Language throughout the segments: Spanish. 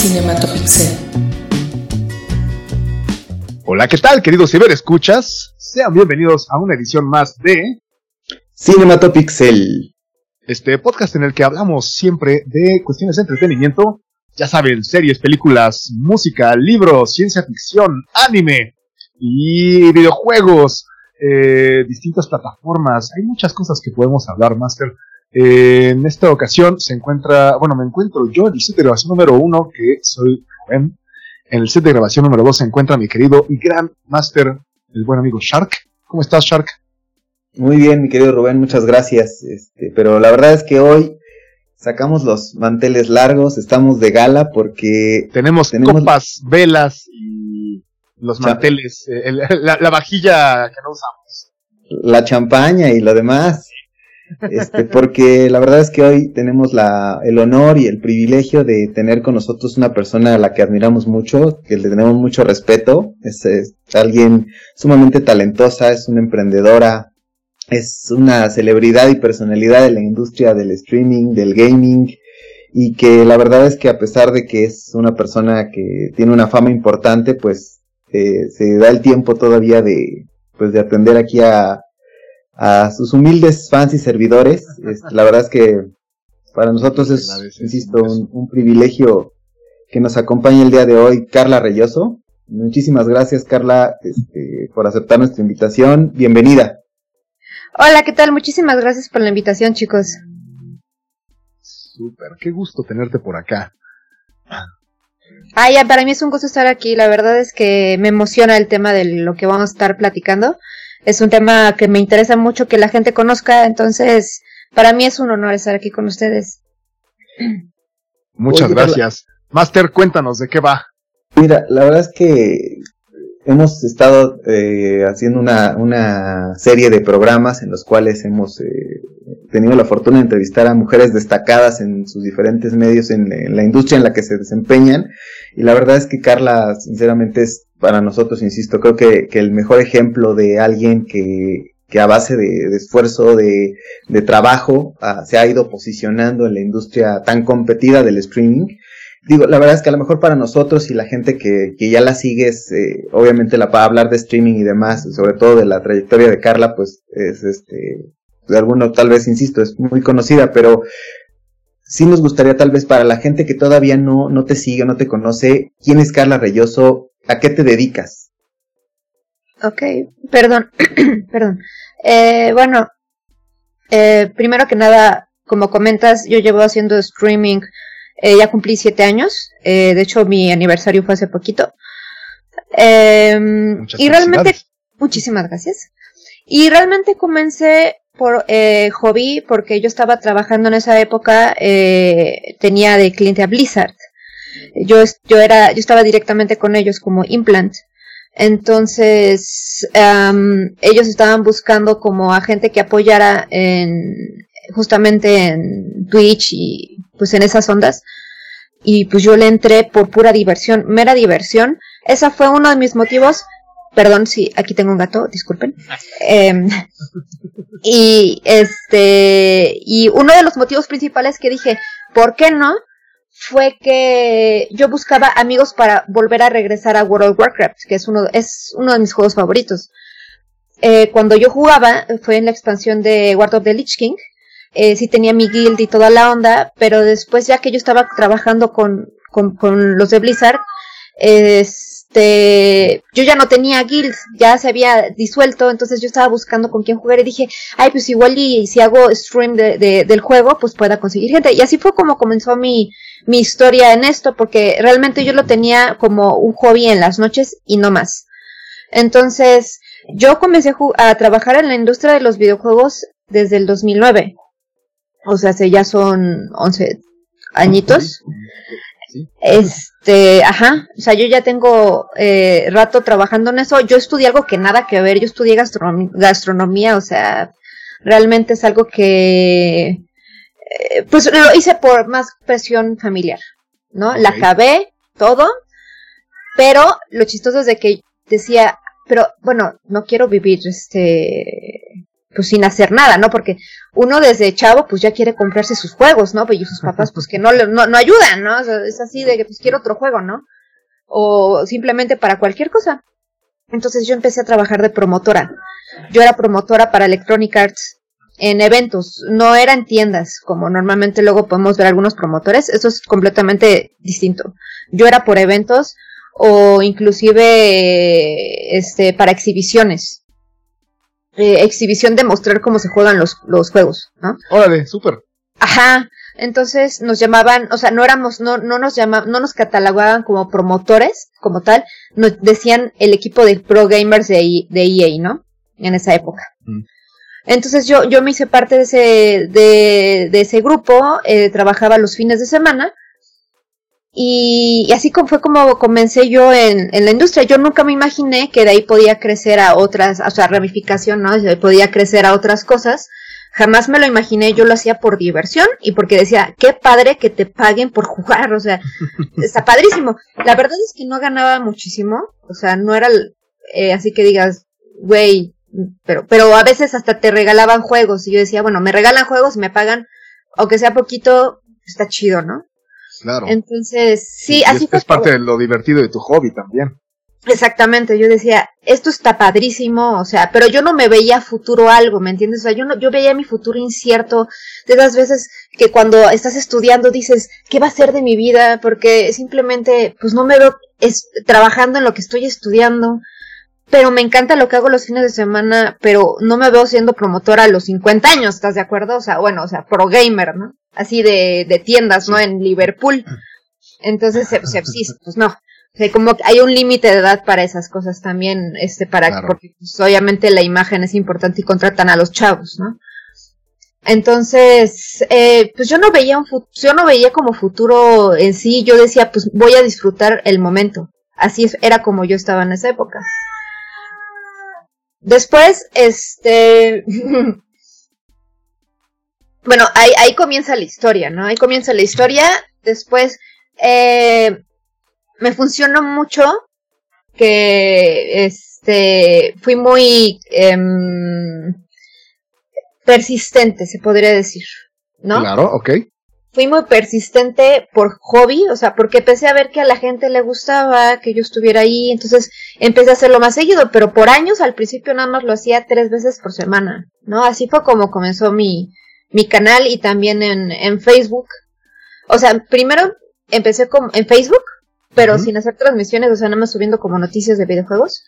Cinematopixel. Hola, ¿qué tal, queridos ciberescuchas? Sean bienvenidos a una edición más de Cinematopixel. este podcast en el que hablamos siempre de cuestiones de entretenimiento. Ya saben, series, películas, música, libros, ciencia ficción, anime y videojuegos, eh, distintas plataformas. Hay muchas cosas que podemos hablar, Master. Eh, en esta ocasión se encuentra, bueno, me encuentro yo en el set de grabación número uno, que soy Rubén. En el set de grabación número dos se encuentra mi querido y gran Master, el buen amigo Shark. ¿Cómo estás, Shark? Muy bien, mi querido Rubén, muchas gracias. Este, pero la verdad es que hoy sacamos los manteles largos, estamos de gala porque Tenemos, Tenemos- copas, velas y los manteles, eh, el- la, la vajilla que no usamos. la champaña y lo demás. Este, porque la verdad es que hoy tenemos la, el honor y el privilegio de tener con nosotros una persona a la que admiramos mucho, que le tenemos mucho respeto. Es, alguien sumamente talentosa, es una emprendedora, es una celebridad y personalidad de la industria del streaming, del gaming, y que la verdad es que a pesar de que es una persona que tiene una fama importante, pues eh, se da el tiempo todavía de, pues de atender aquí a, a sus humildes fans y servidores. Este, la verdad es que para nosotros es, insisto, un privilegio que nos acompañe el día de hoy Carla Reyoso. Muchísimas gracias, Carla, este, por aceptar nuestra invitación. Bienvenida. Hola, ¿qué tal? Muchísimas gracias por la invitación, chicos. Súper, qué gusto tenerte por acá. Ah, ya, para mí es un gusto estar aquí. La verdad es que me emociona el tema de lo que vamos a estar platicando. Es un tema que me interesa mucho que la gente conozca, entonces para mí es un honor estar aquí con ustedes. Muchas Oye, gracias. Master, cuéntanos de qué va. Mira, la verdad es que hemos estado eh, haciendo una, una serie de programas en los cuales hemos eh, tenido la fortuna de entrevistar a mujeres destacadas en sus diferentes medios en, en la industria en la que se desempeñan. Y la verdad es que Carla, sinceramente, es para nosotros, insisto, creo que, que el mejor ejemplo de alguien que, que a base de, de esfuerzo, de, de trabajo, ah, se ha ido posicionando en la industria tan competida del streaming. Digo, la verdad es que a lo mejor para nosotros y la gente que, que ya la sigue, es, eh, obviamente la para hablar de streaming y demás, sobre todo de la trayectoria de Carla, pues es este, de alguno tal vez, insisto, es muy conocida, pero sí nos gustaría tal vez para la gente que todavía no, no te sigue, no te conoce, ¿quién es Carla Reyoso? ¿A qué te dedicas? Ok, perdón, perdón. Eh, bueno, eh, primero que nada, como comentas, yo llevo haciendo streaming, eh, ya cumplí siete años, eh, de hecho mi aniversario fue hace poquito. Em, y realmente, muchísimas gracias. Y realmente comencé por eh, hobby, porque yo estaba trabajando en esa época, eh, tenía de cliente a Blizzard. Yo, yo era, yo estaba directamente con ellos como implant. Entonces, ellos estaban buscando como a gente que apoyara en, justamente en Twitch y pues en esas ondas. Y pues yo le entré por pura diversión, mera diversión. Esa fue uno de mis motivos. Perdón si aquí tengo un gato, disculpen. Em, y este, y uno de los motivos principales que dije, ¿por qué no? fue que yo buscaba amigos para volver a regresar a World of Warcraft, que es uno, es uno de mis juegos favoritos. Eh, cuando yo jugaba, fue en la expansión de Ward of the Lich King, eh, sí tenía mi guild y toda la onda, pero después ya que yo estaba trabajando con, con, con los de Blizzard, este, yo ya no tenía guild, ya se había disuelto, entonces yo estaba buscando con quién jugar y dije, ay, pues igual y si hago stream de, de- del juego, pues pueda conseguir gente. Y así fue como comenzó mi, mi historia en esto, porque realmente yo lo tenía como un hobby en las noches y no más. Entonces, yo comencé a, a trabajar en la industria de los videojuegos desde el 2009. O sea, ya son 11 añitos. Sí. Este, ajá, o sea, yo ya tengo eh, rato trabajando en eso. Yo estudié algo que nada que ver, yo estudié gastronom- gastronomía, o sea, realmente es algo que, eh, pues lo hice por más presión familiar, ¿no? La acabé, todo, pero lo chistoso es de que decía, pero bueno, no quiero vivir este pues sin hacer nada, ¿no? Porque uno desde chavo pues ya quiere comprarse sus juegos, ¿no? Y sus papás pues que no, no, no ayudan, ¿no? es así de que pues quiero otro juego, ¿no? O simplemente para cualquier cosa. Entonces yo empecé a trabajar de promotora. Yo era promotora para Electronic Arts en eventos, no eran tiendas, como normalmente luego podemos ver algunos promotores, eso es completamente distinto. Yo era por eventos o inclusive este para exhibiciones. Eh, exhibición de mostrar cómo se juegan los, los juegos, ¿no? Órale, súper. Ajá, entonces nos llamaban, o sea, no éramos, no, no nos llamaban, no nos catalogaban como promotores, como tal, nos decían el equipo de pro gamers de, de EA, ¿no? En esa época. Mm. Entonces yo, yo me hice parte de ese, de, de ese grupo, eh, trabajaba los fines de semana y, así como fue como comencé yo en, en, la industria. Yo nunca me imaginé que de ahí podía crecer a otras, o sea, ramificación, ¿no? Podía crecer a otras cosas. Jamás me lo imaginé, yo lo hacía por diversión y porque decía, qué padre que te paguen por jugar, o sea, está padrísimo. La verdad es que no ganaba muchísimo, o sea, no era eh, así que digas, güey, pero, pero a veces hasta te regalaban juegos y yo decía, bueno, me regalan juegos y me pagan, aunque sea poquito, está chido, ¿no? Claro. Entonces, sí, así es, Es parte de lo divertido de tu hobby también. Exactamente, yo decía, esto está padrísimo, o sea, pero yo no me veía futuro algo, ¿me entiendes? O sea, yo no, yo veía mi futuro incierto, de esas veces que cuando estás estudiando dices, ¿qué va a ser de mi vida? Porque simplemente, pues no me veo es, trabajando en lo que estoy estudiando, pero me encanta lo que hago los fines de semana, pero no me veo siendo promotora a los 50 años, ¿estás de acuerdo? O sea, bueno, o sea, pro gamer, ¿no? Así de, de tiendas, ¿no? En Liverpool. Entonces, sí, pues no. O sea, como hay un límite de edad para esas cosas también, este, para, porque pues, obviamente la imagen es importante y contratan a los chavos, ¿no? Entonces, eh, pues yo no veía un yo no veía como futuro en sí, yo decía, pues voy a disfrutar el momento. Así era como yo estaba en esa época. Después, este, bueno, ahí, ahí comienza la historia, ¿no? Ahí comienza la historia. Después, eh, me funcionó mucho que, este, fui muy em, persistente, se podría decir, ¿no? Claro, ok fui muy persistente por hobby, o sea, porque empecé a ver que a la gente le gustaba que yo estuviera ahí, entonces empecé a hacerlo más seguido, pero por años al principio nada más lo hacía tres veces por semana, ¿no? Así fue como comenzó mi, mi canal y también en, en Facebook. O sea, primero empecé con, en Facebook, pero sin hacer transmisiones, o sea, nada más subiendo como noticias de videojuegos.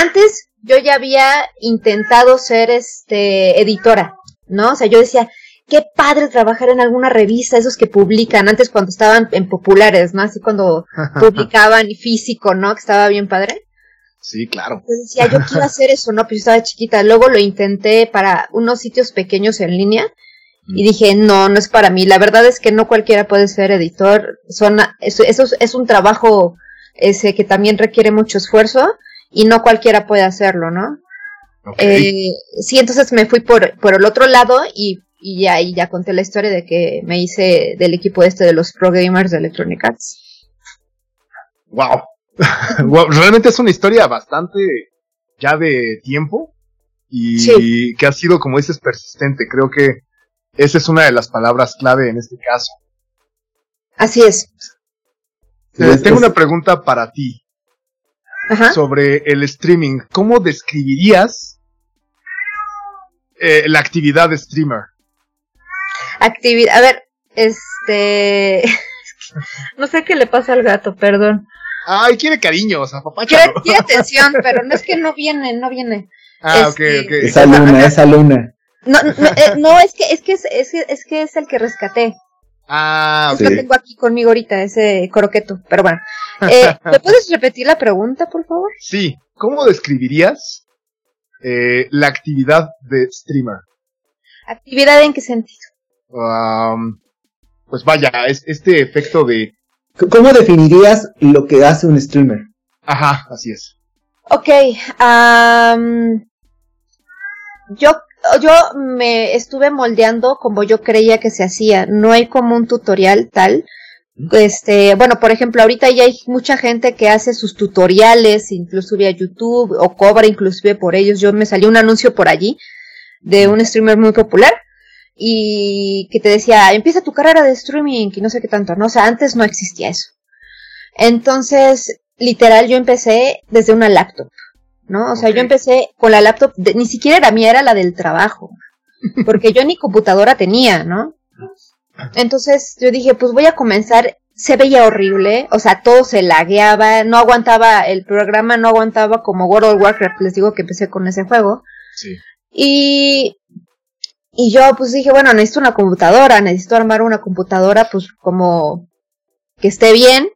Antes yo ya había intentado ser este editora, ¿no? O sea, yo decía, qué padre trabajar en alguna revista, esos que publican, antes cuando estaban en populares, ¿no? Así cuando publicaban físico, ¿no? Que estaba bien padre. Sí, claro. Entonces decía, yo quiero hacer eso, ¿no? Pues yo estaba chiquita. Luego lo intenté para unos sitios pequeños en línea y mm. dije, no, no es para mí. La verdad es que no cualquiera puede ser editor. Son, eso, eso es un trabajo ese que también requiere mucho esfuerzo y no cualquiera puede hacerlo, ¿no? Eh, sí, entonces me fui por, por el otro lado y y ahí ya conté la historia de que me hice del equipo este de los pro gamers de Electronic Arts. Wow. Realmente es una historia bastante ya de tiempo y que ha sido, como dices, persistente. Creo que esa es una de las palabras clave en este caso. Así es. Eh, tengo una pregunta para ti sobre el streaming. ¿Cómo describirías eh, la actividad de streamer? actividad. A ver, este. no sé qué le pasa al gato, perdón. Ay, quiere cariño, o sea, papá. Quiere, atención, pero no es que no viene, no viene. Ah, ok, este, ok. Esa luna, esa luna. No, no, eh, no, es que, es que es, es, es que es el que rescaté. Ah, ok. Lo tengo aquí conmigo ahorita, ese croqueto, pero bueno. Eh, ¿Me puedes repetir la pregunta, por favor? Sí. ¿Cómo describirías eh, la actividad de streamer? ¿Actividad en qué sentido? pues vaya, es este efecto de... ¿Cómo definirías lo que hace un streamer? Ajá, así es. Ok, yo, yo me estuve moldeando como yo creía que se hacía. No hay como un tutorial tal. Este, bueno, por ejemplo, ahorita ya hay mucha gente que hace sus tutoriales, inclusive a YouTube, o cobra inclusive por ellos. Yo me salió un anuncio por allí de un streamer muy popular y que te decía, empieza tu carrera de streaming y no sé qué tanto, ¿no? O sea, antes no existía eso. Entonces, literal, yo empecé desde una laptop, ¿no? O sea, yo empecé con la laptop, ni siquiera era mía, era la del trabajo, porque yo ni computadora tenía, ¿no? Entonces yo dije, pues voy a comenzar, se veía horrible, o sea, todo se lagueaba, no aguantaba, el programa no aguantaba como World of Warcraft, les digo que empecé con ese juego. Sí. Y, y yo pues dije, bueno, necesito una computadora, necesito armar una computadora pues como que esté bien,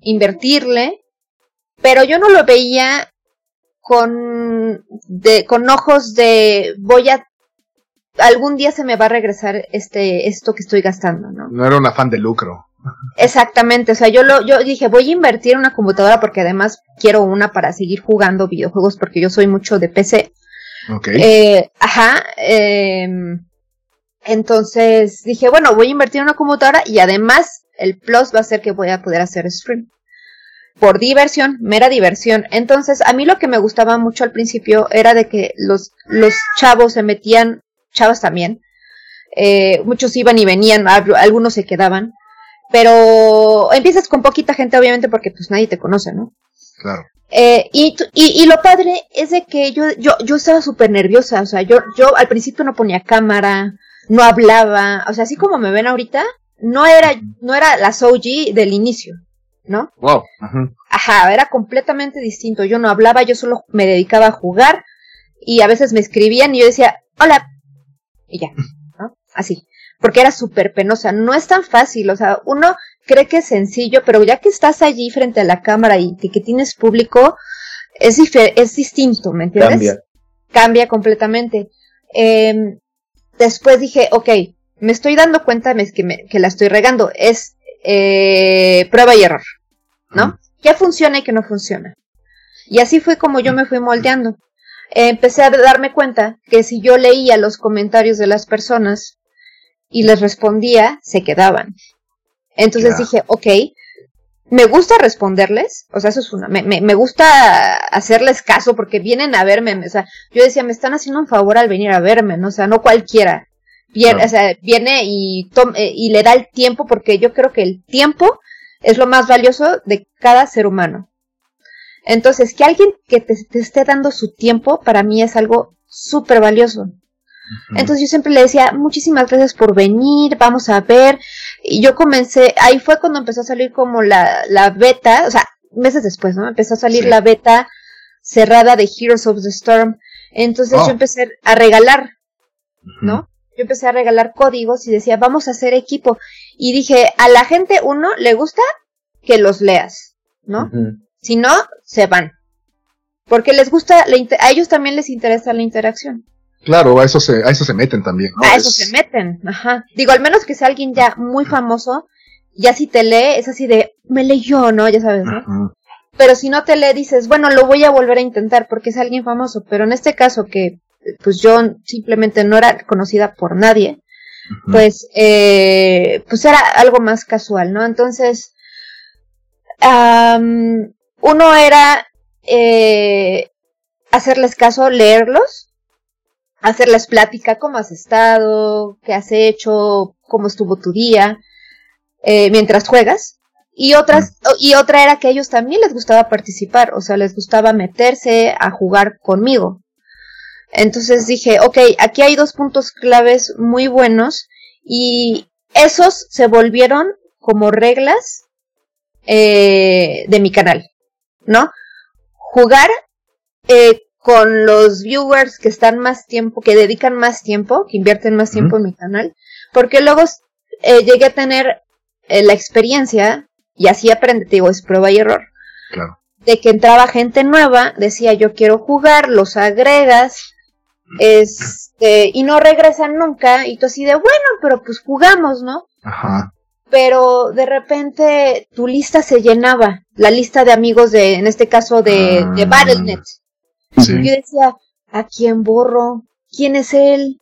invertirle, pero yo no lo veía con, de, con ojos de voy a algún día se me va a regresar este esto que estoy gastando, ¿no? No era un afán de lucro. Exactamente, o sea, yo lo yo dije, voy a invertir en una computadora porque además quiero una para seguir jugando videojuegos porque yo soy mucho de PC. Ok. Eh, ajá, eh, entonces dije, bueno, voy a invertir en una computadora y además el plus va a ser que voy a poder hacer stream. Por diversión, mera diversión. Entonces, a mí lo que me gustaba mucho al principio era de que los, los chavos se metían, chavas también, eh, muchos iban y venían, algunos se quedaban, pero empiezas con poquita gente obviamente porque pues nadie te conoce, ¿no? Claro. Eh, y, y, y, lo padre es de que yo, yo, yo estaba súper nerviosa, o sea, yo, yo al principio no ponía cámara, no hablaba, o sea, así como me ven ahorita, no era, no era la Soji del inicio, ¿no? Wow. Ajá. era completamente distinto. Yo no hablaba, yo solo me dedicaba a jugar y a veces me escribían y yo decía, hola, y ya, ¿no? Así. Porque era súper penosa. No es tan fácil, o sea, uno cree que es sencillo, pero ya que estás allí frente a la cámara y que, tienes público, es, es distinto, ¿me entiendes? Cambia. Cambia completamente. Em, después dije, ok, me estoy dando cuenta que, que la estoy regando. Es eh, prueba y error, ¿no? ¿Qué funciona y qué no funciona? Y así fue como yo me fui moldeando. empecé a darme cuenta que si yo leía los comentarios de las personas y les respondía, se quedaban. Entonces dije, ok, me gusta responderles, o sea, eso es una, me, me, me, gusta hacerles caso porque vienen a verme, o sea, yo decía, me están haciendo un favor al venir a verme, ¿no? O sea, no cualquiera viene, o sea, viene y, eh, y le da el tiempo porque yo creo que el tiempo es lo más valioso de cada ser humano. Entonces, que alguien que te, esté dando su tiempo, para mí es algo súper valioso. Entonces yo siempre le decía, muchísimas gracias por venir, vamos a ver. Y yo comencé, ahí fue cuando empezó a salir como la, la beta, o sea, meses después, ¿no? Empezó a salir la beta cerrada de Heroes of the Storm. Entonces yo oh. empecé a regalar, ¿no? yo empecé a regalar códigos y decía, vamos a hacer equipo. Y dije, a la gente, uno, le gusta que los leas, ¿no? Si no, se van. Porque les gusta, a ellos también les interesa la interacción. Claro, a eso se, a eso se meten también. A eso se meten, ajá. Digo, al menos que sea alguien ya muy famoso, ya si te lee, es así de, me leyó, ¿no? Ya sabes, ¿no? Pero si no te lee, dices, bueno, lo voy a volver a intentar porque es alguien famoso. Pero en este caso que pues yo simplemente no era conocida por nadie, pues, eh, pues era algo más casual, ¿no? Entonces, uno era eh, hacerles caso, leerlos, hacerles plática, cómo has estado, qué has hecho, cómo estuvo tu día, eh, mientras juegas. Y otras, y otra era que a ellos también les gustaba participar, o sea, les gustaba meterse a jugar conmigo. Entonces dije, ok, aquí hay dos puntos claves muy buenos y esos se volvieron como reglas eh, de mi canal, ¿no? Jugar eh, con los viewers que están más tiempo, que dedican más tiempo, que invierten más tiempo en mi canal, porque luego eh, llegué a tener la experiencia, y así aprendí, digo, es prueba y error, claro. de que entraba gente nueva, decía yo quiero jugar, los agregas, este, y no regresan nunca, y tú así de, bueno, pero pues jugamos, ¿no? Ajá. Pero de repente tu lista se llenaba, la lista de amigos de, en este caso de, de ah. Battle.net. Y yo decía, ¿a quién borro? ¿Quién es él?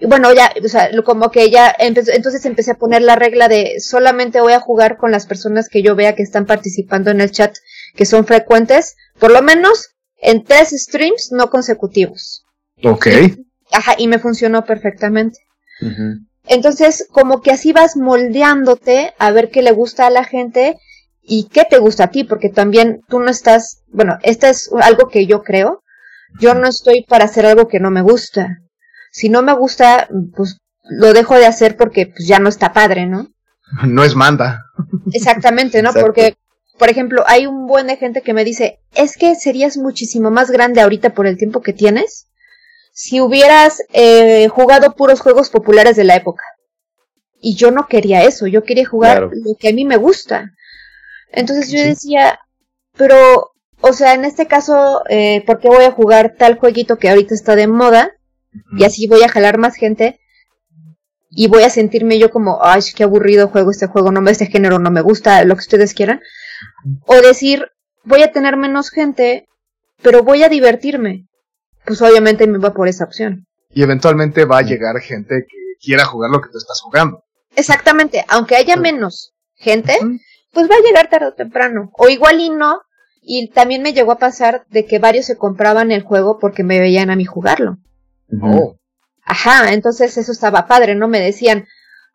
Y bueno, ya, o sea, como que ya, entonces empecé a poner la regla de solamente voy a jugar con las personas que yo vea que están participando en el chat, que son frecuentes, por lo menos en tres streams no consecutivos. Ok. Ajá, y me funcionó perfectamente. Entonces, como que así vas moldeándote a ver qué le gusta a la gente y qué te gusta a ti, porque también tú no estás, bueno, esto es algo que yo creo, yo no estoy para hacer algo que no me gusta. Si no me gusta, pues lo dejo de hacer porque pues ya no está padre, ¿no? No es manda. Exactamente, ¿no? Porque, por ejemplo, hay un buen de gente que me dice, es que serías muchísimo más grande ahorita por el tiempo que tienes si hubieras eh, jugado puros juegos populares de la época. Y yo no quería eso, yo quería jugar lo que a mí me gusta. Entonces yo decía, pero, o sea, en este caso, eh, ¿por qué voy a jugar tal jueguito que ahorita está de moda? Y así voy a jalar más gente. Y voy a sentirme yo como, ay, qué aburrido juego este juego, no me este género, no me gusta, lo que ustedes quieran. O decir, voy a tener menos gente, pero voy a divertirme pues obviamente me va por esa opción. Y eventualmente va a llegar gente que quiera jugar lo que tú estás jugando. Exactamente, aunque haya menos gente, pues va a llegar tarde o temprano. O igual y no. Y también me llegó a pasar de que varios se compraban el juego porque me veían a mí jugarlo. Oh. Ajá, entonces eso estaba padre, ¿no? Me decían,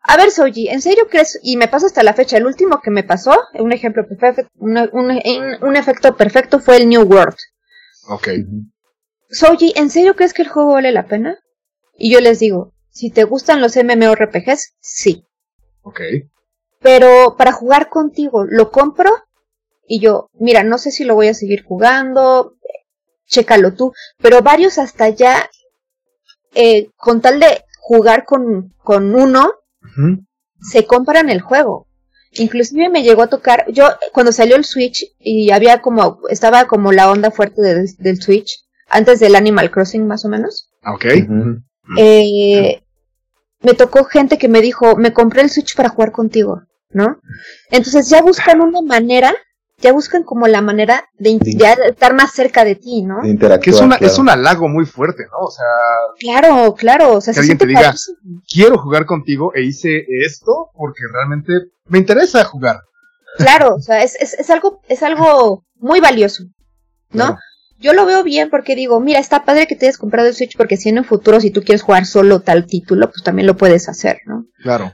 a ver, Soji, ¿en serio crees? Y me pasa hasta la fecha, el último que me pasó, un ejemplo perfecto, un, un efecto perfecto fue el New World. Ok. Soji, ¿en serio crees que el juego vale la pena? Y yo les digo, si te gustan los MMORPGs, sí. Ok. Pero para jugar contigo, ¿lo compro? Y yo, mira, no sé si lo voy a seguir jugando, chécalo tú, pero varios hasta ya, eh, con tal de jugar con, con uno, se compran el juego. Inclusive me llegó a tocar, yo cuando salió el Switch y había como, estaba como la onda fuerte del Switch, antes del Animal Crossing más o menos. Ah, ok. eh, me tocó gente que me dijo, me compré el Switch para jugar contigo, ¿no? Entonces ya buscan una manera, ya buscan como la manera de, estar más cerca de ti, ¿no? que es, una, es un halago muy fuerte, ¿no? O sea... Claro, claro. O sea, que alguien te diga, quiero jugar contigo e hice esto porque realmente me interesa jugar. Claro, o sea, es, es, es algo, es algo muy valioso, ¿no? Yo lo veo bien porque digo, mira, está padre que te hayas comprado el Switch porque si en un futuro, si tú quieres jugar solo tal título, pues también lo puedes hacer, ¿no? Claro.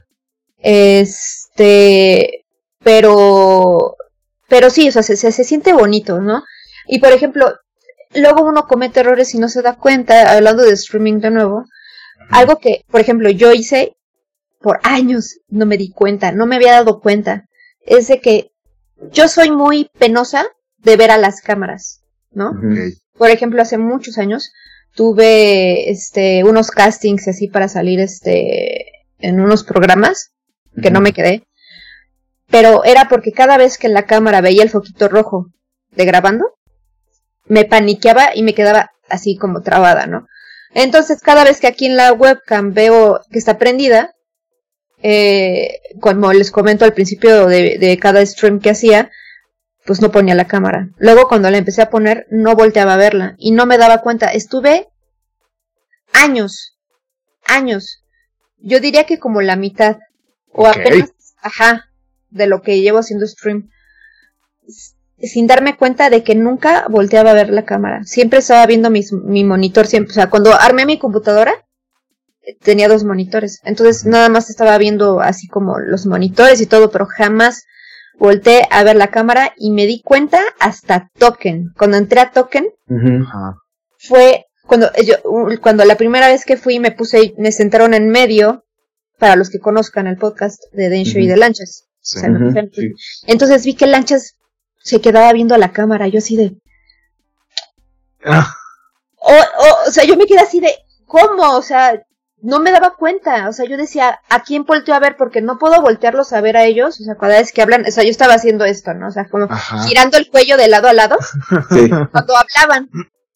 Este, pero, pero sí, o sea, se, se, siente bonito, ¿no? Y por ejemplo, luego uno comete errores y no se da cuenta, hablando de streaming de nuevo, algo que, por ejemplo, yo hice por años, no me di cuenta, no me había dado cuenta, es de que yo soy muy penosa de ver a las cámaras. ¿No? Por ejemplo, hace muchos años tuve este unos castings así para salir este en unos programas que no me quedé. Pero era porque cada vez que en la cámara veía el foquito rojo de grabando, me paniqueaba y me quedaba así como trabada, ¿no? Entonces, cada vez que aquí en la webcam veo que está prendida, eh, como les comento al principio de, de cada stream que hacía, pues no ponía la cámara. Luego cuando la empecé a poner, no volteaba a verla y no me daba cuenta. Estuve años, años. Yo diría que como la mitad o apenas, ajá, de lo que llevo haciendo stream. Sin darme cuenta de que nunca volteaba a ver la cámara. Siempre estaba viendo mi monitor, siempre. O sea, cuando armé mi computadora, tenía dos monitores. Entonces nada más estaba viendo así como los monitores y todo, pero jamás volteé a ver la cámara y me di cuenta hasta Token. Cuando entré a Token, fue cuando yo, cuando la primera vez que fui me puse, me sentaron en medio, para los que conozcan el podcast de Densho y de Lanchas. Entonces vi que Lanchas se quedaba viendo a la cámara, yo así de... Ah. O, o sea, yo me quedé así de, ¿cómo? O sea, no me daba cuenta, o sea, yo decía, ¿a quién volteo a ver? Porque no puedo voltearlos a ver a ellos, o sea, cada vez que hablan, o sea, yo estaba haciendo esto, ¿no? O sea, como girando el cuello de lado a lado, cuando hablaban,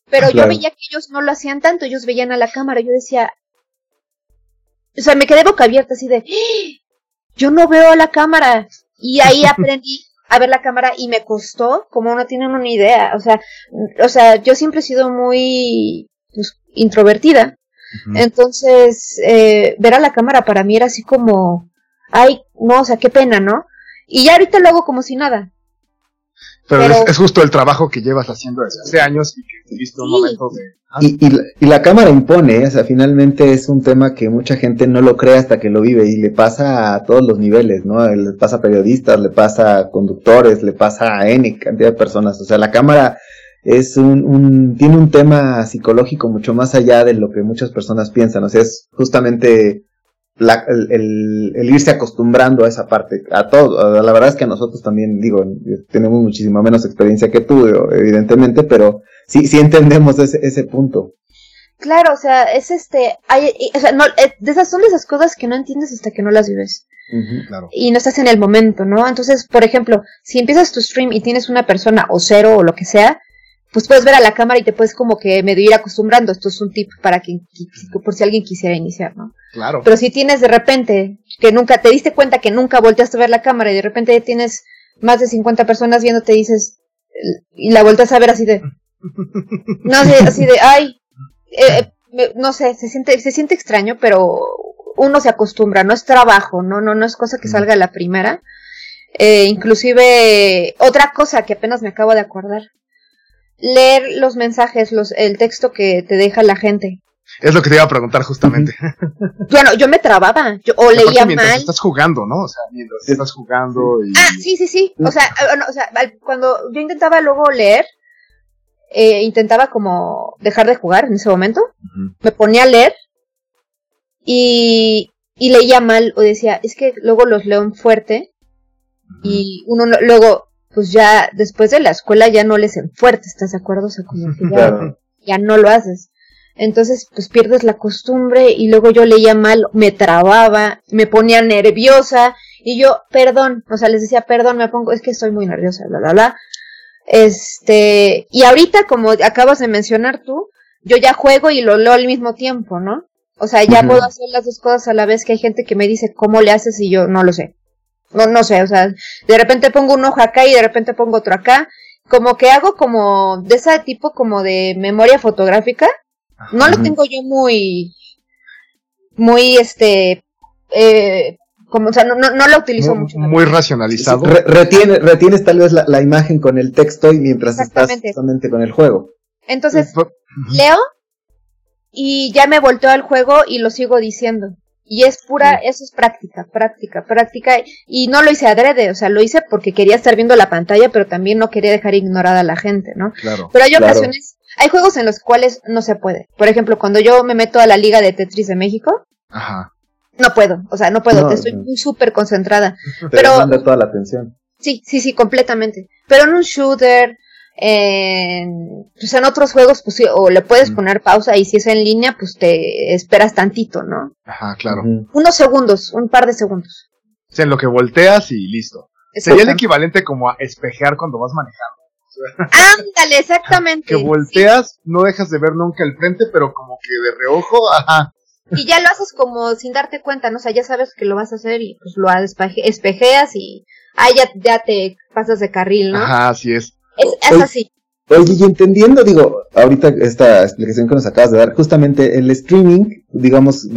pero yo veía que ellos no lo hacían tanto, ellos veían a la cámara, yo decía, o sea, me quedé boca abierta así de, ¡Ah! yo no veo a la cámara, y ahí aprendí a ver la cámara y me costó, como no tienen una idea, o sea, o sea, yo siempre he sido muy pues, introvertida, entonces, eh, ver a la cámara para mí era así como, ay, no, o sea, qué pena, ¿no? Y ya ahorita lo hago como si nada. Pero, es, justo el trabajo que llevas haciendo desde hace años y que tuviste un momento de... Ah. Y, la, cámara impone, o sea, finalmente es un tema que mucha gente no lo cree hasta que lo vive y le pasa a todos los niveles, ¿no? Le pasa a periodistas, le pasa a conductores, le pasa a N cantidad de personas. O sea, la cámara es un, un, tiene un tema psicológico mucho más allá de lo que muchas personas piensan. O sea, es justamente la, el, el, irse acostumbrando a esa parte. A todo. La verdad es que a nosotros también, digo, tenemos muchísima menos experiencia que tú, evidentemente, pero sí, sí entendemos ese, ese punto. Claro, o sea, es este, hay, o sea, no, eh, de esas son de esas cosas que no entiendes hasta que no las vives. claro. Y no estás en el momento, ¿no? Entonces, por ejemplo, si empiezas tu stream y tienes una persona o cero o lo que sea, pues puedes ver a la cámara y te puedes como que medio ir acostumbrando. Esto es un tip para que, por si alguien quisiera iniciar, ¿no? Claro. Pero si tienes de repente que nunca, te diste cuenta que nunca volteaste a ver la cámara y de repente tienes más de 50 personas viéndote, dices, y la vueltas a ver así de, no sé, así de, ay, eh, eh, no sé, se siente, se siente extraño, pero uno se acostumbra, no es trabajo, no, no, no es cosa que salga a la primera. Eh, inclusive, otra cosa que apenas me acabo de acordar, leer los mensajes, los, el texto que te deja la gente. Es lo que te iba a preguntar justamente. bueno, yo me trababa, yo, o leía mientras estás jugando, ¿no? O sea, mientras estás jugando y... Ah, sí, sí, sí. O sea, eh, o sea, cuando yo intentaba luego leer, eh, intentaba como dejar de jugar en ese momento, me ponía a leer y, y leía mal o decía, es que luego los leo en fuerte y uno luego pues ya después de la escuela ya no les en fuerte, ¿estás de acuerdo? O sea, como que ya, no lo haces. Entonces, pues pierdes la costumbre y luego yo leía mal, me trababa, me ponía nerviosa y yo, perdón, o sea, les decía, perdón, me pongo, es que estoy muy nerviosa, bla, bla, bla. Este, y ahorita, como acabas de mencionar tú, yo ya juego y lo leo al mismo tiempo, ¿no? O sea, ya puedo hacer las dos cosas a la vez que hay gente que me dice, ¿cómo le haces? Y yo no lo sé. No, no sé, o sea, de repente pongo un ojo acá y de repente pongo otro acá. Como que hago como de ese tipo como de memoria fotográfica. No lo tengo yo muy, muy este, eh, como, o sea, no, no, no lo utilizo mucho. Muy racionalizado. retiene, retienes tal vez la, imagen con el texto y mientras estás justamente con el juego. Entonces, leo y ya me volteo al juego y lo sigo diciendo. Y es pura, eso es práctica, práctica, práctica. Y no lo hice adrede, o sea, lo hice porque quería estar viendo la pantalla, pero también no quería dejar ignorada a la gente, ¿no? Claro. Pero hay ocasiones, hay juegos en los cuales no se puede. Por ejemplo, cuando yo me meto a la Liga de Tetris de México, Ajá. no puedo, o sea, no puedo, estoy muy súper concentrada. Te pero toda la atención. Sí, sí, sí, completamente. Pero en un shooter, en, pues en otros juegos, pues sí, o le puedes poner pausa y si es en línea, pues te esperas tantito, ¿no? Ajá, claro. Unos segundos, un par de segundos. Sea, en lo que volteas y listo. Sería el equivalente como a espejear cuando vas manejando. Ándale, exactamente. que volteas, no dejas de ver nunca el frente, pero como que de reojo, ajá. Y ya lo haces como sin darte cuenta, ¿no? O sea, ya sabes que lo vas a hacer y pues lo espejeas y ah, ya, ya te pasas de carril, ¿no? Ajá, así es. Es, así. Oye, y entendiendo, digo, ahorita esta explicación que nos acabas de dar, justamente el streaming, digamos,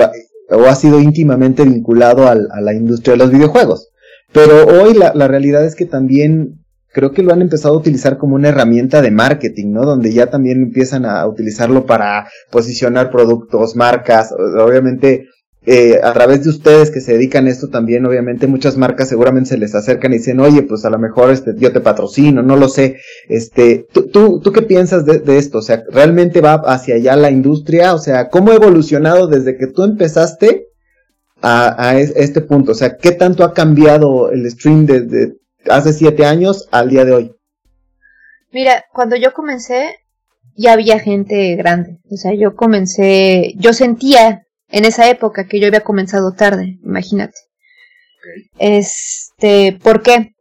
o ha sido íntimamente vinculado a la industria de los videojuegos. Pero hoy la, la, realidad es que también creo que lo han empezado a utilizar como una herramienta de marketing, ¿no? Donde ya también empiezan a utilizarlo para posicionar productos, marcas, obviamente eh, a través de ustedes que se dedican a esto también, obviamente muchas marcas seguramente se les acercan y dicen, oye, pues a lo mejor este, yo te patrocino, no lo sé. Este, ¿tú, tú, qué piensas de, esto? O sea, ¿realmente va hacia allá la industria? O sea, ¿cómo ha evolucionado desde que tú empezaste a, a este punto? O sea, ¿qué tanto ha cambiado el stream desde hace siete años al día de hoy? Mira, cuando yo comencé, ya había gente grande. O sea, yo comencé, yo sentía en esa época que yo había comenzado tarde, imagínate. Este, ¿por qué?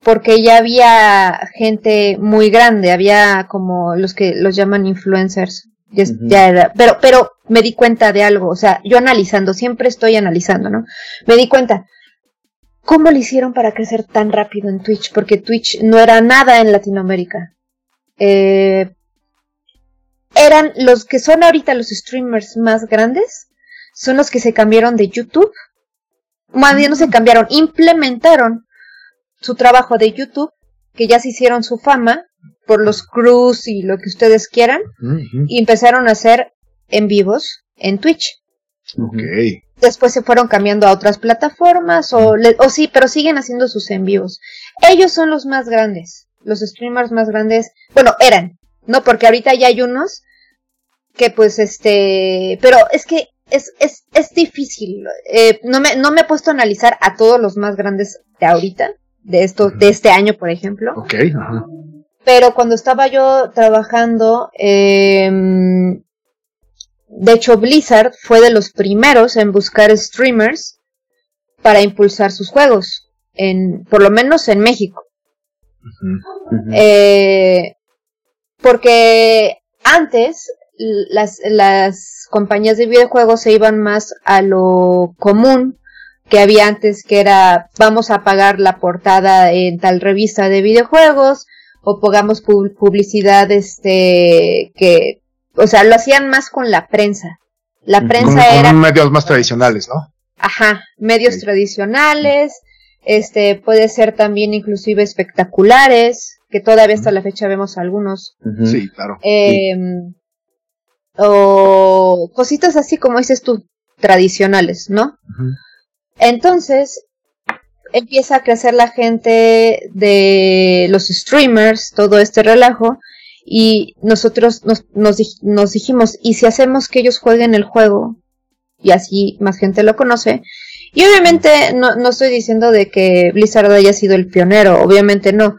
Porque ya había gente muy grande, había como los que los llaman influencers. Ya, pero, pero me di cuenta de algo, o sea, yo analizando, siempre estoy analizando, ¿no? Me di cuenta, ¿cómo lo hicieron para crecer tan rápido en Twitch? Porque Twitch no era nada en Latinoamérica. Eh, eran los que son ahorita los streamers más grandes, son los que se cambiaron de YouTube. Más bien no se cambiaron, implementaron su trabajo de YouTube que ya se hicieron su fama por los crews y lo que ustedes quieran, y empezaron a hacer en vivos en Twitch. Ok. Después se fueron cambiando a otras plataformas o, le- o sí, pero siguen haciendo sus en vivos. Ellos son los más grandes, los streamers más grandes. Bueno, eran, ¿no? Porque ahorita ya hay unos que pues este, pero es que es, es, es difícil. Eh, no, me, no me he puesto a analizar a todos los más grandes de ahorita, de esto, de este año, por ejemplo. Ok. Ajá. Pero cuando estaba yo trabajando, eh, de hecho Blizzard fue de los primeros en buscar streamers para impulsar sus juegos, en, por lo menos en México. Eh, porque antes las, las compañías de videojuegos se iban más a lo común que había antes, que era vamos a pagar la portada en tal revista de videojuegos o pongamos pu- publicidad este que o sea lo hacían más con la prensa la prensa Con, era con medios más tradicionales, ¿no? Ajá, medios tradicionales, este, puede ser también inclusive espectaculares, que todavía hasta la fecha vemos algunos. Sí, claro. em, o cositas así como dices tú, tradicionales, ¿no? Entonces, empieza a crecer la gente de los streamers, todo este relajo, y nosotros nos, nos, nos dijimos, ¿y si hacemos que ellos jueguen el juego? Y así más gente lo conoce. Y obviamente no, no estoy diciendo de que Blizzard haya sido el pionero, obviamente no,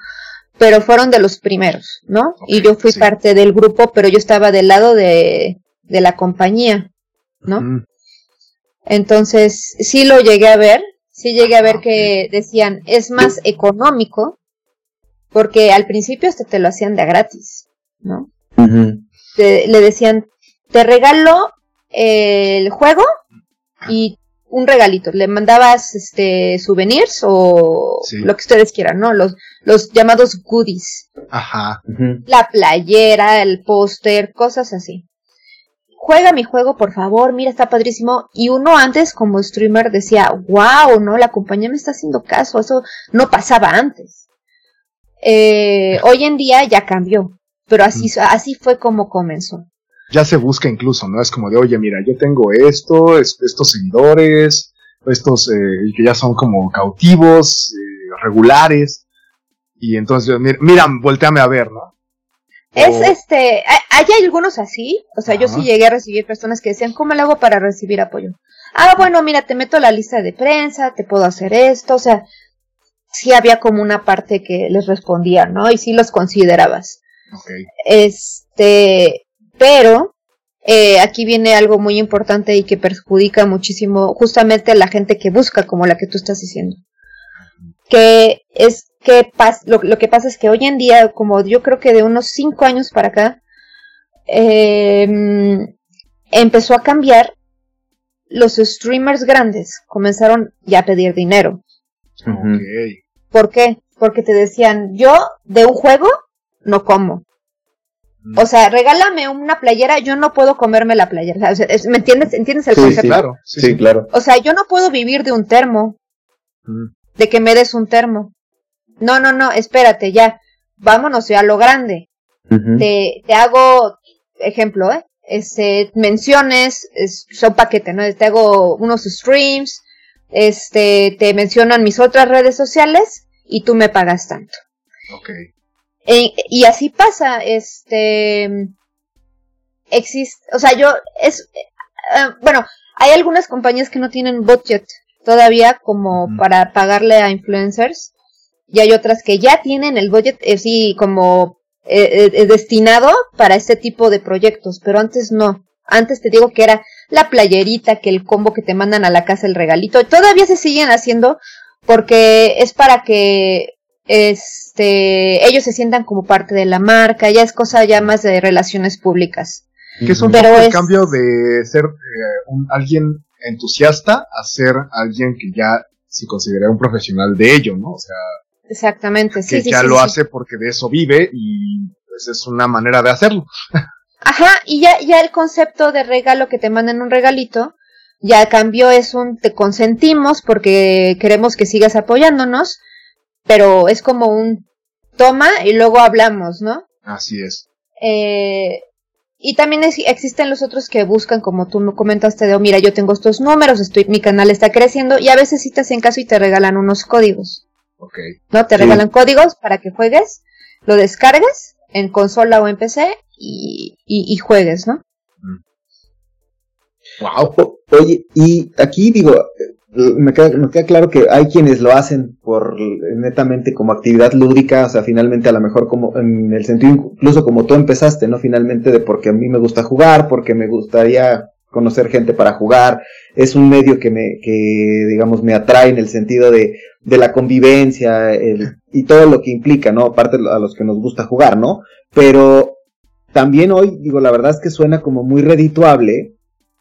pero fueron de los primeros, ¿no? y yo fui sí. parte del grupo, pero yo estaba del lado de, de la compañía, ¿no? Entonces, sí lo llegué a ver, sí llegué a ver Ah, que decían, es más económico, porque al principio hasta te lo hacían de gratis, ¿no? Te- le decían, te regalo el juego y un regalito. Le mandabas este souvenirs o Sí. lo que ustedes quieran, ¿no? Los, los llamados goodies. Ajá. La playera, el póster, cosas así. Juega mi juego, por favor, mira, está padrísimo. Y uno antes, como streamer, decía, wow, no, la compañía me está haciendo caso, eso no pasaba antes. Eh, hoy en día ya cambió, pero así, así fue como comenzó. Ya se busca incluso, ¿no? Es como de, oye, mira, yo tengo esto, es- estos seguidores, estos eh, que ya son como cautivos, eh, regulares. Y entonces, mira, mira, volteame a ver, ¿no? Es este, hay, hay algunos así, o sea, yo sí llegué a recibir personas que decían, ¿cómo le hago para recibir apoyo? Ah, bueno, mira, te meto a la lista de prensa, te puedo hacer esto, o sea, sí había como una parte que les respondía, ¿no? Y sí los considerabas. Este, pero eh, aquí viene algo muy importante y que perjudica muchísimo justamente a la gente que busca, como la que tú estás diciendo. Que es que pas lo, lo que pasa es que hoy en día, como yo creo que de unos cinco años para acá, eh, empezó a cambiar. Los streamers grandes comenzaron ya a pedir dinero. ¿Por qué? Porque te decían, yo de un juego no como. Mm. O sea, regálame una playera, yo no puedo comerme la playera. O sea, es- ¿Me entiendes? ¿Entiendes el Sí, concepto? sí. Claro. Sí, Sí, sí. claro. O sea, yo no puedo vivir de un termo, Mm. de que me des un termo. No, no, no, espérate, ya. Vámonos ya a lo grande. Te, te hago, ejemplo, ¿eh? Este, menciones, es, son paquete, ¿no? Te hago unos streams, este, te mencionan mis otras redes sociales y tú me pagas tanto. Ok. E- y así pasa, este existe, o sea, yo es eh, bueno, hay algunas compañías que no tienen budget todavía como para pagarle a influencers y hay otras que ya tienen el budget así como eh, eh, destinado para este tipo de proyectos, pero antes no. Antes te digo que era la playerita, que el combo que te mandan a la casa, el regalito. Todavía se siguen haciendo porque es para que este ellos se sientan como parte de la marca, ya es cosa ya más de relaciones públicas. Que es un Pero poco el cambio de ser eh, un- alguien entusiasta a ser alguien que ya se considera un profesional de ello, ¿no? O sea, Exactamente, sí, que sí, ya sí, lo sí. hace porque de eso vive y pues es una manera de hacerlo. Ajá, y ya, ya el concepto de regalo que te mandan un regalito, ya cambió, es un te consentimos porque queremos que sigas apoyándonos, pero es como un toma y luego hablamos, ¿no? Así es. Eh, y también existen los otros que buscan, como tú me comentaste, de, oh, mira, yo tengo estos números, estoy, mi canal está creciendo, y a veces sí te hacen caso y te regalan unos códigos. Ok. ¿No? Te regalan códigos para que juegues, lo descargues en consola o en PC y, y, juegues, ¿no? Wow. oye, y aquí digo, me queda, me queda claro que hay quienes lo hacen por netamente como actividad lúdica, o sea, finalmente a lo mejor como en el sentido incluso como tú empezaste, ¿no? Finalmente de porque a mí me gusta jugar, porque me gustaría conocer gente para jugar, es un medio que me, que digamos me atrae en el sentido de, de la convivencia el, y todo lo que implica, ¿no? Aparte a los que nos gusta jugar, ¿no? Pero también hoy, digo, la verdad es que suena como muy redituable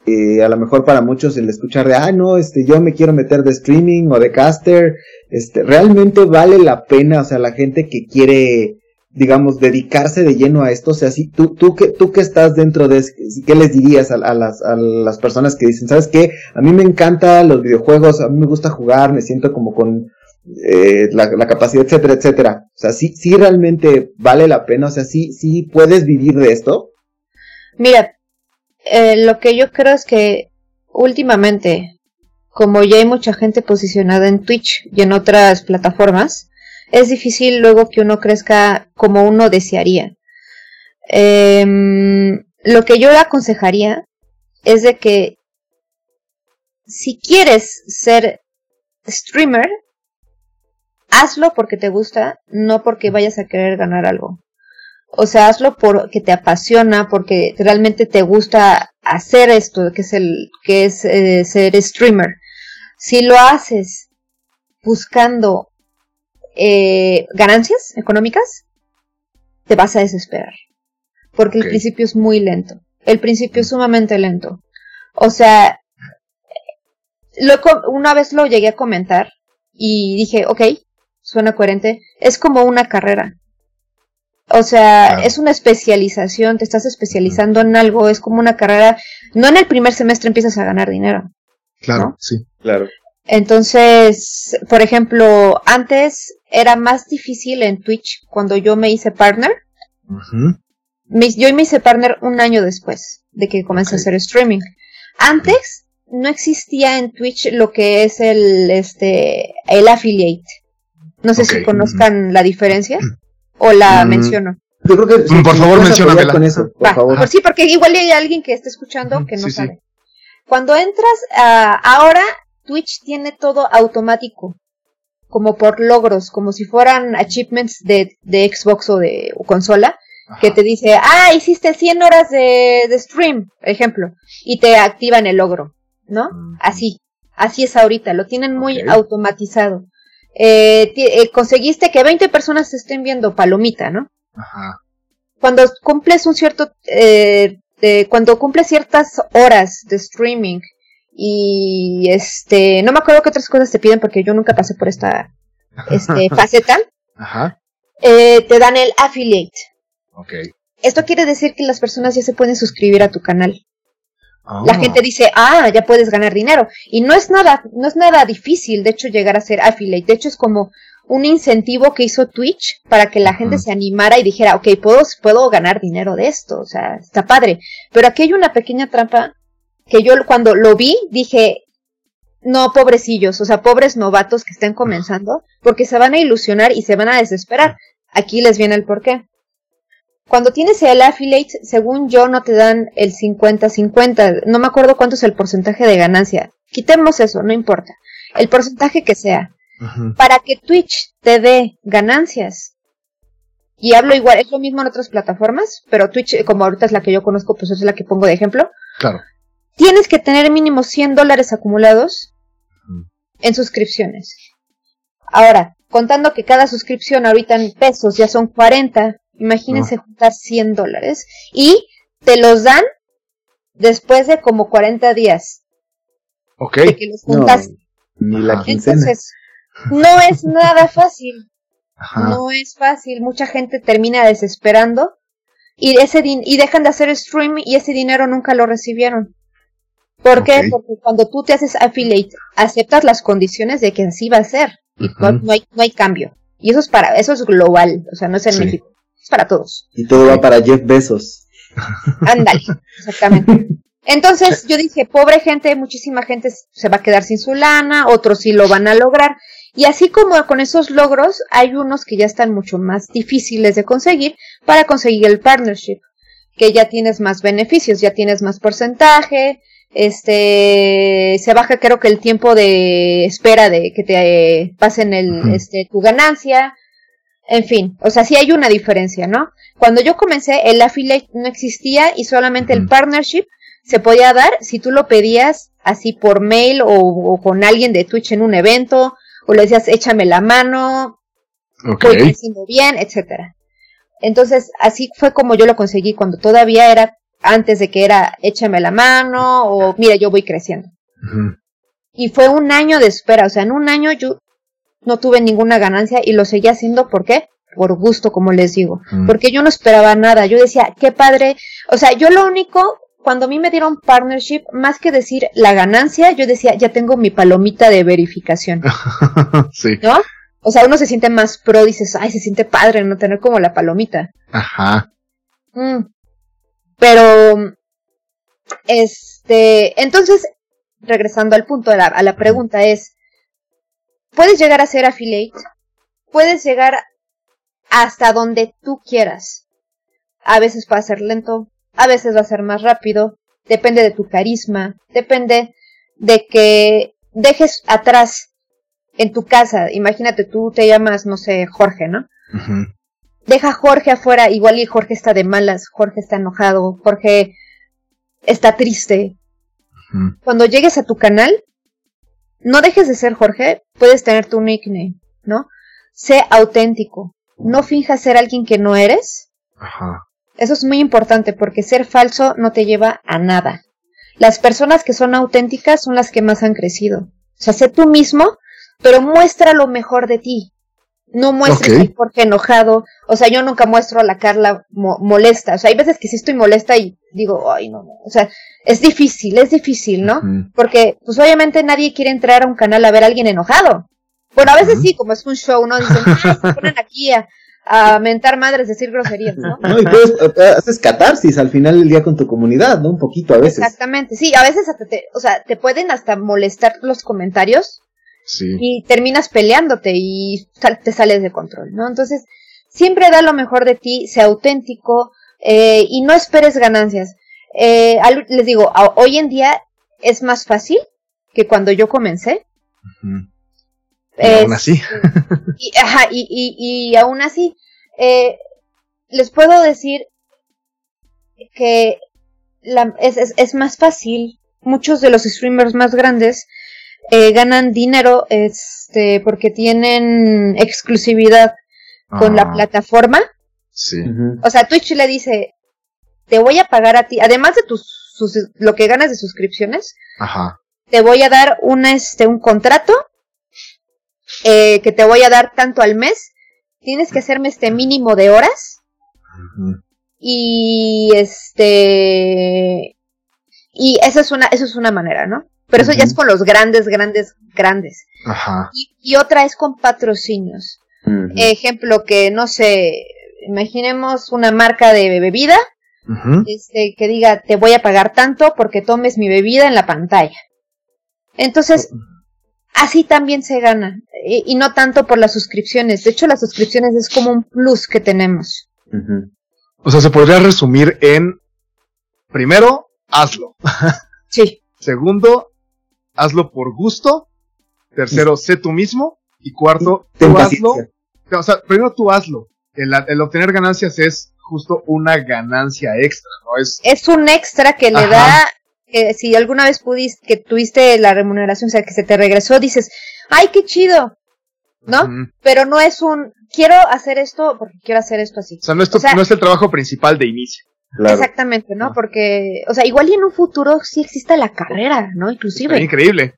eh, a lo mejor para muchos el escuchar de, ah, no, este, yo me quiero meter de streaming o de caster, este, realmente vale la pena, o sea, la gente que quiere, digamos, dedicarse de lleno a esto, o sea, si tú, tú que, tú que estás dentro de, ¿qué les dirías a, las, a las personas que dicen, sabes qué, a mí me encantan los videojuegos, a mí me gusta jugar, me siento como con, eh, la, la, capacidad, etcétera, etcétera. O sea, sí, sí realmente vale la pena, o sea, sí, sí puedes vivir de esto. Mira, eh, lo que yo creo es que últimamente, como ya hay mucha gente posicionada en Twitch y en otras plataformas, es difícil luego que uno crezca como uno desearía. Em, lo que yo le aconsejaría es de que si quieres ser streamer, hazlo porque te gusta, no porque vayas a querer ganar algo. O sea, hazlo porque te apasiona, porque realmente te gusta hacer esto, que es el, que es eh, ser streamer. Si lo haces buscando eh, ganancias económicas, te vas a desesperar. Porque el principio es muy lento. El principio es sumamente lento. O sea, lo, una vez lo llegué a comentar y dije, ok, suena coherente. Es como una carrera. O sea, es una especialización, te estás especializando en algo, es como una carrera. No en el primer semestre empiezas a ganar dinero. Claro, sí. Claro. Entonces, por ejemplo, antes era más difícil en Twitch cuando yo me hice partner. yo me hice partner un año después de que comencé a hacer streaming. Antes no existía en Twitch lo que es el, este, el affiliate. No sé si conozcan la diferencia o la mm. menciono. Yo creo que mm, por favor menciónamela con eso, por favor. sí, porque igual hay alguien que esté escuchando que no sabe. Cuando entras a, ahora Twitch tiene todo automático, como por logros, como si fueran achievements de, de Xbox o de consola, que te dice, ah, hiciste 100 horas de, de stream, por ejemplo, y te activan el logro, ¿no? Así, así es ahorita, lo tienen muy automatizado eh, eh, conseguiste que 20 personas estén viendo palomita, ¿no? Ajá. Cuando cumples un cierto, eh, cuando cumples ciertas horas de streaming y este, no me acuerdo qué otras cosas te piden porque yo nunca pasé por esta este, faceta. Ajá. Eh, te dan el affiliate. Ok. Esto quiere decir que las personas ya se pueden suscribir a tu canal. La ah. gente dice, ah, ya puedes ganar dinero. Y no es nada, no es nada difícil, de hecho, llegar a ser affiliate. De hecho, es como un incentivo que hizo Twitch para que la gente se animara y dijera, ok, puedo, puedo ganar dinero de esto. O sea, está padre. Pero aquí hay una pequeña trampa que yo cuando lo vi dije, no, pobrecillos, o sea, pobres novatos que estén comenzando, porque se van a ilusionar y se van a desesperar. Aquí les viene el porqué. Cuando tienes el affiliate, según yo, no te dan el 50-50. No me acuerdo cuánto es el porcentaje de ganancia. Quitemos eso, no importa. El porcentaje que sea. Para que Twitch te dé ganancias. Y hablo igual, es lo mismo en otras plataformas, pero Twitch, como ahorita es la que yo conozco, pues es la que pongo de ejemplo. Claro. Tienes que tener mínimo 100 dólares acumulados en suscripciones. Ahora, contando que cada suscripción ahorita en pesos ya son 40, Imagínense juntar 100 dólares y te los dan después de como 40 días. Ok. De que los juntas. ni la Entonces, no es nada fácil. No es fácil. Mucha gente termina desesperando y, ese y dejan de hacer stream y ese dinero nunca lo recibieron. ¿Por qué? Porque cuando tú te haces affiliate, aceptas las condiciones de que así va a ser. no, hay, no hay cambio. Y eso es para, eso es global, o sea, no es en México, es para todos. Y todo va para Jeff Bezos. Ándale, exactamente. Entonces yo dije, pobre gente, muchísima gente se va a quedar sin su lana, otros sí lo van a lograr. Y así como con esos logros, hay unos que ya están mucho más difíciles de conseguir para conseguir el partnership, que ya tienes más beneficios, ya tienes más porcentaje, este, se baja creo que el tiempo de espera de que te pasen el, este, tu ganancia, en fin, o sea, sí hay una diferencia, ¿no? Cuando yo comencé, el affiliate no existía y solamente el partnership se podía dar si tú lo pedías así por mail o, con alguien de Twitch en un evento, o le decías échame la mano, okay. voy haciendo bien, etcétera. Entonces, así fue como yo lo conseguí cuando todavía era antes de que era échame la mano o mira, yo voy creciendo. Y fue un año de espera, o sea, en un año yo no tuve ninguna ganancia y lo seguía haciendo, ¿por qué? Por gusto, como les digo. Porque yo no esperaba nada, yo decía, qué padre, o sea, yo lo único, cuando a mí me dieron partnership, más que decir la ganancia, yo decía, ya tengo mi palomita de verificación. sí. ¿No? O sea, uno se siente más pro, dices, ay, se siente padre no tener como la palomita. Ajá. Mm. Pero, este, entonces, regresando al punto, a la, a la pregunta es, puedes llegar a ser affiliate, puedes llegar hasta donde tú quieras. A veces va a ser lento, a veces va a ser más rápido, depende de tu carisma, depende de que dejes atrás en tu casa, imagínate tú te llamas, no sé, Jorge, ¿no? deja a Jorge afuera, igual y Jorge está de malas, Jorge está enojado, Jorge está triste. Cuando llegues a tu canal, no dejes de ser Jorge, puedes tener tu nickname, ¿no? Sé auténtico, no finjas ser alguien que no eres. Ajá. Eso es muy importante porque ser falso no te lleva a nada. Las personas que son auténticas son las que más han crecido. O sea, sé tú mismo, pero muestra lo mejor de ti. No muestres a Jorge enojado. O sea, yo nunca muestro a la Carla molesta. O sea, hay veces que sí estoy molesta y digo, ay, no, no. O sea, es difícil, es difícil, ¿no? Porque, pues obviamente nadie quiere entrar a un canal a ver a alguien enojado. Bueno, a veces sí, como es un show, ¿no? Dicen, ah, se ponen aquí a, a mentar madres, decir groserías, ¿no? No, y puedes, haces catarsis al final del día con tu comunidad, ¿no? Un poquito a veces. Exactamente, sí, a veces hasta te, o sea, te pueden hasta molestar los comentarios y terminas peleándote y te sales de control, ¿no? Entonces, siempre da lo mejor de ti, sea auténtico eh, y no esperes ganancias. Eh, les digo, hoy en día es más fácil que cuando yo comencé. Y aún así. y, ajá, y, y, y aún así, eh, les puedo decir que la, es, es, es, más fácil. Muchos de los streamers más grandes eh, ganan dinero este porque tienen exclusividad con la ah. plataforma. Sí. O sea, Twitch le dice, te voy a pagar a ti, además de tus lo que ganas de suscripciones, Ajá. te voy a dar una, este, un contrato eh, que te voy a dar tanto al mes. Tienes que hacerme este mínimo de horas. Y este y esa es una, eso es una manera, ¿no? Pero eso ya es con los grandes, grandes, grandes. Ajá. Y, otra es con patrocinios. Ejemplo que, no sé, imaginemos una marca de bebida este, que diga, te voy a pagar tanto porque tomes mi bebida en la pantalla. Entonces, así también se gana. Y, no tanto por las suscripciones. De hecho, las suscripciones es como un plus que tenemos. O sea, se podría resumir en, primero, hazlo. sí. Segundo, hazlo por gusto. Tercero, sé tú mismo. Y cuarto, tú hazlo. O sea, primero tú hazlo. El, obtener ganancias es justo una ganancia extra, ¿no? Es, es un extra que le da, que si alguna vez pudiste, que tuviste la remuneración, o sea, que se te regresó, dices, ay, qué chido, ¿no? Pero no es un, quiero hacer esto porque quiero hacer esto así. O sea, no es, no es el trabajo principal de inicio. Exactamente, ¿no? Porque, o sea, igual y en un futuro sí existe la carrera, ¿no? Inclusive. increíble.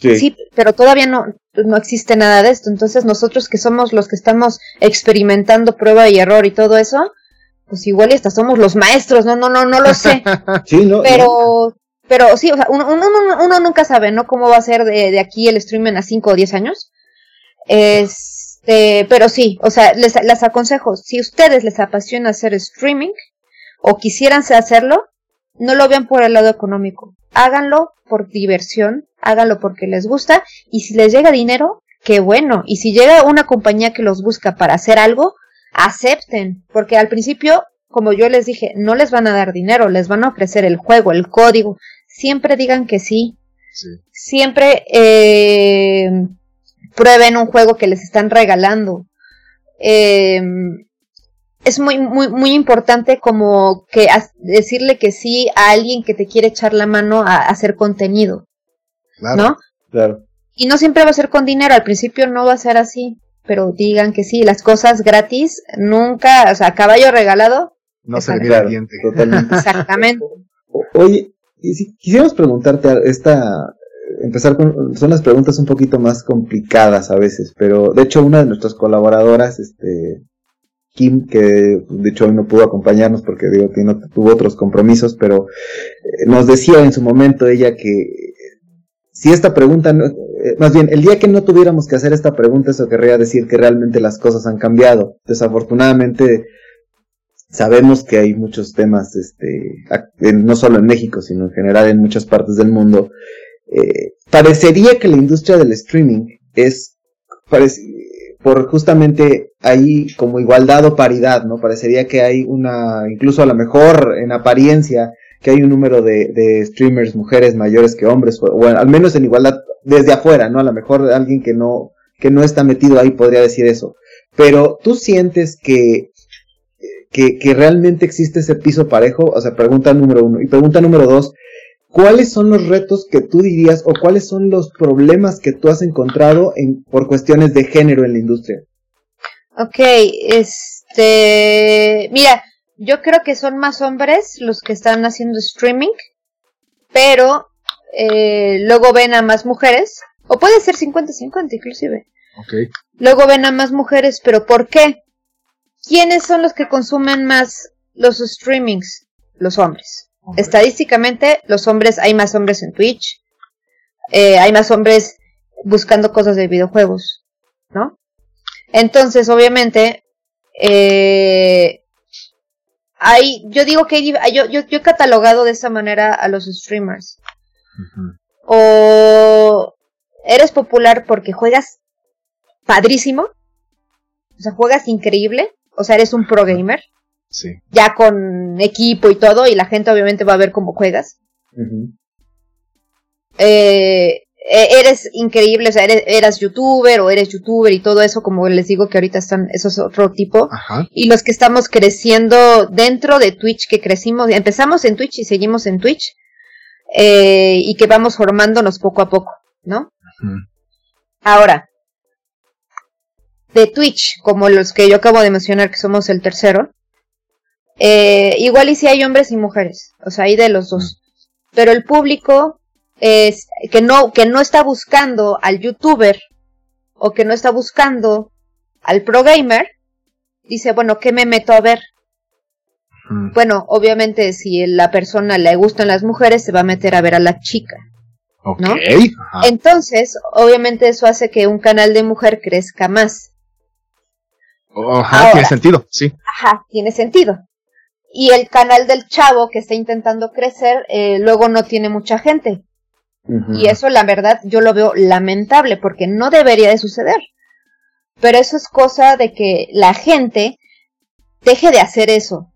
Sí. pero todavía no, no existe nada de esto. Entonces nosotros que somos los que estamos experimentando prueba y error y todo eso, pues igual y hasta somos los maestros, no, no, no, no lo sé. sí, no. Pero, pero sí, o sea, uno, uno, uno, nunca sabe, ¿no? Cómo va a ser de, de aquí el streaming a 5 o 10 años. Es, Este, pero sí, o sea, les, les aconsejo, si ustedes les apasiona hacer streaming o quisieran hacerlo, no lo vean por el lado económico. Háganlo por diversión, háganlo porque les gusta y si les llega dinero, qué bueno. Y si llega una compañía que los busca para hacer algo, acepten, porque al principio, como yo les dije, no les van a dar dinero, les van a ofrecer el juego, el código. Siempre digan que sí. Siempre eh, prueben un juego que les están regalando. Eh, es muy, muy, muy importante como que decirle que sí a alguien que te quiere echar la mano a, hacer contenido. ¿No? Claro. Y no siempre va a ser con dinero, al principio no va a ser así, pero digan que sí, las cosas gratis nunca, o sea, caballo regalado. No se claro, Totalmente. Exactamente. Oye, si quisiéramos preguntarte esta, empezar con, son las preguntas un poquito más complicadas a veces, pero de hecho una de nuestras colaboradoras, este, Kim, que de hecho hoy no pudo acompañarnos porque digo no tuvo otros compromisos, pero eh, nos decía en su momento ella que si esta pregunta, eh, más bien, el día que no tuviéramos que hacer esta pregunta, eso querría decir que realmente las cosas han cambiado. Desafortunadamente, sabemos que hay muchos temas, este, no solo en México, sino en general en muchas partes del mundo. Eh, parecería que la industria del streaming es, por justamente ahí como igualdad o paridad, ¿no? Parecería que hay una, incluso a lo mejor en apariencia, que hay un número de, streamers mujeres mayores que hombres, o, al menos en igualdad desde afuera, ¿no? A lo mejor alguien que no, que no está metido ahí podría decir eso. Pero tú sientes que, que, que realmente existe ese piso parejo, o sea, pregunta número uno. Y pregunta número dos, ¿cuáles son los retos que tú dirías o cuáles son los problemas que tú has encontrado en, por cuestiones de género en la industria? Ok, este, mira, yo creo que son más hombres los que están haciendo streaming, pero eh, luego ven a más mujeres, o puede ser 50-50 inclusive. Ok. Luego ven a más mujeres, pero ¿por qué? ¿Quiénes son los que consumen más los streamings? Los hombres. Estadísticamente, los hombres, hay más hombres en Twitch, eh, hay más hombres buscando cosas de videojuegos, ¿no? Entonces, obviamente, eh, hay, yo digo que yo, yo, he catalogado de esa manera a los streamers. O eres popular porque juegas padrísimo, o sea, juegas increíble, o sea, eres un pro gamer. Ya con equipo y todo, y la gente obviamente va a ver cómo juegas. eh, eres increíble, o sea, eres, eras youtuber o eres youtuber y todo eso, como les digo que ahorita están, eso es otro tipo. Y los que estamos creciendo dentro de Twitch, que crecimos, empezamos en Twitch y seguimos en Twitch, eh, y que vamos formándonos poco a poco, ¿no? Ahora, de Twitch, como los que yo acabo de mencionar, que somos el tercero, eh, igual y si hay hombres y mujeres, o sea, hay de los dos. Pero el público es que no, que no está buscando al youtuber o que no está buscando al pro gamer, dice, bueno, ¿qué me meto a ver? Bueno, obviamente si la persona le gustan las mujeres, se va a meter a ver a la chica. ¿no? Entonces, obviamente eso hace que un canal de mujer crezca más. Ajá, tiene sentido, sí. Ajá, tiene sentido y el canal del chavo que está intentando crecer eh, luego no tiene mucha gente. Y eso la verdad yo lo veo lamentable porque no debería de suceder. Pero eso es cosa de que la gente deje de hacer eso.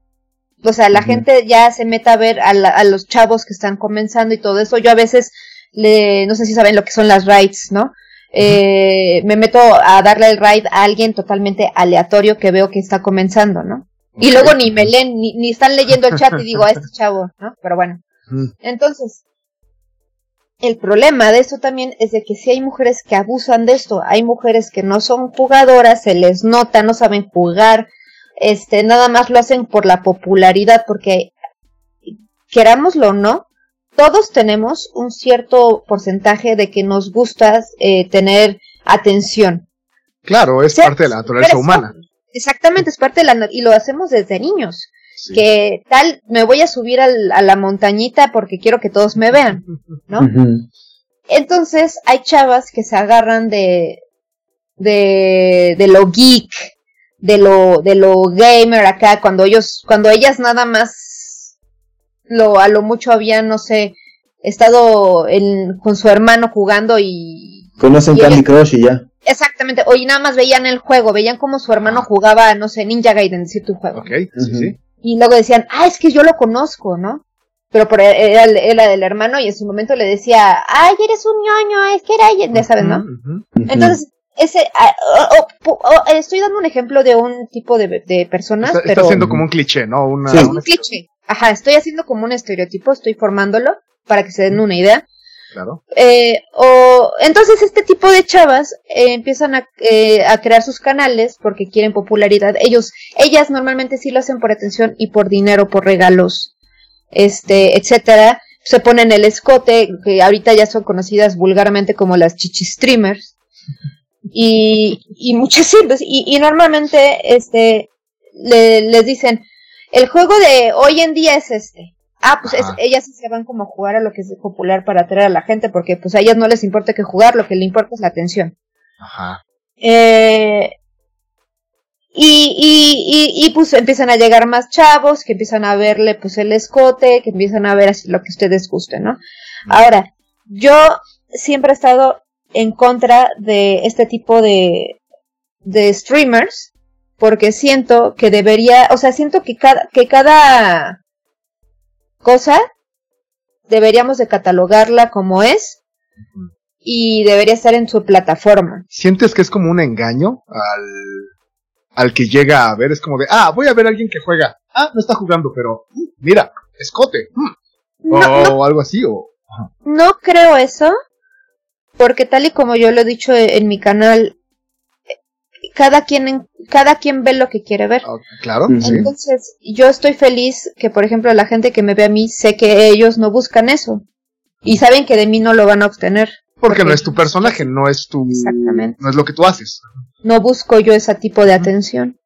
O sea, la gente ya se meta a ver a, los chavos que están comenzando y todo eso. Yo a veces, le, no sé si saben lo que son las rides, ¿no? Eh, me meto a darle el ride a alguien totalmente aleatorio que veo que está comenzando, ¿no? Y luego ni me leen, ni, ni están leyendo el chat y digo, a este chavo, ¿no? Pero bueno. Entonces, el problema de esto también es de que si hay mujeres que abusan de esto, hay mujeres que no son jugadoras, se les nota, no saben jugar, este, nada más lo hacen por la popularidad, porque querámoslo o no, todos tenemos un cierto porcentaje de que nos gusta eh, tener atención. Claro, es parte de la naturaleza humana. Exactamente, es parte de la... y lo hacemos desde niños. Que tal, me voy a subir a la montañita porque quiero que todos me vean, ¿no? Entonces hay chavas que se agarran de, de, de lo geek, de lo, de lo gamer acá, cuando ellos, cuando ellas nada más lo, a lo mucho habían, no sé, estado en, con su hermano jugando y... Conocen Candy Crush y ya. Exactamente, hoy nada más veían el juego, veían como su hermano jugaba, no sé, Ninja Gaiden, decir tu juego. Ok, sí, sí. Y luego decían, ah, es que yo lo conozco, ¿no? Pero por, era, era del hermano y en su momento le decía, ay, eres un ñoño, es que era, ya sabes, ¿no? Entonces, ese, ah, oh, oh, oh, estoy dando un ejemplo de un tipo de, de personas, Está, está pero haciendo como un cliché, ¿no? Una, Sí. es un cliché. Ajá, estoy haciendo como un estereotipo, estoy formándolo para que se den una idea. Eh, o entonces este tipo de chavas eh, empiezan a, eh, a crear sus canales porque quieren popularidad. Ellos, ellas normalmente sí lo hacen por atención y por dinero, por regalos, este, etcétera. Se ponen el escote, que ahorita ya son conocidas vulgarmente como las chichi streamers. Y, y muchas y, y normalmente este le- les dicen el juego de hoy en día es este. Ah, pues es- ellas sí se van como a jugar a lo que es popular para atraer a la gente, porque pues a ellas no les importa que jugar, lo que le importa es la atención. Ajá. Eh, y, y, y, y, pues empiezan a llegar más chavos que empiezan a verle pues el escote, que empiezan a ver así lo que ustedes gusten, ¿no? Ahora, yo siempre he estado en contra de este tipo de, de streamers, porque siento que debería, o sea, siento que cada, que cada cosa deberíamos de catalogarla como es y debería estar en su plataforma. ¿Sientes que es como un engaño al, al que llega a ver? Es como de, ah, voy a ver a alguien que juega. Ah, no está jugando, pero mm, mira, escote. mm, No, o no, algo así, o... no creo eso, porque tal y como yo lo he dicho en mi canal, cada quien, en- cada quien ve lo que quiere ver. claro, sí. Entonces, yo estoy feliz que, por ejemplo, la gente que me ve a mí, sé que ellos no buscan eso. Y saben que de mí no lo van a obtener. Porque no es tu personaje, no es tu... Exactamente. No es lo que tú haces. No busco yo ese tipo de atención.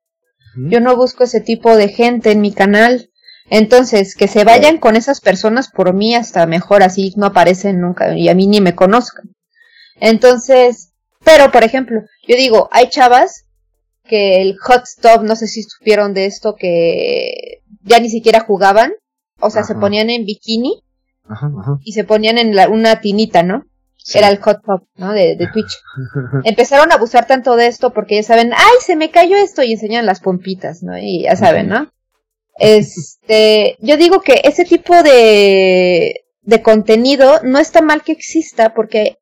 Yo no busco ese tipo de gente en mi canal. Entonces, que se vayan con esas personas por mí hasta mejor, así no aparecen nunca y a mí ni me conozcan. Entonces, pero por ejemplo, yo digo, hay chavas que el hot stop, no sé si supieron de esto, que ya ni siquiera jugaban, o sea, se ponían en bikini Ajá, ajá. y se ponían en la- una tinita, ¿no? Sí. Era el hot top, ¿no? De, de Twitch. Empezaron a abusar tanto de esto porque ya saben, ay, se me cayó esto y enseñan las pompitas, ¿no? Y ya saben, ¿no? Este, yo digo que ese tipo de, de contenido no está mal que exista porque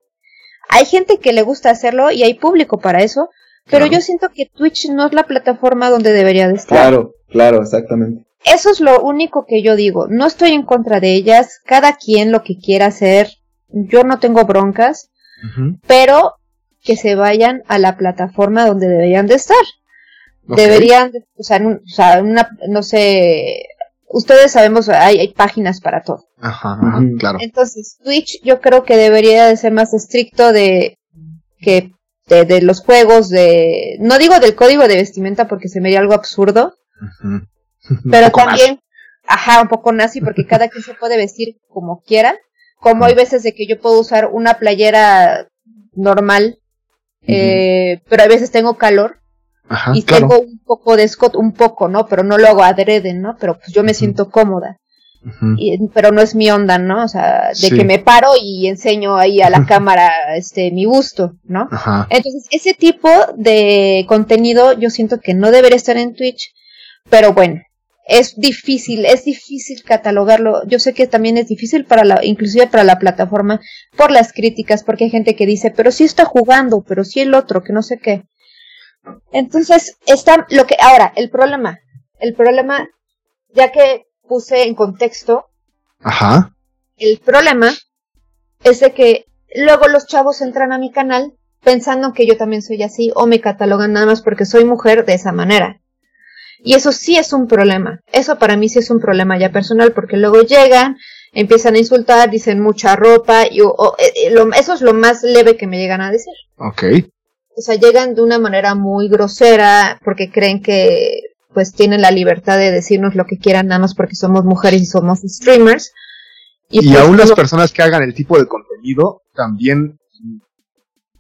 hay gente que le gusta hacerlo y hay público para eso, pero Claro. yo siento que Twitch no es la plataforma donde debería de estar. Claro, claro, exactamente. Eso es lo único que yo digo. No estoy en contra de ellas, cada quien lo que quiera hacer. Yo no tengo broncas, pero que se vayan a la plataforma donde deberían de estar. Deberían, de- o sea, en un- o sea, una, no sé, ustedes sabemos, hay, hay páginas para todo. Ajá, claro. Entonces, Twitch yo creo que debería de ser más estricto de que de, de los juegos, de, no digo del código de vestimenta porque se me haría algo absurdo, pero también, ajá, un poco nazi porque cada quien se puede vestir como quiera, como hay veces de que yo puedo usar una playera normal, eh, pero a veces tengo calor Ajá, y claro. tengo un poco de escote, un poco, ¿no? Pero no lo hago adrede, ¿no? Pero pues yo me siento cómoda, Y- pero no es mi onda, ¿no? O sea, de Sí. que me paro y enseño ahí a la cámara, este, mi gusto, ¿no? Ajá. Entonces, ese tipo de contenido yo siento que no debería estar en Twitch, pero bueno, es difícil, es difícil catalogarlo. Yo sé que también es difícil para la, inclusive para la plataforma, por las críticas, porque hay gente que dice, pero sí está jugando, pero sí el otro, que no sé qué. Entonces, está lo que, ahora, el problema, el problema, ya que puse en contexto, Ajá. el problema es de que luego los chavos entran a mi canal pensando que yo también soy así o me catalogan nada más porque soy mujer de esa manera. Y eso sí es un problema. Eso para mí sí es un problema ya personal porque luego llegan, empiezan a insultar, dicen mucha ropa y o- o, eh, eh, lo- eso es lo más leve que me llegan a decir. Ok. O sea, llegan de una manera muy grosera porque creen que pues tienen la libertad de decirnos lo que quieran nada más porque somos mujeres y somos streamers. Y, pues, aún las personas que hagan el tipo de contenido también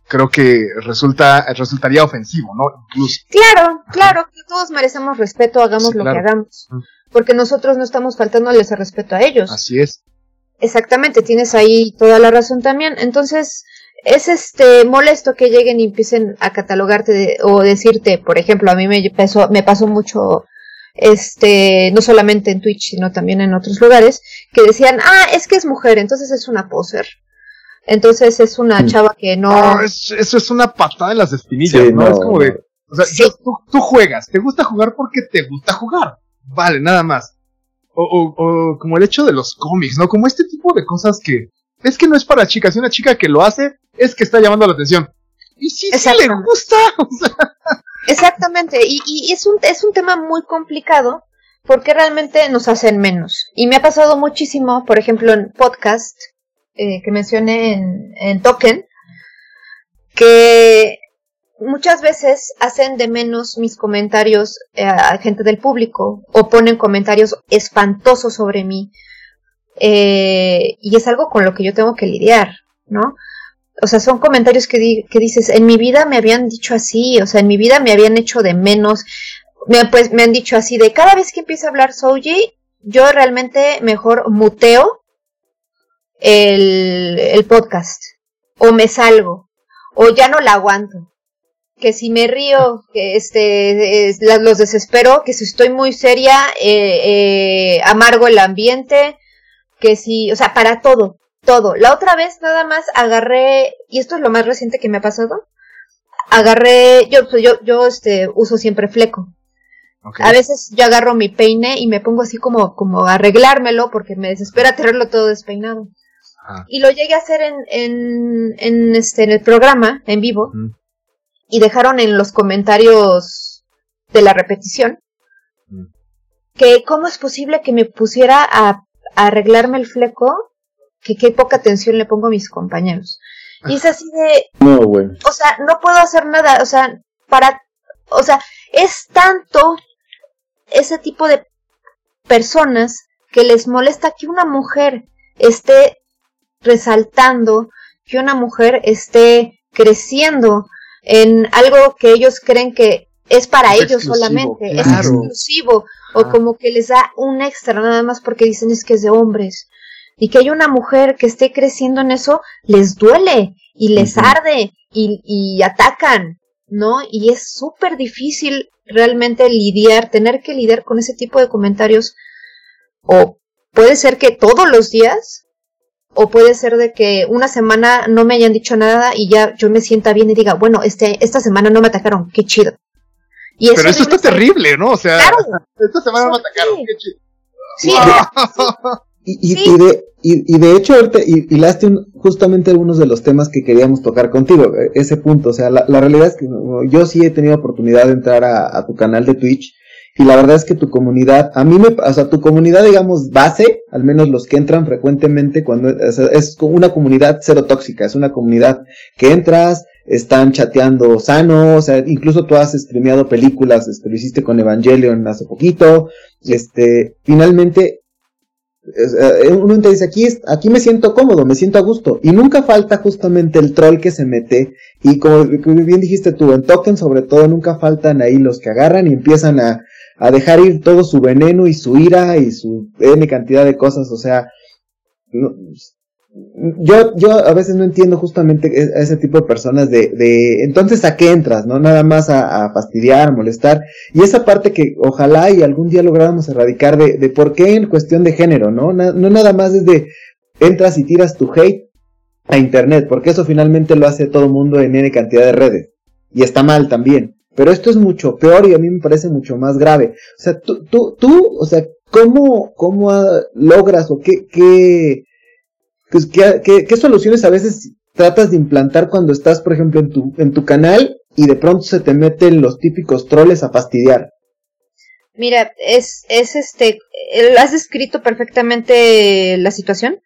creo que resulta, resultaría ofensivo, ¿no? Incluso. Claro, claro, que todos merecemos respeto, hagamos lo que hagamos. Porque nosotros no estamos faltándoles el respeto a ellos. Así es. Exactamente, tienes ahí toda la razón también. Entonces, es este molesto que lleguen y empiecen a catalogarte o decirte, por ejemplo, a mí me pasó, me pasó mucho este, no solamente en Twitch, sino también en otros lugares, que decían, ah, es que es mujer, entonces es una poser. Entonces es una mm. chava que no... Ah, eso es una patada en las espinillas, ¿no? Es como de... O sea, tú, juegas, te gusta jugar porque te gusta jugar. Vale, nada más. O, o, o, como el hecho de los cómics, ¿no? Como este tipo de cosas que es que no es para chicas. Y una chica que lo hace es que está llamando la atención. Y sí, sí le gusta. Exactamente. Y, y, es, un, es un tema muy complicado porque realmente nos hacen menos. Y me ha pasado muchísimo, por ejemplo, en podcast eh, que mencioné en, en Token, que muchas veces hacen de menos mis comentarios eh, a gente del público o ponen comentarios espantosos sobre mí. Eh, y es algo con lo que yo tengo que lidiar, ¿no? O sea, son comentarios que, que dices, en mi vida me habían dicho así, o sea, en mi vida me habían hecho de menos, me, pues me han dicho así, de cada vez que empiezo a hablar Soji, yo realmente mejor muteo el, el podcast, o me salgo, o ya no la aguanto, que si me río, que este, los desespero, que si estoy muy seria, eh, eh, amargo el ambiente, que si, o sea, para todo, todo. La otra vez nada más agarré, y esto es lo más reciente que me ha pasado, agarré, yo, pues, yo, yo este, uso siempre fleco. A veces yo agarro mi peine y me pongo así como, como a arreglármelo porque me desespera tenerlo todo despeinado. Y lo llegué a hacer en, en, en, este, en el programa, en vivo, y dejaron en los comentarios de la repetición que cómo es posible que me pusiera a, a arreglarme el fleco que qué poca atención le pongo a mis compañeros. Y es así de... No. O sea, no puedo hacer nada, o sea, para... O sea, es tanto ese tipo de personas que les molesta que una mujer esté resaltando, que una mujer esté creciendo en algo que ellos creen que es para ellos solamente, es exclusivo, o como que les da un extra nada más porque dicen es que es de hombres y que hay una mujer que esté creciendo en eso, les duele y les arde y, y, atacan, ¿no? Y es súper difícil realmente lidiar, tener que lidiar con ese tipo de comentarios. O puede ser que todos los días, o puede ser de que una semana no me hayan dicho nada y ya yo me sienta bien y diga, bueno, este, esta semana no me atacaron, qué chido. Y Pero eso está terrible, ¿no? O sea, esta semana me atacaron, qué chido. Sí, Y, y, de, y, de hecho, ahorita hilaste justamente algunos de los temas que queríamos tocar contigo, e, ese punto. O sea, la, realidad es que yo sí he tenido oportunidad de entrar a, tu canal de Twitch y la verdad es que tu comunidad, a mí me, o sea, tu comunidad, digamos, base, al menos los que entran frecuentemente, cuando es una comunidad cero tóxica, es una comunidad que entras, están chateando sano, o sea, incluso tú has streameado películas, este, lo hiciste con Evangelion hace poquito, este, finalmente eh, uno te dice, aquí, aquí me siento cómodo, me siento a gusto. Y nunca falta justamente el troll que se mete. Y como bien dijiste tú, en Token sobre todo, nunca faltan ahí los que agarran y empiezan a, a dejar ir todo su veneno y su ira y su N cantidad de cosas. O sea, yo, yo a veces no entiendo justamente a ese tipo de personas de, de entonces a qué entras, ¿no? Nada más a, fastidiar, a molestar. Y esa parte que ojalá y algún día lográramos erradicar de, de por qué en cuestión de género, ¿no? no nada más es de entras y tiras tu hate a internet, porque eso finalmente lo hace todo mundo en N cantidad de redes. Y está mal también. Pero esto es mucho peor y a mí me parece mucho más grave. O sea, tú, tú, tú o sea, ¿cómo, cómo logras o qué, qué, pues, ¿qué, soluciones a veces tratas de implantar cuando estás, por ejemplo, en tu, en tu canal y de pronto se te meten los típicos troles a fastidiar? Mira, es, es este, has descrito perfectamente la situación.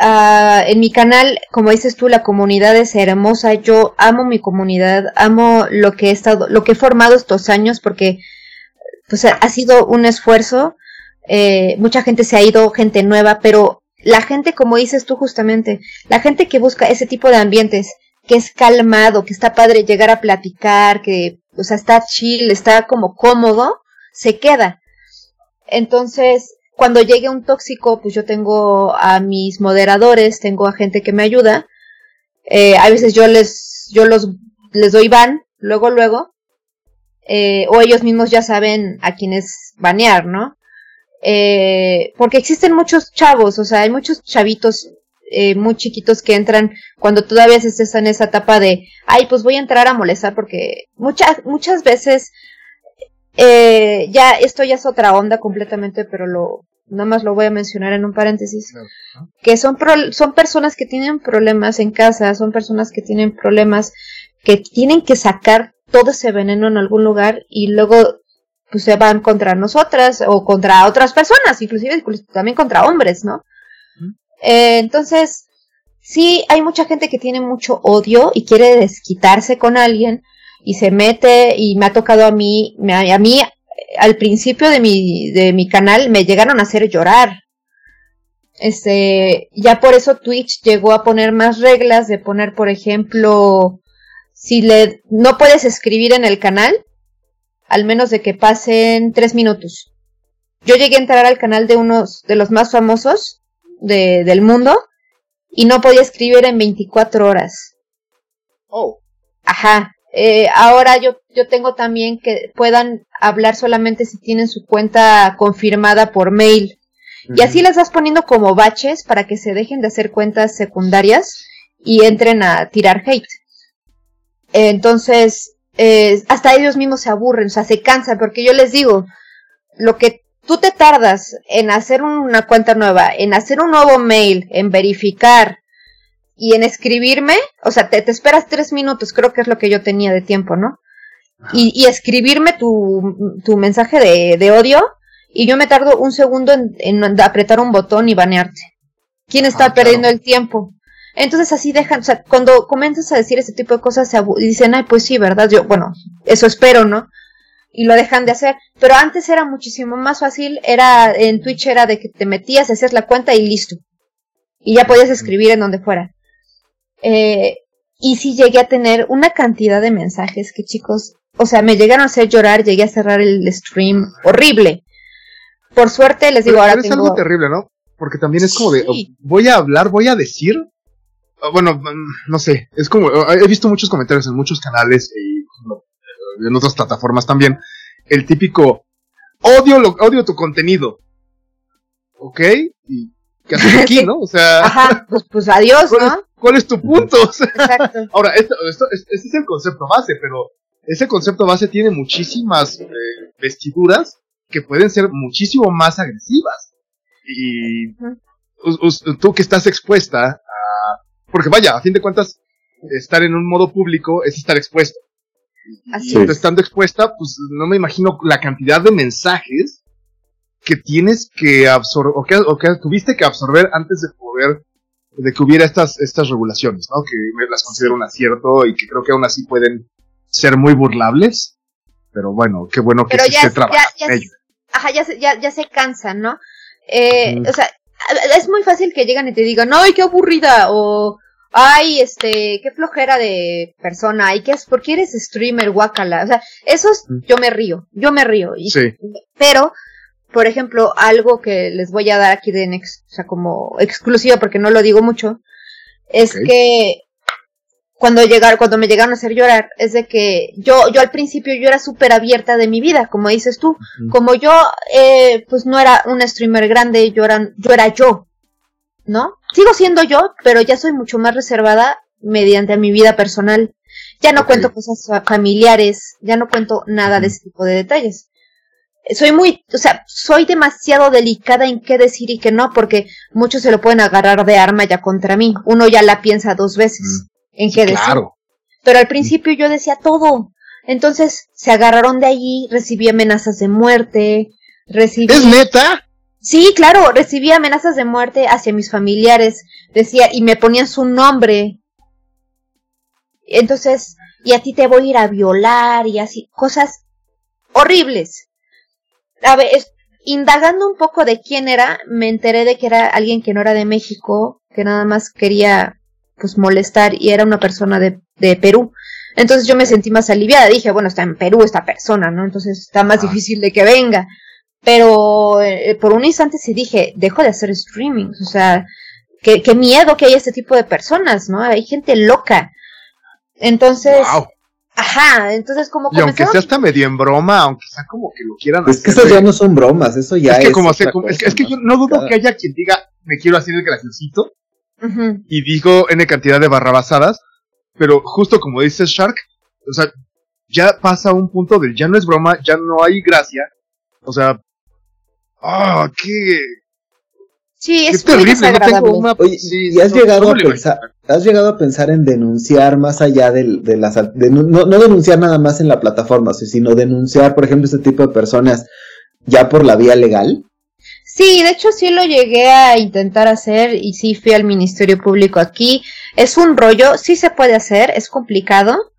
Ah, en mi canal, como dices tú, la comunidad es hermosa. Yo amo mi comunidad, amo lo que he estado, lo que he formado estos años, porque pues ha sido un esfuerzo. Eh, mucha gente se ha ido, gente nueva, pero la gente, como dices tú justamente, la gente que busca ese tipo de ambientes, que es calmado, que está padre llegar a platicar, que, o sea, está chill, está como cómodo, se queda. Entonces, cuando llegue un tóxico, pues yo tengo a mis moderadores, tengo a gente que me ayuda. Eh, a veces yo les, yo los, les doy ban, luego, luego. Eh, o ellos mismos ya saben a quiénes banear, ¿no? Eh, porque existen muchos chavos, o sea, hay muchos chavitos eh, muy chiquitos que entran cuando todavía se está en esa etapa de, ay, pues voy a entrar a molestar porque muchas, muchas veces, eh, ya, esto ya es otra onda completamente, pero lo, nada más lo voy a mencionar en un paréntesis, que son, son personas que tienen problemas en casa, son personas que tienen problemas que tienen que sacar todo ese veneno en algún lugar y luego pues se van contra nosotras o contra otras personas, inclusive también contra hombres, ¿no? Eh, entonces, sí, hay mucha gente que tiene mucho odio y quiere desquitarse con alguien y se mete y me ha tocado a mí, a mí al principio de mi, de mi canal me llegaron a hacer llorar. Este, ya por eso Twitch llegó a poner más reglas de poner, por ejemplo, si le, no puedes escribir en el canal, al menos de que pasen tres minutos. Yo llegué a entrar al canal de unos de los más famosos de, del mundo y no podía escribir en 24 horas. Oh. Ajá. Eh, ahora yo, yo tengo también que puedan hablar solamente si tienen su cuenta confirmada por mail. Y así les vas poniendo como baches para que se dejen de hacer cuentas secundarias y entren a tirar hate. Entonces, eh, hasta ellos mismos se aburren, o sea, se cansan, porque yo les digo, lo que tú te tardas en hacer una cuenta nueva, en hacer un nuevo mail, en verificar y en escribirme, o sea, te, esperas tres minutos, creo que es lo que yo tenía de tiempo, ¿no? Y, y escribirme tu, tu mensaje de, de, odio, y yo me tardo un segundo en, en apretar un botón y banearte. ¿Quién está ah, perdiendo el tiempo? Entonces así dejan, o sea, cuando comienzas a decir ese tipo de cosas, se dicen, ay, pues sí, ¿verdad? Yo, bueno, eso espero, ¿no? Y lo dejan de hacer. Pero antes era muchísimo más fácil, era, en Twitch era de que te metías, hacías la cuenta y listo. Y ya podías escribir en donde fuera. Eh, y sí llegué a tener una cantidad de mensajes que chicos, o sea, me llegaron a hacer llorar, llegué a cerrar el stream horrible. Por suerte les digo pero, ahora pero es algo terrible, ¿no? Porque también es como de, voy a hablar, voy a decir, bueno, mm, no sé, es como, ah, he visto muchos comentarios en muchos canales y en otras plataformas también, el típico, odio, lo, odio tu contenido, ¿ok? Y ¿qué haces aquí, no? O sea, Ajá, pues, pues adiós, ¿cuál ¿no? Es, ¿Cuál es tu punto? Exacto. Ahora, esto, esto, este es el concepto base, pero ese concepto base tiene muchísimas eh, vestiduras que pueden ser muchísimo más agresivas. Y tú que estás expuesta porque vaya, a fin de cuentas, estar en un modo público es estar expuesto. Así es. Estando expuesta, pues no me imagino la cantidad de mensajes que tienes que absorber, o que, o que tuviste que absorber antes de poder, de que hubiera estas, estas regulaciones, ¿no? Que me las considero un acierto y que creo que aún así pueden ser muy burlables. Pero bueno, qué bueno que Pero se ya, esté trabajando ya, en ello. Ajá, ya, se- ya, ya se cansan, ¿no? Eh, O sea, es muy fácil que llegan y te digan, ay, qué aburrida, o ay, este, qué flojera de persona, ay, ¿qué es? ¿Por qué eres streamer, guacala? O sea, esos Mm. yo me río, yo me río. Y, Sí. Pero, por ejemplo, algo que les voy a dar aquí de o sea, como exclusiva porque no lo digo mucho, es que cuando llegar, cuando me llegaron a hacer llorar, es de que yo, yo al principio yo era súper abierta de mi vida, como dices tú, como yo, eh, pues no era un streamer grande, yo era, yo era yo, ¿no? Sigo siendo yo, pero ya soy mucho más reservada mediante mi vida personal. Ya no cuento cosas fa- familiares, ya no cuento nada de ese tipo de detalles. Soy muy, o sea, soy demasiado delicada en qué decir y qué no, porque muchos se lo pueden agarrar de arma ya contra mí. Uno ya la piensa dos veces en decir. Claro. Pero al principio yo decía todo. Entonces se agarraron de allí, recibí amenazas de muerte, recibí... ¿Es neta? Sí, claro, recibí amenazas de muerte hacia mis familiares, decía, y me ponían su nombre. Entonces, y a ti te voy a ir a violar y así, cosas horribles. A ver, es- indagando un poco de quién era, me enteré de que era alguien que no era de México, que nada más quería pues molestar y era una persona de, de Perú. Entonces yo me sentí más aliviada, dije, bueno, está en Perú esta persona, ¿no? Entonces está más Ah. difícil de que venga. Pero eh, por un instante sí dije, dejo de hacer streaming, o sea, qué, qué miedo que haya este tipo de personas, ¿no? Hay gente loca. Entonces, Wow. ajá, entonces como Y aunque sea hasta medio en broma, aunque sea como que lo quieran Es que hacer esas de- ya no son bromas, eso ya es es. que como como- es, que, cosa, es que yo no dudo que haya quien diga, me quiero hacer el graciosito, Y digo N cantidad de barrabasadas, pero justo como dice Shark, o sea, ya pasa un punto del ya no es broma, ya no hay gracia, o sea, ah, qué, Sí, es terrible, no tengo una... Oye, sí, ¿y has no- llegado no a pensar, has llegado a pensar en denunciar más allá del- de, las, de no, no- no denunciar nada más en la plataforma, sino denunciar, por ejemplo, este tipo de personas ya por la vía legal? Sí, de hecho sí lo llegué a intentar hacer y sí fui al Ministerio Público aquí. Es un rollo, sí se puede hacer, es complicado,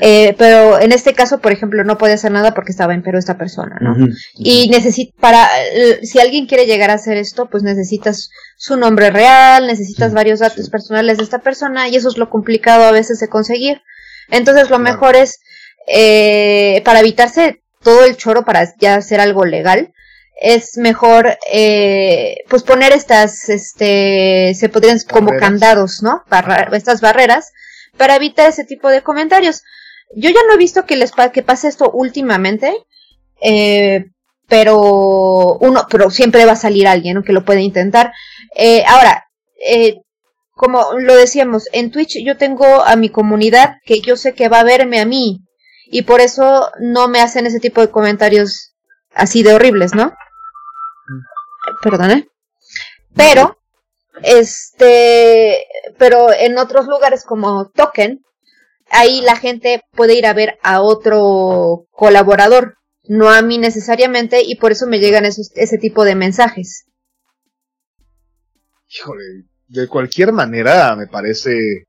eh, pero en este caso, por ejemplo, no puede hacer nada porque estaba en Perú esta persona, ¿no? Y necesita, para, eh, si alguien quiere llegar a hacer esto, pues necesitas su nombre real, necesitas Sí, varios datos sí. personales de esta persona y eso es lo complicado a veces de conseguir. Entonces lo Claro. mejor es, eh, para evitarse todo el choro para ya hacer algo legal, es mejor, eh, pues poner estas, este, se podrían como candados, ¿no? Barra- estas barreras para evitar ese tipo de comentarios. Yo ya no he visto que les pa- que pase esto últimamente, eh, pero uno, pero siempre va a salir alguien ¿no? que lo puede intentar. Eh, ahora, eh, como lo decíamos, en Twitch yo tengo a mi comunidad que yo sé que va a verme a mí y por eso no me hacen ese tipo de comentarios así de horribles, ¿no? Perdón, ¿eh? Pero, este, pero en otros lugares como Token, ahí la gente puede ir a ver a otro colaborador, no a mí necesariamente, y por eso me llegan esos, ese tipo de mensajes. Híjole, de cualquier manera me parece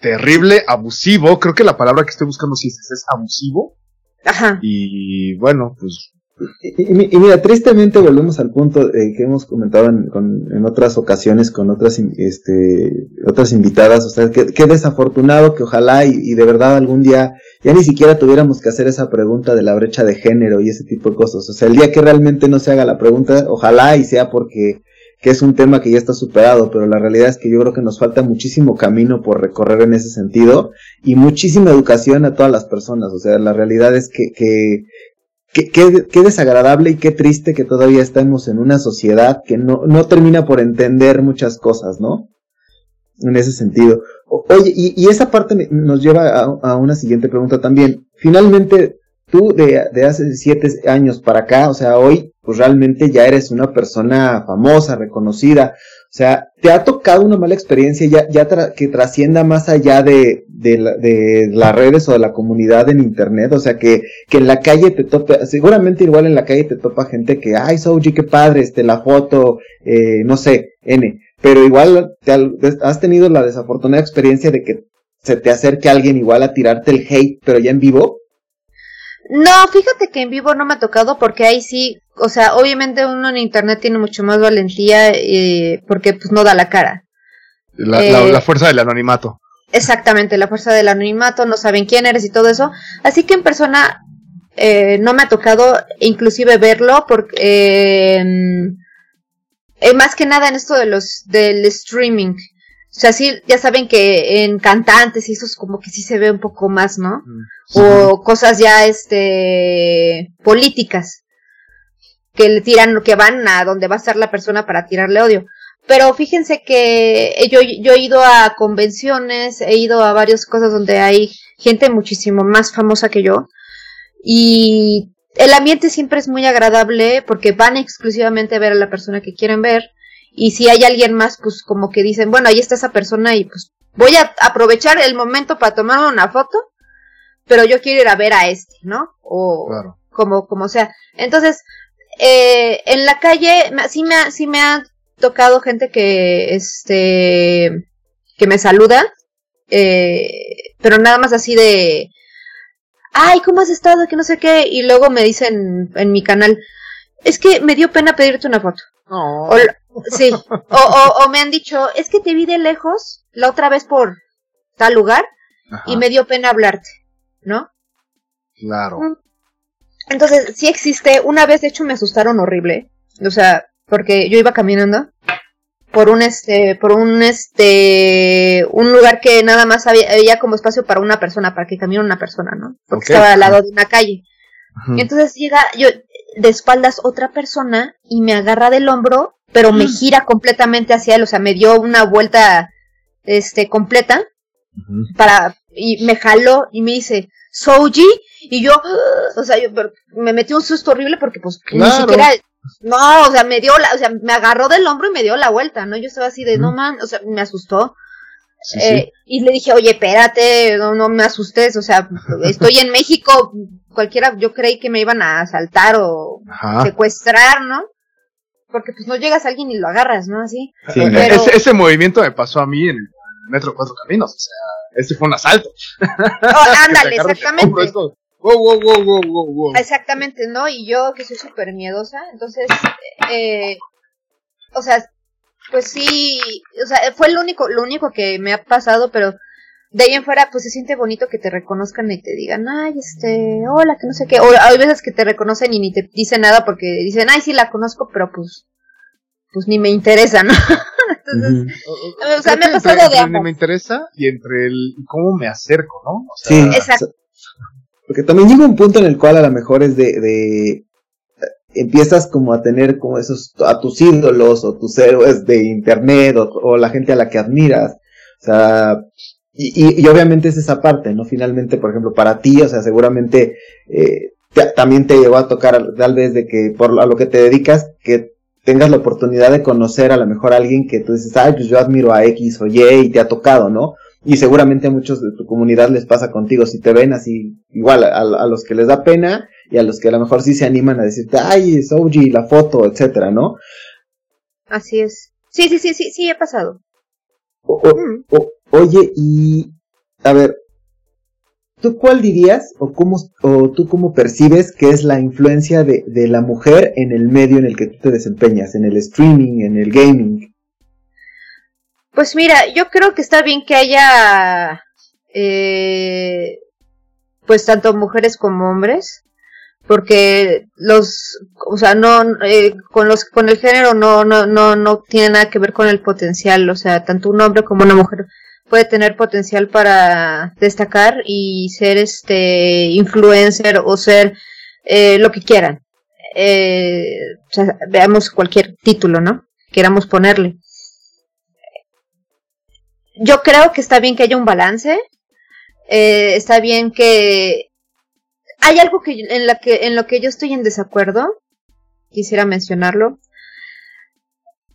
terrible, abusivo, creo que la palabra que estoy buscando sí es, es abusivo, Ajá. y bueno, pues Y, y- mira, tristemente volvemos al punto eh, que hemos comentado en, con- en otras ocasiones con otras, este, otras invitadas, o sea, que desafortunado que ojalá y, y de verdad algún día ya ni siquiera tuviéramos que hacer esa pregunta de la brecha de género y ese tipo de cosas. O sea, el día que realmente no se haga la pregunta, ojalá y sea porque que es un tema que ya está superado, pero la realidad es que yo creo que nos falta muchísimo camino por recorrer en ese sentido y muchísima educación a todas las personas. O sea, la realidad es que, que Qué, desagradable y qué triste que todavía estamos en una sociedad que no, termina por entender muchas cosas, ¿no? En ese sentido. Oye, y, esa parte nos lleva a, a una siguiente pregunta también. Finalmente, tú de, de hace siete años para acá, o sea, hoy, pues realmente ya eres una persona famosa, reconocida. O sea, ¿te ha tocado una mala experiencia ya, ya que trascienda más allá de, de, de las redes o de la comunidad en internet? O sea, que, que en la calle te tope, seguramente igual en la calle te topa gente que, ay, Soji, qué padre, este, la foto, eh, no sé, N. Pero igual te has tenido la desafortunada experiencia de que se te acerque alguien igual a tirarte el hate, pero ya en vivo. No, fíjate que en vivo no me ha tocado porque ahí sí, o sea, obviamente uno en internet tiene mucho más valentía eh, porque pues no da la cara. la, Eh, la- la fuerza del anonimato. Exactamente, la fuerza del anonimato, no saben quién eres y todo eso. Así que en persona eh, no me ha tocado inclusive verlo porque eh, eh, más que nada en esto de los del streaming. O sea, sí, ya saben que en cantantes y eso es como que sí se ve un poco más, ¿no? O cosas ya este políticas que le tiran que van a donde va a estar la persona para tirarle odio. Pero fíjense que yo, yo he ido a convenciones he ido a varias cosas donde hay gente muchísimo más famosa que yo y el ambiente siempre es muy agradable porque van exclusivamente a ver a la persona que quieren ver y si hay alguien más pues como que dicen bueno ahí está esa persona y pues voy a aprovechar el momento para tomar una foto pero yo quiero ir a ver a este, ¿no? O Claro. como, como sea. Entonces, eh, en la calle, sí me, ha, sí me ha tocado gente que, este, que me saluda, eh, pero nada más así de, ay, ¿cómo has estado? Que no sé qué, y luego me dicen en mi canal, es que me dio pena pedirte una foto. O, Sí, o, o, me han dicho, es que te vi de lejos la otra vez por tal lugar y me dio pena hablarte, ¿no? Claro. Mm. Entonces, sí existe, una vez de hecho me asustaron horrible, o sea, porque yo iba caminando por un este por un este un lugar que nada más había, como espacio para una persona para que camine una persona no porque estaba al lado de una calle y entonces llega yo de espaldas otra persona y me agarra del hombro pero me gira completamente hacia él o sea me dio una vuelta este completa para y me jaló y me dice Soji y yo o sea yo me metí un susto horrible porque pues ni siquiera no, o sea, me dio la, o sea, me agarró del hombro y me dio la vuelta, ¿no? Yo estaba así de, no man, o sea, me asustó. eh, Y le dije, oye, espérate, no, no me asustes, o sea, estoy en México, cualquiera, yo creí que me iban a asaltar o secuestrar, ¿no? Porque pues no llegas a alguien y lo agarras, ¿no? Así. Sí, ese, ese, movimiento me pasó a mí en el Metro Cuatro Caminos, o sea, ese fue un asalto. Oh, ándale, exactamente. Exactamente, ¿no? Y yo que soy súper miedosa, entonces, eh, o sea, pues sí, o sea, fue lo único, lo único que me ha pasado, pero de ahí en fuera, pues se siente bonito que te reconozcan y te digan, ay, este, hola, que no sé qué, o hay veces que te reconocen y ni te dicen nada porque dicen, ay, sí la conozco, pero pues, pues ni me interesa, ¿no? Entonces, o sea, me ha pasado de Ni me interesa y entre el cómo me acerco, ¿no? O sea, sí, exacto. Porque también llega un punto en el cual a lo mejor es de, de empiezas como a tener como esos, a tus ídolos o tus héroes de internet o, la gente a la que admiras. O sea, y, y, obviamente es esa parte, ¿no? Finalmente, por ejemplo, para ti, o sea, seguramente eh, también te llevó a tocar tal vez de que por a lo que te dedicas, que tengas la oportunidad de conocer a lo mejor a alguien que tú dices, ay, pues yo admiro a X o Y y te ha tocado, ¿no? Y seguramente a muchos de tu comunidad les pasa contigo, si te ven así, igual a, los que les da pena y a los que a lo mejor sí se animan a decirte, ay, es OG, la foto, etcétera, ¿no? Así es. Sí, sí, sí, sí, sí, he pasado. Mm. oye, y a ver, ¿tú cuál dirías o cómo o tú cómo percibes que es la influencia de, de la mujer en el medio en el que tú te desempeñas, en el streaming, en el gaming? Pues mira, yo creo que está bien que haya, eh, pues tanto mujeres como hombres, porque los, o sea, no, eh, con los, con el género no, no, no, no tiene nada que ver con el potencial, o sea, tanto un hombre como una mujer puede tener potencial para destacar y ser este influencer o ser eh, lo que quieran. Eh, veamos cualquier título, ¿no? Queramos ponerle yo creo que está bien que haya un balance. Eh, está bien que hay algo que en la que en lo que yo estoy en desacuerdo. Quisiera mencionarlo.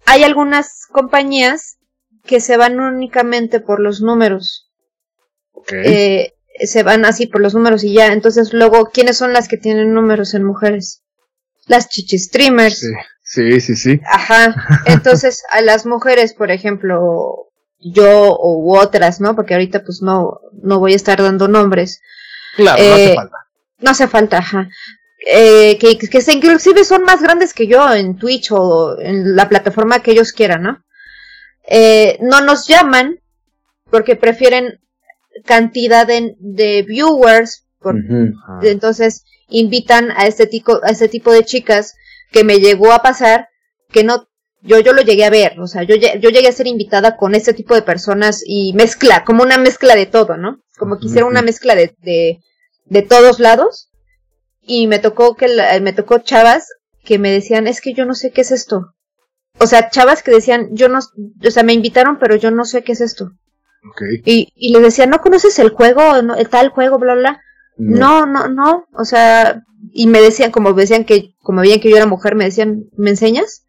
Hay algunas compañías que se van únicamente por los números. Eh, se van así por los números y ya. Entonces luego, ¿quiénes son las que tienen números en mujeres? Las chichi streamers. Sí, sí, sí. sí. Ajá. Entonces a las mujeres, por ejemplo, yo u otras, ¿no? Porque ahorita pues no, no voy a estar dando nombres. Claro, no hace eh, falta. No hace falta, ajá. Eh, que, que inclusive son más grandes que yo en Twitch o en la plataforma que ellos quieran, ¿no? Eh, no nos llaman porque prefieren cantidad de, de viewers, por, entonces invitan a este, tipo, a este tipo de chicas que me llegó a pasar que no yo, yo lo llegué a ver, o sea, yo, yo llegué a ser invitada con este tipo de personas y mezcla, como una mezcla de todo, ¿no? Como quisiera una mezcla de, de, de, todos lados. Y me tocó que me tocó chavas que me decían, es que yo no sé qué es esto. O sea, chavas que decían, yo no, o sea, me invitaron, pero yo no sé qué es esto. Okay. Y, y les decía, ¿no conoces el juego? ¿No, el tal juego, bla, bla? No. no, no, no. O sea, y me decían, como decían que, como veían que yo era mujer, me decían, ¿me enseñas?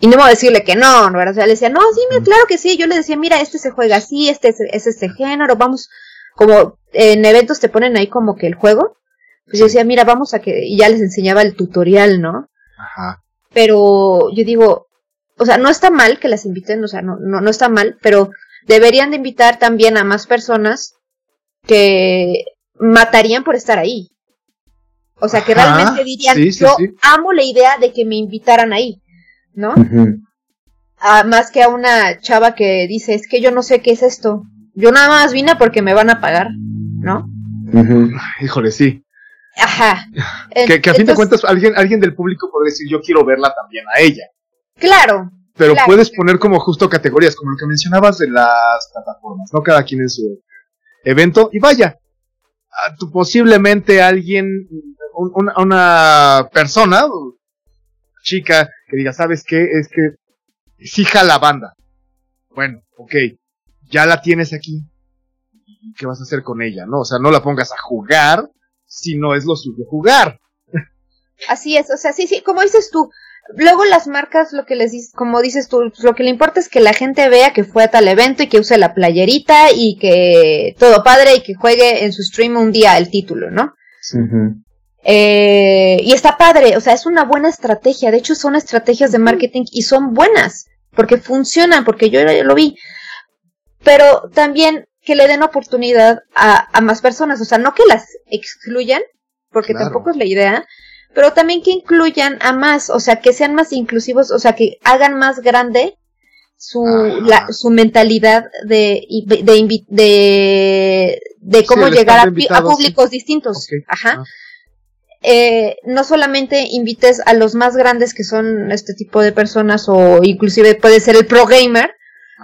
Y no voy a decirle que no, ¿no? O sea, le decía, no, sí, mira, claro que sí. Yo le decía, mira, este se juega así, este es, este género, vamos, como en eventos te ponen ahí como que el juego. Pues yo decía, mira, vamos a que, y ya les enseñaba el tutorial, ¿no? Ajá. Pero yo digo, o sea, no está mal que las inviten, o sea, no, no, no está mal, pero deberían de invitar también a más personas que matarían por estar ahí. O sea, que realmente dirían, yo amo la idea de que me invitaran ahí. ¿no? a, más que a una chava que dice, es que yo no sé qué es esto. Yo nada más vine porque me van a pagar, ¿no? Híjole, sí. Ajá. que, a fin de cuentas alguien, alguien del público puede decir, yo quiero verla también a ella. Claro. Pero puedes poner como justo categorías, como lo que mencionabas de las plataformas, ¿no? Cada quien en su evento. Y vaya, posiblemente alguien, una persona, chica, que diga, ¿sabes qué? Es que sí la banda. Bueno, ok, ya la tienes aquí. ¿Qué vas a hacer con ella? No, o sea, no la pongas a jugar si no es lo suyo jugar. Así es, o sea, sí, sí, como dices tú, luego las marcas lo que les dices, como dices tú, lo que le importa es que la gente vea que fue a tal evento y que use la playerita y que todo padre y que juegue en su stream un día el título, ¿no? eh, y está padre, o sea, es una buena estrategia, de hecho son estrategias de marketing y son buenas, porque funcionan, porque yo lo vi, pero también que le den oportunidad a, a más personas, o sea, no que las excluyan, porque tampoco es la idea, pero también que incluyan a más, o sea, que sean más inclusivos, o sea, que hagan más grande su, la, su mentalidad de, de, de, de cómo llegar a, públicos distintos. Ajá. Eh, no solamente invites a los más grandes que son este tipo de personas o inclusive puede ser el pro gamer,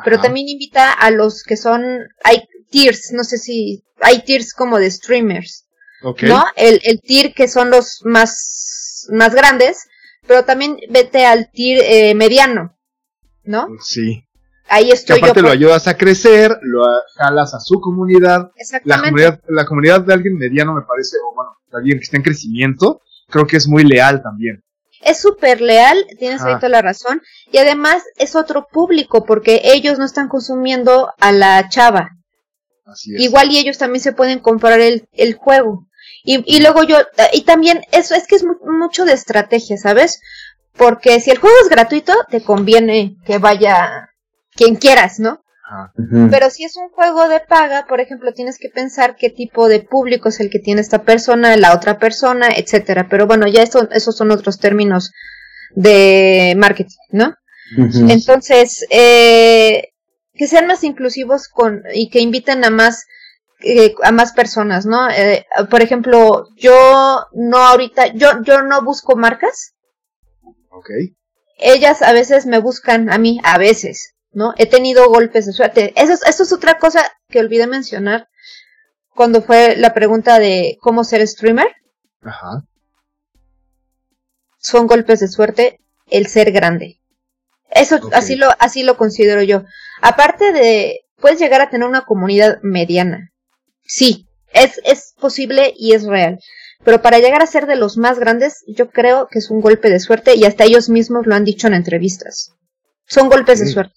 pero también invita a los que son, hay tiers, no sé si hay tiers como de streamers, ¿no? El, el tier que son los más, más grandes, pero también vete al tier eh, mediano, ¿no? Sí. Ahí estoy que aparte lo ayudas a crecer, lo jalas a su comunidad. La comunidad, la comunidad de alguien mediano me parece, o bueno, alguien que está en crecimiento, creo que es muy leal también. Es súper leal, tienes ahí toda la razón, y además es otro público, porque ellos no están consumiendo a la chava, Igual y ellos también se pueden comprar el, el juego. Y, y luego yo, y también eso es que es mucho de estrategia, ¿sabes? Porque si el juego es gratuito, te conviene que vaya quien quieras, ¿no? Pero si es un juego de paga, por ejemplo, tienes que pensar qué tipo de público es el que tiene esta persona, la otra persona, etcétera. Pero bueno, ya eso, esos son otros términos de marketing, ¿no? Entonces, eh, que sean más inclusivos con y que inviten a más eh, a más personas, ¿no? Eh, por ejemplo, yo no ahorita, yo yo no busco marcas. Ok. Ellas a veces me buscan a mí, a veces, ¿no? He tenido golpes de suerte. Eso es, eso es otra cosa que olvidé mencionar cuando fue la pregunta de cómo ser streamer. Ajá. Son golpes de suerte el ser grande. Eso así lo así lo considero yo. Aparte de puedes llegar a tener una comunidad mediana. Sí, es es posible y es real. Pero para llegar a ser de los más grandes, yo creo que es un golpe de suerte y hasta ellos mismos lo han dicho en entrevistas. Son golpes de suerte.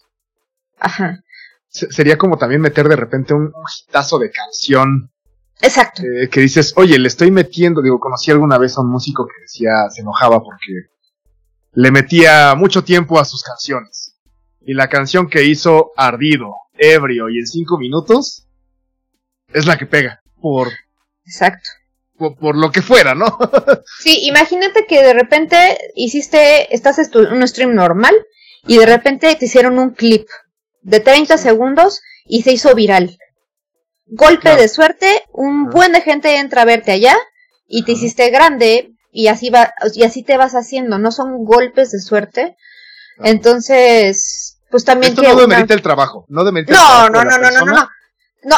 Ajá. Sería como también meter de repente un, hitazo de canción. Exacto. Eh, que dices, oye, le estoy metiendo, digo, conocí alguna vez a un músico que decía, se enojaba porque le metía mucho tiempo a sus canciones. Y la canción que hizo ardido, ebrio y en cinco minutos es la que pega. Por. Exacto. Por, lo que fuera, ¿no? sí, imagínate que de repente hiciste, estás en un stream normal y de repente te hicieron un clip de 30 segundos y se hizo viral. Golpe de suerte, un buen de gente entra a verte allá y te hiciste grande, y así va, y así te vas haciendo, no son golpes de suerte. Entonces, pues también Esto no demerita el trabajo, no demerita no, el trabajo. No, no, no, no, no, no.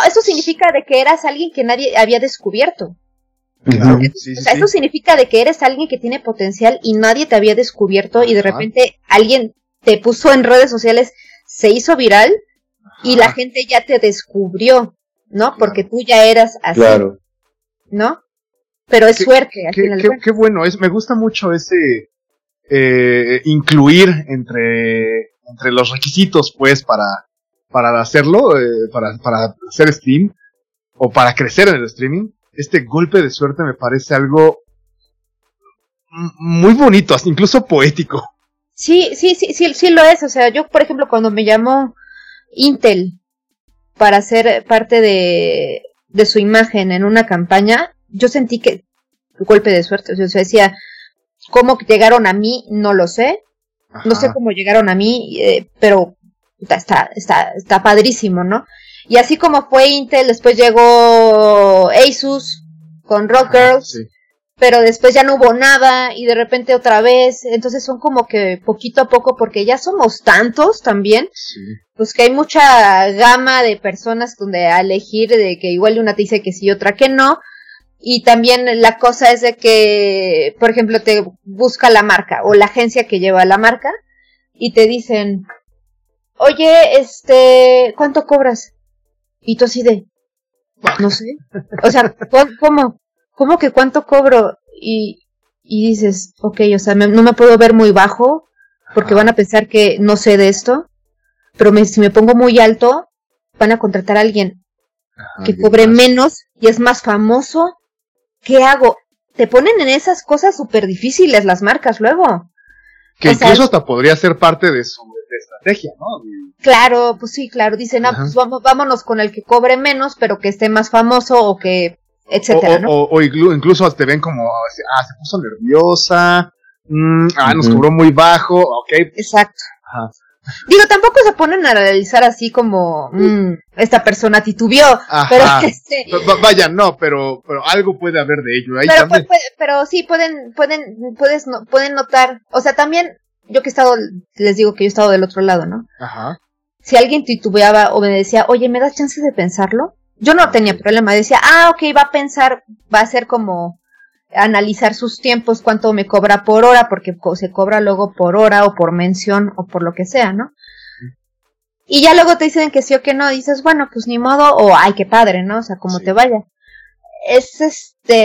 Eso significa de que eras alguien que nadie había descubierto. Claro, o sea, eso significa de que eres alguien que tiene potencial y nadie te había descubierto y de repente alguien te puso en redes sociales, se hizo viral y la gente ya te descubrió, ¿no? Porque tú ya eras así. Claro. ¿No? pero es suerte. qué, bueno, es, me gusta mucho ese eh, incluir entre, entre los requisitos, pues, para, para hacerlo, eh, para, para hacer stream o para crecer en el streaming. Este golpe de suerte me parece algo muy bonito, incluso poético. Sí, sí, sí, sí, sí lo es. O sea, yo, por ejemplo, cuando me llamó Intel para ser parte de, de su imagen en una campaña, yo sentí que golpe de suerte, o sea, decía, ¿cómo llegaron a mí? No lo sé, No sé cómo llegaron a mí, eh, pero está, está, está padrísimo, ¿no? Y así como fue Intel, después llegó Asus con Rock Girls, pero después ya no hubo nada y de repente otra vez, entonces son como que poquito a poco, porque ya somos tantos también, pues que hay mucha gama de personas donde a elegir, de que igual una te dice que sí y otra que no, y también la cosa es de que, por ejemplo, te busca la marca o la agencia que lleva la marca y te dicen, oye, este, ¿cuánto cobras? Y tú así de, no sé. O sea, ¿cómo? ¿Cómo que cuánto cobro? Y, y dices, ok, o sea, no me puedo ver muy bajo porque van a pensar que no sé de esto, pero si me pongo muy alto, van a contratar a alguien que cobre menos y es más famoso. ¿Qué hago? Te ponen en esas cosas súper difíciles las marcas luego. Que incluso hasta podría ser parte de su estrategia, ¿no? Claro, pues sí, claro. Dicen, ah, pues vamos, vámonos con el que cobre menos, pero que esté más famoso o que, etcétera, o, o, incluso te ven como, ah, se puso nerviosa, mm, ah, nos cobró muy bajo, ok. Exacto. Digo, tampoco se ponen a analizar así como mm, esta persona titubeó, pero este... vaya, no, pero pero algo puede haber de ello. Ahí pero, también. pero sí pueden pueden puedes no, pueden notar, o sea, también yo que he estado, les digo que yo he estado del otro lado, ¿no? Ajá. Si alguien titubeaba o me decía, oye, ¿me das chance de pensarlo? Yo no tenía problema, decía, ah, ok, va a pensar, va a ser como analizar sus tiempos, cuánto me cobra por hora, porque se cobra luego por hora o por mención o por lo que sea, ¿no? Y ya luego te dicen que sí o que no, dices, bueno, pues ni modo, o ay, qué padre, ¿no? O sea, como te vaya. Es este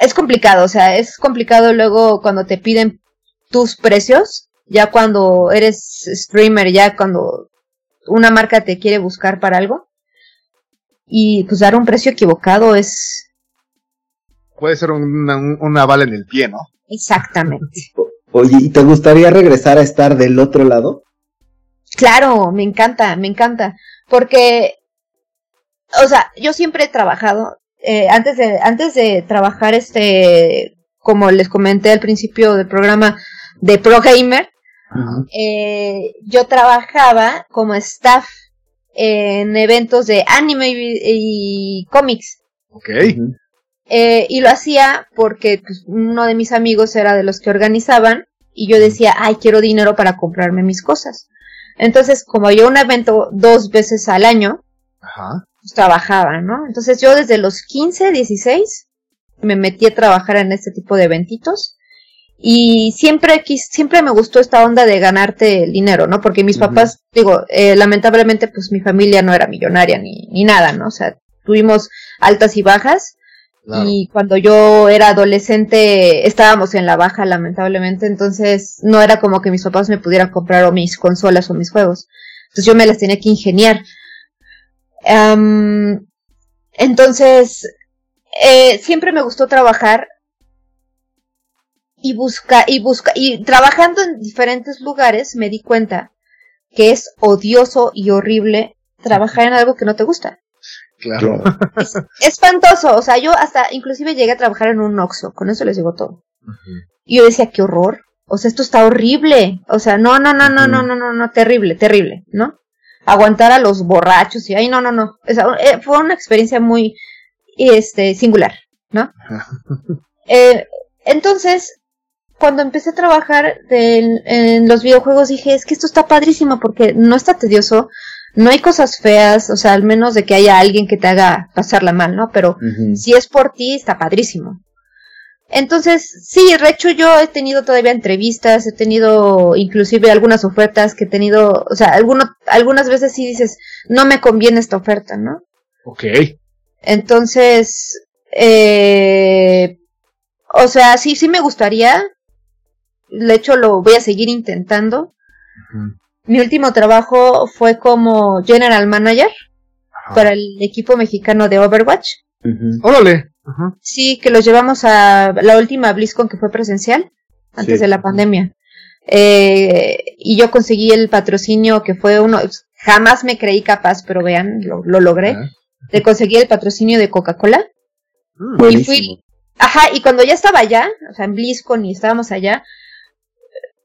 es complicado, o sea, es complicado luego cuando te piden tus precios, ya cuando eres streamer, ya cuando una marca te quiere buscar para algo. Y pues dar un precio equivocado es... Puede ser una, una bala en el pie, ¿no? Exactamente. Oye, ¿y te gustaría regresar a estar del otro lado? Claro, me encanta, me encanta. Porque, o sea, yo siempre he trabajado eh, antes de antes de trabajar este como les comenté al principio del programa de Pro Gamer eh, yo trabajaba como staff en eventos de anime y, cómics. Okay eh, y lo hacía porque pues, uno de mis amigos era de los que organizaban y yo decía ay quiero dinero para comprarme mis cosas entonces como yo un evento dos veces al año Ajá pues, trabajaba, ¿no? Entonces yo desde los 15, 16 me metí a trabajar en este tipo de eventitos y siempre siempre me gustó esta onda de ganarte el dinero, ¿no? Porque mis papás, digo, eh, lamentablemente pues mi familia no era millonaria ni, ni nada, ¿no? O sea, tuvimos altas y bajas y cuando yo era adolescente estábamos en la baja lamentablemente, entonces no era como que mis papás me pudieran comprar o mis consolas o mis juegos. Entonces yo me las tenía que ingeniar entonces, eh, siempre me gustó trabajar y busca y busca y trabajando en diferentes lugares me di cuenta que es odioso y horrible trabajar en algo que no te gusta. Claro. Es espantoso, o sea, yo hasta inclusive llegué a trabajar en un Oxxo, con eso les digo todo. Y yo decía, qué horror, o sea, esto está horrible, o sea, no, no, no, no, no, no, no, no, terrible, terrible, ¿no? Aguantar a los borrachos y ay no no no. Eh, fue una experiencia muy este singular no eh, entonces cuando empecé a trabajar en, los videojuegos dije es que esto está padrísimo porque no está tedioso no hay cosas feas o sea al menos de que haya alguien que te haga pasarla mal no pero si es por ti está padrísimo entonces, sí, Recho, yo he tenido todavía entrevistas, he tenido inclusive algunas ofertas que he tenido, o sea, alguno, algunas veces sí dices, no me conviene esta oferta, ¿no? Ok. Entonces, eh, o sea, sí, sí me gustaría. De hecho, lo voy a seguir intentando. Mi último trabajo fue como General Manager para el equipo mexicano de Overwatch. Órale. Sí, que los llevamos a la última BlizzCon que fue presencial, antes de la pandemia. Eh, y yo conseguí el patrocinio que fue uno, jamás me creí capaz, pero vean, lo, logré. De conseguir el patrocinio de Coca-Cola. Mm, y fui, ajá, y cuando ya estaba allá, o sea, en BlizzCon y estábamos allá,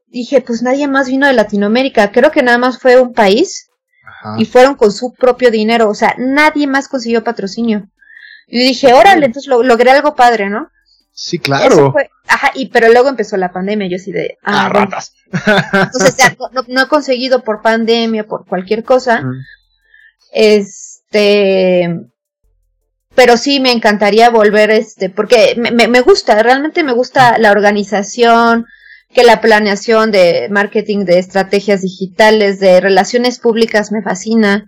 dije, pues nadie más vino de Latinoamérica, creo que nada más fue un país Ajá. y fueron con su propio dinero, o sea, nadie más consiguió patrocinio. Y dije, órale, entonces lo- logré algo padre, ¿no? Sí, claro. fue- ajá, y pero luego empezó la pandemia, yo así de, ah, Ah, bueno. ratas. entonces ya no, no he conseguido por pandemia, por cualquier cosa, este, pero sí me encantaría volver, este, porque me, me, me gusta, realmente me gusta la organización, que la planeación de marketing, de estrategias digitales, de relaciones públicas me fascina.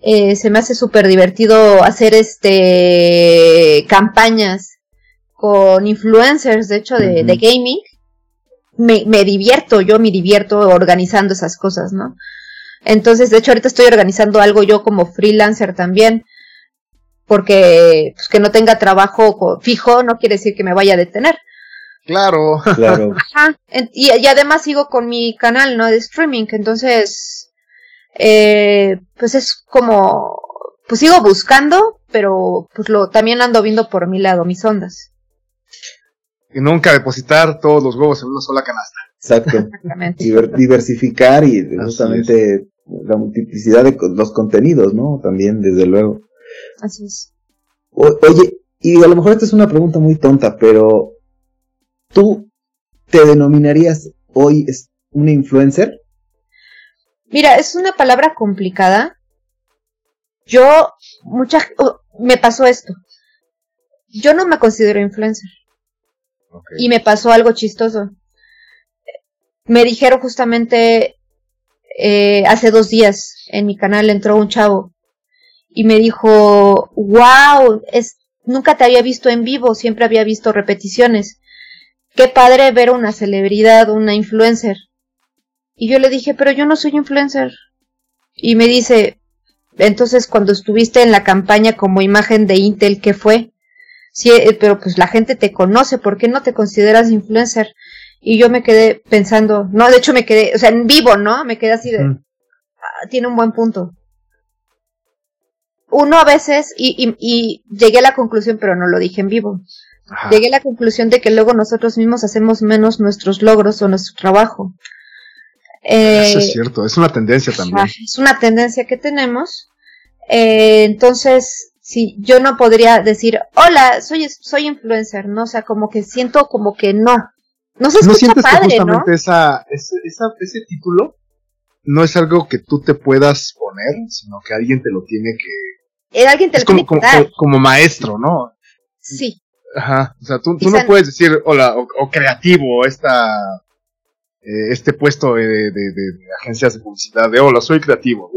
Eh, se me hace súper divertido hacer este campañas con influencers, de hecho, de, gaming. Me, me divierto, yo me divierto organizando esas cosas, ¿no? Entonces, de hecho, ahorita estoy organizando algo yo como freelancer también, porque pues, que no tenga trabajo fijo no quiere decir que me vaya a detener. Claro. Claro. Ajá. En- Y, y además sigo con mi canal, ¿no? De streaming. Entonces, eh, pues es como, pues sigo buscando, pero pues lo también ando viendo por mi lado, mis ondas. Y nunca depositar todos los huevos en una sola canasta. Exacto. Exactamente. Diver- diversificar y justamente la multiplicidad de los contenidos, ¿no? También, desde luego. Así es. O- oye, y a lo mejor esta es una pregunta muy tonta, pero ¿tú te denominarías hoy una influencer? Mira, es una palabra complicada. Yo, mucha, oh, me pasó esto. Yo no me considero influencer. Y me pasó algo chistoso. Me dijeron justamente eh, hace dos días en mi canal entró un chavo y me dijo, wow, es, nunca te había visto en vivo, siempre había visto repeticiones. Qué padre ver una celebridad, una influencer. Y yo le dije, pero yo no soy influencer. Y me dice, entonces cuando estuviste en la campaña como imagen de Intel, ¿qué fue? Sí, eh, pero pues la gente te conoce, ¿por qué no te consideras influencer? Y yo me quedé pensando, no, de hecho me quedé, o sea, en vivo, ¿no? Me quedé así de, Mm. "Ah, tiene un buen punto. Uno a veces, y, y, y llegué a la conclusión, pero no lo dije en vivo, Ajá. llegué a la conclusión de que luego nosotros mismos hacemos menos nuestros logros o nuestro trabajo. Eso Eh, es cierto, es una tendencia también. Es una tendencia que tenemos. Eh, entonces, si yo no podría decir, hola, soy, soy influencer, ¿no? O sea, como que siento como que no. No se ¿No escucha que padre, ¿no? justamente esa, ese, esa- ese título no es algo que tú te puedas poner, sino que alguien te lo tiene que... Eh, alguien te Es lo como, tiene como, que dar. como- como maestro, ¿no? Sí, Ajá, o sea, tú, tú no puedes decir, hola, o, o creativo, esta, eh, este puesto de, de- agencias de publicidad, de hola, soy creativo,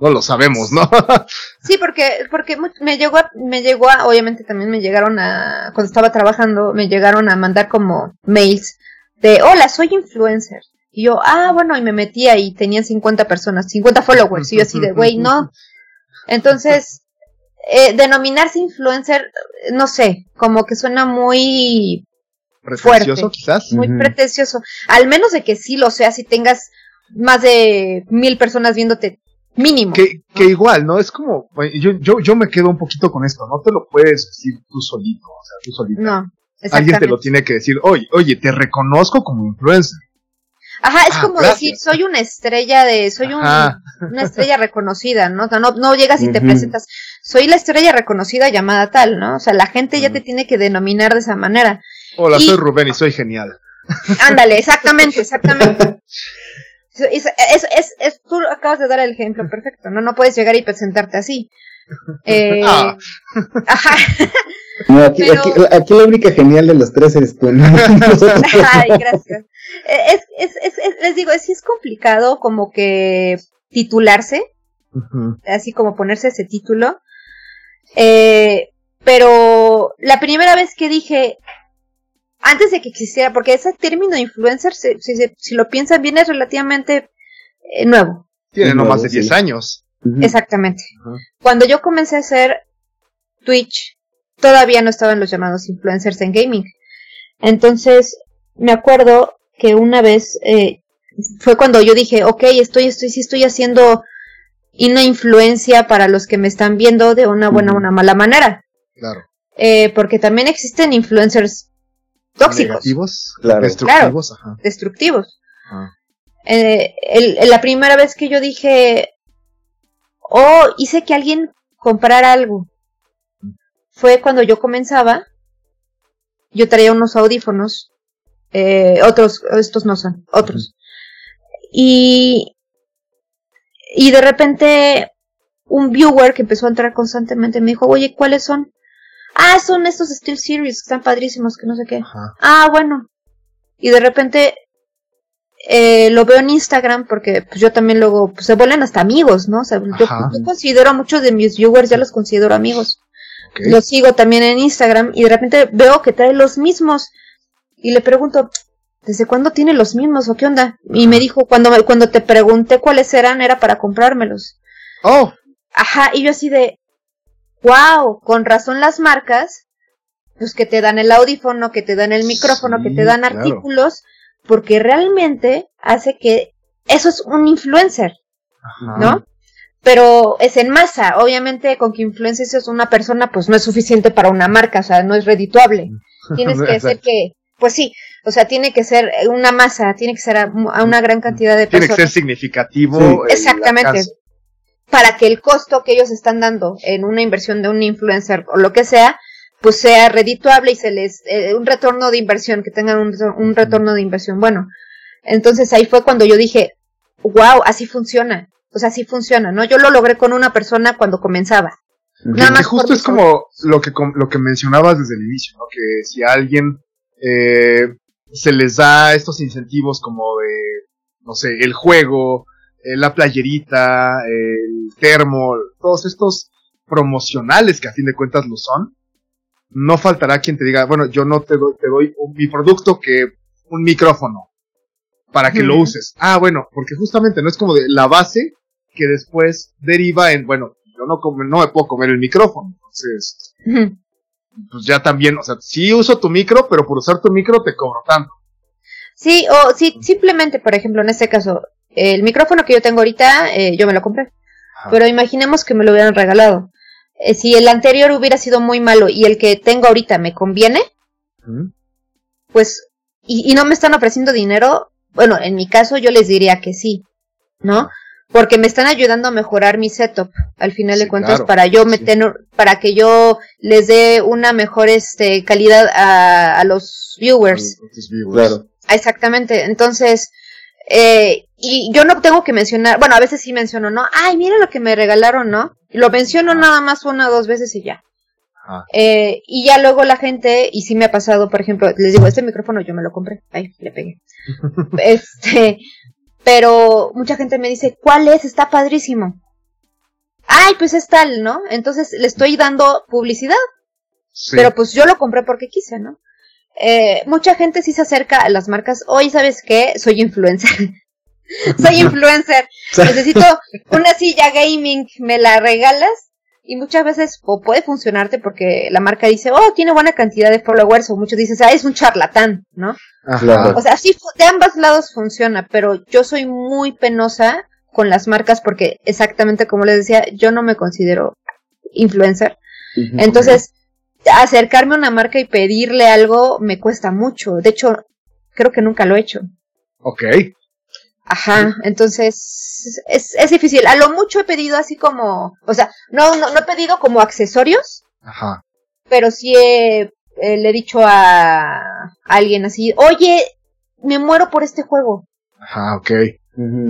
no lo sabemos, ¿no? sí, porque, porque me llegó, a, me llegó a, obviamente también me llegaron a, cuando estaba trabajando, me llegaron a mandar como mails de, hola, soy influencer. Y yo, ah, bueno, y me metía y tenían 50 personas, 50 followers. Y yo así de, güey, no. Entonces, eh, denominarse influencer, no sé, como que suena muy, Pretencioso, Fuerte. quizás. muy Ujú. pretencioso. Al menos de que sí lo seas y tengas más de mil personas viéndote mínimo. Que, que igual, ¿no? Es como, yo, yo, yo me quedo un poquito con esto, no te lo puedes decir tú solito, o sea, tú solito. No, Alguien te lo tiene que decir, oye, oye, te reconozco como influencer. Ajá, es Ah, como gracias. decir, soy una estrella de, soy un, una estrella reconocida, ¿no? O sea, no, no llegas y te presentas, soy la estrella reconocida llamada tal, ¿no? O sea, la gente ya te tiene que denominar de esa manera. Hola, Y- soy Rubén y soy genial. Ándale, exactamente, exactamente. Es, es, es, es- tú acabas de dar el ejemplo perfecto, ¿no? No puedes llegar y presentarte así. Eh, Ah. Ajá, No, aquí, Pero- aquí, aquí la única genial de los tres eres tú, ay, gracias. Eh, Es, es, es, es- les digo, es, sí es complicado como que titularse, así como ponerse ese título. Eh, pero la primera vez que dije, antes de que existiera, porque ese término influencer, si, si, si lo piensan bien, es relativamente eh, nuevo. Tiene no más de 10 sí. años. Exactamente. Cuando yo comencé a hacer Twitch, todavía no estaban los llamados influencers en gaming. Entonces, me acuerdo que una vez eh, fue cuando yo dije, ok, estoy, estoy, sí estoy haciendo una influencia para los que me están viendo de una buena o una mala manera. Claro. Eh, porque también existen influencers tóxicos. Negativos, Claro. destructivos, ajá. destructivos. Ah. Eh, el- la primera vez que yo dije, oh, hice que alguien comprara algo, fue cuando yo comenzaba, yo traía unos audífonos, eh, otros, estos no son, otros. Y, y de repente un viewer que empezó a entrar constantemente me dijo, oye, ¿cuáles son? Ah, son estos Steel Series, están padrísimos, que no sé qué. Ajá. Ah, bueno. Y de repente eh, lo veo en Instagram porque pues, yo también luego pues, se vuelven hasta amigos, ¿no? O sea, yo, considero a muchos de mis viewers, ya los considero amigos. Los sigo también en Instagram y de repente veo que trae los mismos y le pregunto, ¿desde cuándo tiene los mismos o qué onda? Y me dijo, cuando, me- cuando te pregunté cuáles eran, era para comprármelos. Oh, Ajá, y yo así de, wow, con razón las marcas, pues que te dan el audífono, que te dan el micrófono, Sí, que te dan claro. artículos, porque realmente hace que eso es un influencer, ajá. ¿no? Pero es en masa, obviamente con que influencer es una persona, pues no es suficiente para una marca, o sea, no es redituable. Tienes que ser Exacto. que, pues sí, o sea, tiene que ser una masa, tiene que ser a, a una gran cantidad de Tiene que personas ser significativo. Sí. Exactamente. Para que el costo que ellos están dando en una inversión de un influencer o lo que sea, pues sea redituable y se les eh, un retorno de inversión, que tengan un, un retorno de inversión. Bueno, entonces ahí fue cuando yo dije, wow, así funciona. O sea, así funciona, ¿no? Yo lo logré con una persona cuando comenzaba. Nada más justo es como lo que, lo que mencionabas desde el inicio, ¿no? Que si a alguien eh, se les da estos incentivos como de, no sé, el juego, eh, la playerita, el termo, todos estos promocionales que a fin de cuentas lo son, no faltará quien te diga, bueno, yo no te doy, te doy un- mi producto que un micrófono para que lo uses. Ah, bueno, porque justamente no es como de la base que después deriva en, bueno, yo no, come- no me puedo comer el micrófono, entonces, pues ya también, o sea, sí uso tu micro, pero por usar tu micro te cobro tanto. Sí, o sí, simplemente, por ejemplo, en este caso, el micrófono que yo tengo ahorita, eh, yo me lo compré. Ajá. Pero imaginemos que me lo hubieran regalado. Eh, si el anterior hubiera sido muy malo y el que tengo ahorita me conviene, pues, y, y no me están ofreciendo dinero, bueno, en mi caso yo les diría que sí, ¿no? Porque me están ayudando a mejorar mi setup, al final Sí, de cuentas, claro, para yo sí. meter, para que yo les dé una mejor este, calidad a, a los viewers. Tus viewers. Claro. Exactamente. Entonces, eh, y yo no tengo que mencionar, bueno, a veces sí menciono, ¿no? Ay, mira lo que me regalaron, ¿no? Lo menciono nada más una o dos veces y ya. Ajá. Eh, y ya luego la gente, y sí me ha pasado, por ejemplo, les digo, este micrófono yo me lo compré. Ay, le pegué. este, pero mucha gente me dice, ¿cuál es? Está padrísimo. Ay, pues es tal, ¿no? Entonces le estoy dando publicidad. Sí. Pero pues yo lo compré porque quise, ¿no? Eh, mucha gente sí se acerca a las marcas. Hoy, ¿sabes qué? Soy influencer. Soy influencer. Necesito una silla gaming, ¿me la regalas? Y muchas veces o puede funcionarte porque la marca dice, oh, tiene buena cantidad de followers, o muchos dicen, ah, es un charlatán, ¿no? Ajá. Claro. O sea, sí, de ambos lados funciona, pero yo soy muy penosa con las marcas porque exactamente como les decía, yo no me considero influencer. Entonces, acercarme a una marca y pedirle algo me cuesta mucho. De hecho, creo que nunca lo he hecho. Ok. Ajá, entonces es, es difícil. A lo mucho he pedido así como, o sea, no, no, no he pedido como accesorios, Ajá. pero sí he, eh, le he dicho a, a alguien así, oye, me muero por este juego. Ajá, ok.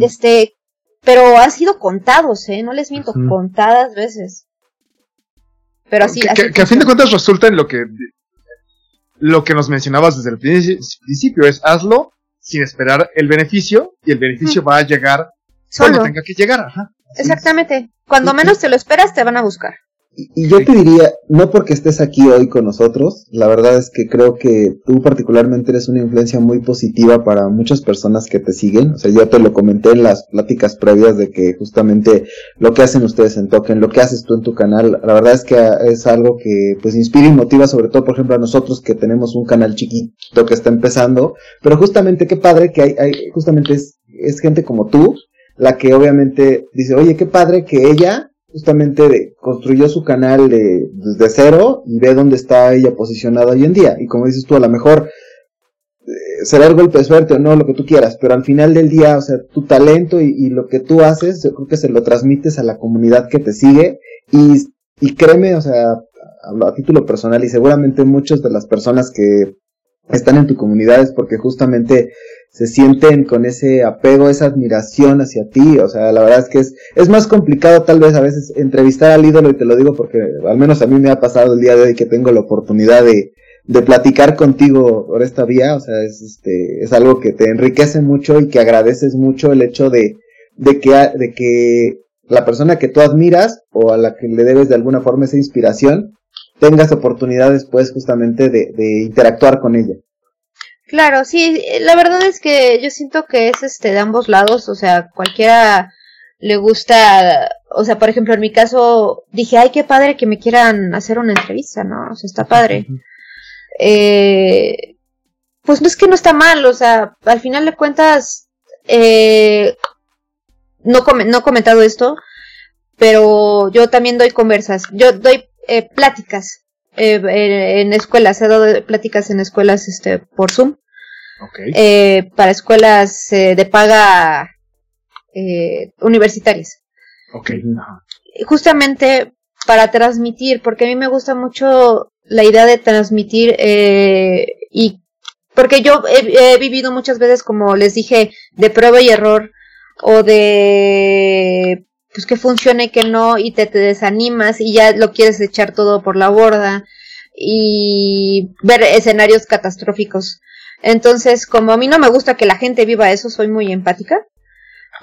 Este, pero han sido contados, ¿eh? No les miento, contadas veces. Pero así, que, así que- que a fin de cuentas resulta en lo que lo que nos mencionabas desde el princi- principio es hazlo sin esperar el beneficio y el beneficio va a llegar cuando tenga que llegar. Ajá. exactamente. Cuando menos te lo esperas, te van a buscar. Y, yo te diría, no porque estés aquí hoy con nosotros, la verdad es que creo que tú particularmente eres una influencia muy positiva para muchas personas que te siguen. O sea, yo te lo comenté en las pláticas previas de que justamente lo que hacen ustedes en Token, lo que haces tú en tu canal, la verdad es que es algo que pues inspira y motiva sobre todo, por ejemplo, a nosotros que tenemos un canal chiquito que está empezando, pero justamente qué padre que hay, hay justamente es, es gente como tú, la que obviamente dice, oye, qué padre que ella justamente de- construyó su canal de, desde cero y ve dónde está ella posicionada hoy en día. Y como dices tú, a lo mejor será el golpe de suerte o no, lo que tú quieras, pero al final del día, o sea, tu talento y, lo que tú haces, yo creo que se lo transmites a la comunidad que te sigue y, y créeme, o sea, a, a título personal y seguramente muchas de las personas que están en tu comunidad es porque justamente se sienten con ese apego, esa admiración hacia ti, o sea, la verdad es que es, es más complicado tal vez a veces entrevistar al ídolo y te lo digo porque al menos a mí me ha pasado el día de hoy que tengo la oportunidad de, de platicar contigo por esta vía, o sea, es, este, es algo que te enriquece mucho y que agradeces mucho el hecho de, de que, de que la persona que tú admiras o a la que le debes de alguna forma esa inspiración, tengas oportunidad después justamente de, de interactuar con ella. Claro, sí, la verdad es que yo siento que es este de ambos lados, o sea, cualquiera le gusta, o sea, por ejemplo, en mi caso dije, ay, qué padre que me quieran hacer una entrevista, ¿no? O sea, está padre. Eh, pues no es que no está mal, o sea, al final de cuentas, eh, no, no he comentado esto, pero yo también doy conversas, yo doy eh, pláticas eh, en, escuelas, he dado pláticas en escuelas este, por Zoom. Eh, para escuelas eh, de paga universitarias. Justamente para transmitir, porque a mí me gusta mucho la idea de transmitir y porque yo he, he, vivido muchas veces, como les dije, de prueba y error o de pues que funcione que no y te, te desanimas y ya lo quieres echar todo por la borda y ver escenarios catastróficos. Entonces, como a mí no me gusta que la gente viva eso, soy muy empática.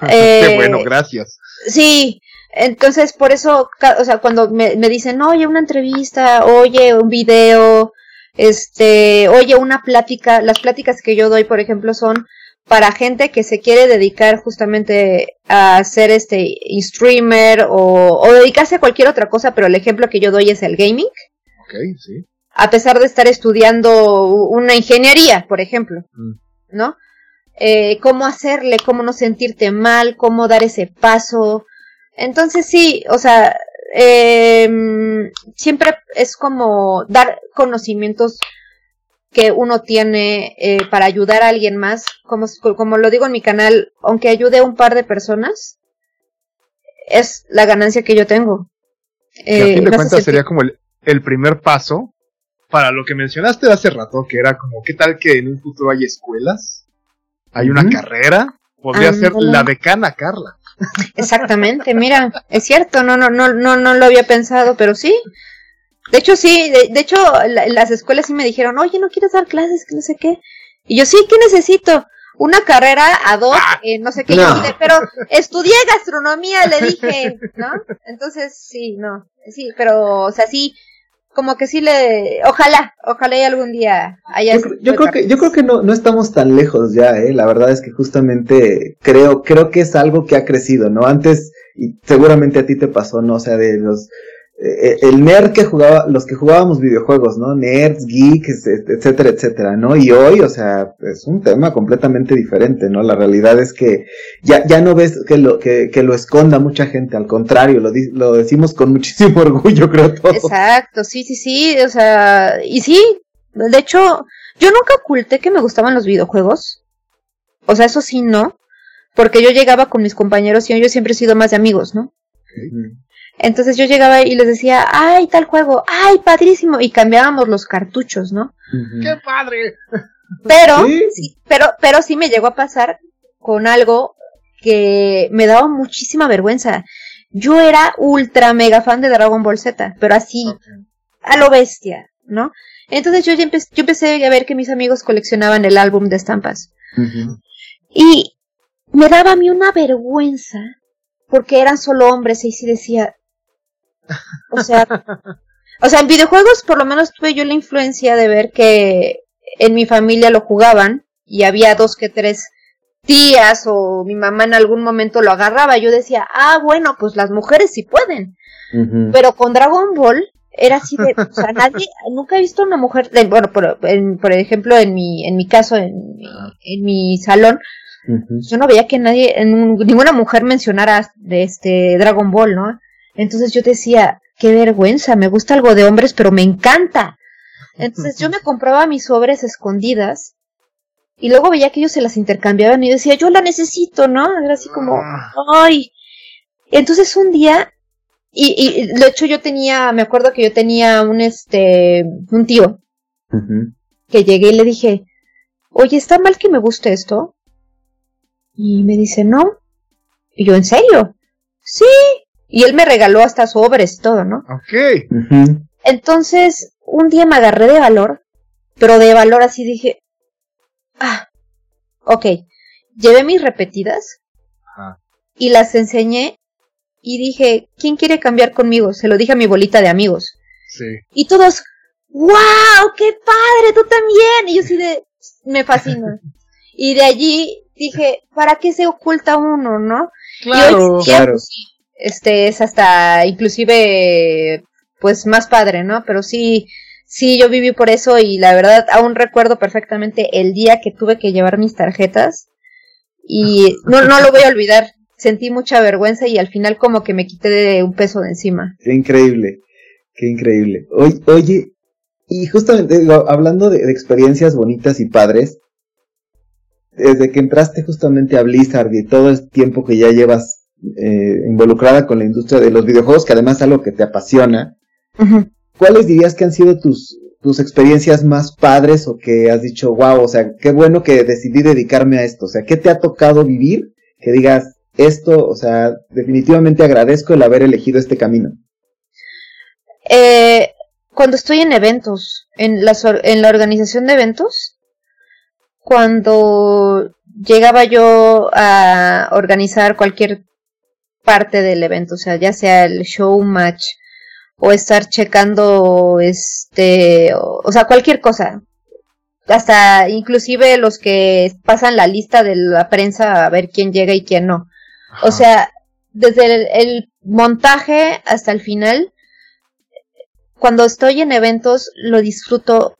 Qué eh, bueno, gracias. Sí, entonces por eso, o sea, cuando me, me, dicen, oye, una entrevista, oye, un video, este, oye, una plática, las pláticas que yo doy, por ejemplo, son para gente que se quiere dedicar justamente a ser este streamer o, o, dedicarse a cualquier otra cosa, pero el ejemplo que yo doy es el gaming. Okay, sí. A pesar de estar estudiando una ingeniería, por ejemplo, mm. ¿no? Eh, cómo hacerle, cómo no sentirte mal, cómo dar ese paso. Entonces sí, o sea, eh, siempre es como dar conocimientos que uno tiene eh, para ayudar a alguien más, como, como lo digo en mi canal, aunque ayude a un par de personas, es la ganancia que yo tengo. Eh, a fin de cuentas sería como el, primer paso para lo que mencionaste hace rato, que era como, ¿qué tal que en un futuro hay escuelas? Hay una carrera, podría ser la decana Carla. Exactamente, mira, es cierto, no, no, no, no, no lo había pensado, pero sí, de hecho, sí, de, hecho, las escuelas sí me dijeron, oye, ¿no quieres dar clases? Que no sé qué. Y yo, sí, ¿qué necesito? Una carrera a dos, ah, no sé qué. pero estudié gastronomía, le dije, ¿no? Entonces, sí, no. Sí, pero, o sea, sí, como que sí le, ojalá, ojalá y algún día haya. Yo, yo creo que, yo creo que no, no estamos tan lejos ya, eh. La verdad es que justamente creo, creo que es algo que ha crecido, ¿no? Antes, y seguramente a ti te pasó, ¿no? O sea, de los, eh, el nerd que jugaba, los que jugábamos videojuegos, ¿no? Nerds, geeks, etcétera, etcétera, ¿no? Y hoy, o sea, es un tema completamente diferente, ¿no? La realidad es que ya, ya no ves que lo, que, que lo esconda mucha gente, al contrario, lo, lo decimos con muchísimo orgullo, creo todo. Exacto, sí, sí, sí, o sea, y sí, de hecho, yo nunca oculté que me gustaban los videojuegos. O sea, eso sí, no. Porque yo llegaba con mis compañeros y yo siempre he sido más de amigos, ¿no? Entonces yo llegaba y les decía, ay, tal juego, ay, padrísimo, y cambiábamos los cartuchos, ¿no? ¡Qué padre! Pero, ¿Sí? pero, pero sí me llegó a pasar con algo que me daba muchísima vergüenza. Yo era ultra mega fan de Dragon Ball Z, pero así, a lo bestia, ¿no? Entonces yo, ya empecé, yo empecé a ver que mis amigos coleccionaban el álbum de estampas. Y me daba a mí una vergüenza, porque eran solo hombres, y sí decía, o sea, o sea, en videojuegos por lo menos tuve yo la influencia de ver que en mi familia lo jugaban y había dos que tres tías o mi mamá en algún momento lo agarraba. Yo decía, ah, bueno, pues las mujeres sí pueden. Pero con Dragon Ball era así de, o sea, nadie, nunca he visto una mujer, bueno, por, por, ejemplo, en mi, en mi caso, en mi, en mi salón, yo no veía que nadie, ninguna mujer mencionara de este Dragon Ball, ¿no? Entonces yo decía, qué vergüenza, me gusta algo de hombres, pero me encanta. Entonces yo me compraba mis sobres escondidas y luego veía que ellos se las intercambiaban y yo decía, yo la necesito, ¿no? Era así como, Ah. ay. Entonces un día, y, y de hecho yo tenía, me acuerdo que yo tenía un, este, un tío que llegué y le dije, oye, ¿está mal que me guste esto? Y me dice, no. Y yo, ¿en serio? Sí. Y él me regaló hasta sobres y todo, ¿no? Ok. Entonces, un día me agarré de valor, pero de valor así dije, ah, ok, llevé mis repetidas Ajá. y las enseñé y dije, ¿quién quiere cambiar conmigo? Se lo dije a mi bolita de amigos. Sí. Y todos, wow, qué padre, tú también. Y yo así de, me fascina. y de allí dije, ¿para qué se oculta uno, no? Y hoy Claro. pues, sí, este es hasta inclusive pues más padre, ¿no? Pero sí, sí, yo viví por eso y la verdad aún recuerdo perfectamente el día que tuve que llevar mis tarjetas y no, no lo voy a olvidar. Sentí mucha vergüenza y al final como que me quité de un peso de encima. Qué increíble, qué increíble. Oye, oye y justamente hablando de, de experiencias bonitas y padres, desde que entraste justamente a Blizzard y todo el tiempo que ya llevas eh, involucrada con la industria de los videojuegos, que además es algo que te apasiona. ¿cuáles dirías que han sido tus, tus experiencias más padres o que has dicho, wow, o sea, qué bueno que decidí dedicarme a esto? O sea, ¿qué te ha tocado vivir que digas, esto, o sea, definitivamente agradezco el haber elegido este camino? Eh, cuando estoy en eventos, en, las or- en la organización de eventos, cuando llegaba yo a organizar cualquier parte del evento, o sea, ya sea el show match o estar checando este, o, o sea, cualquier cosa. Hasta inclusive los que pasan la lista de la prensa a ver quién llega y quién no. O sea, desde el, el montaje hasta el final, cuando estoy en eventos lo disfruto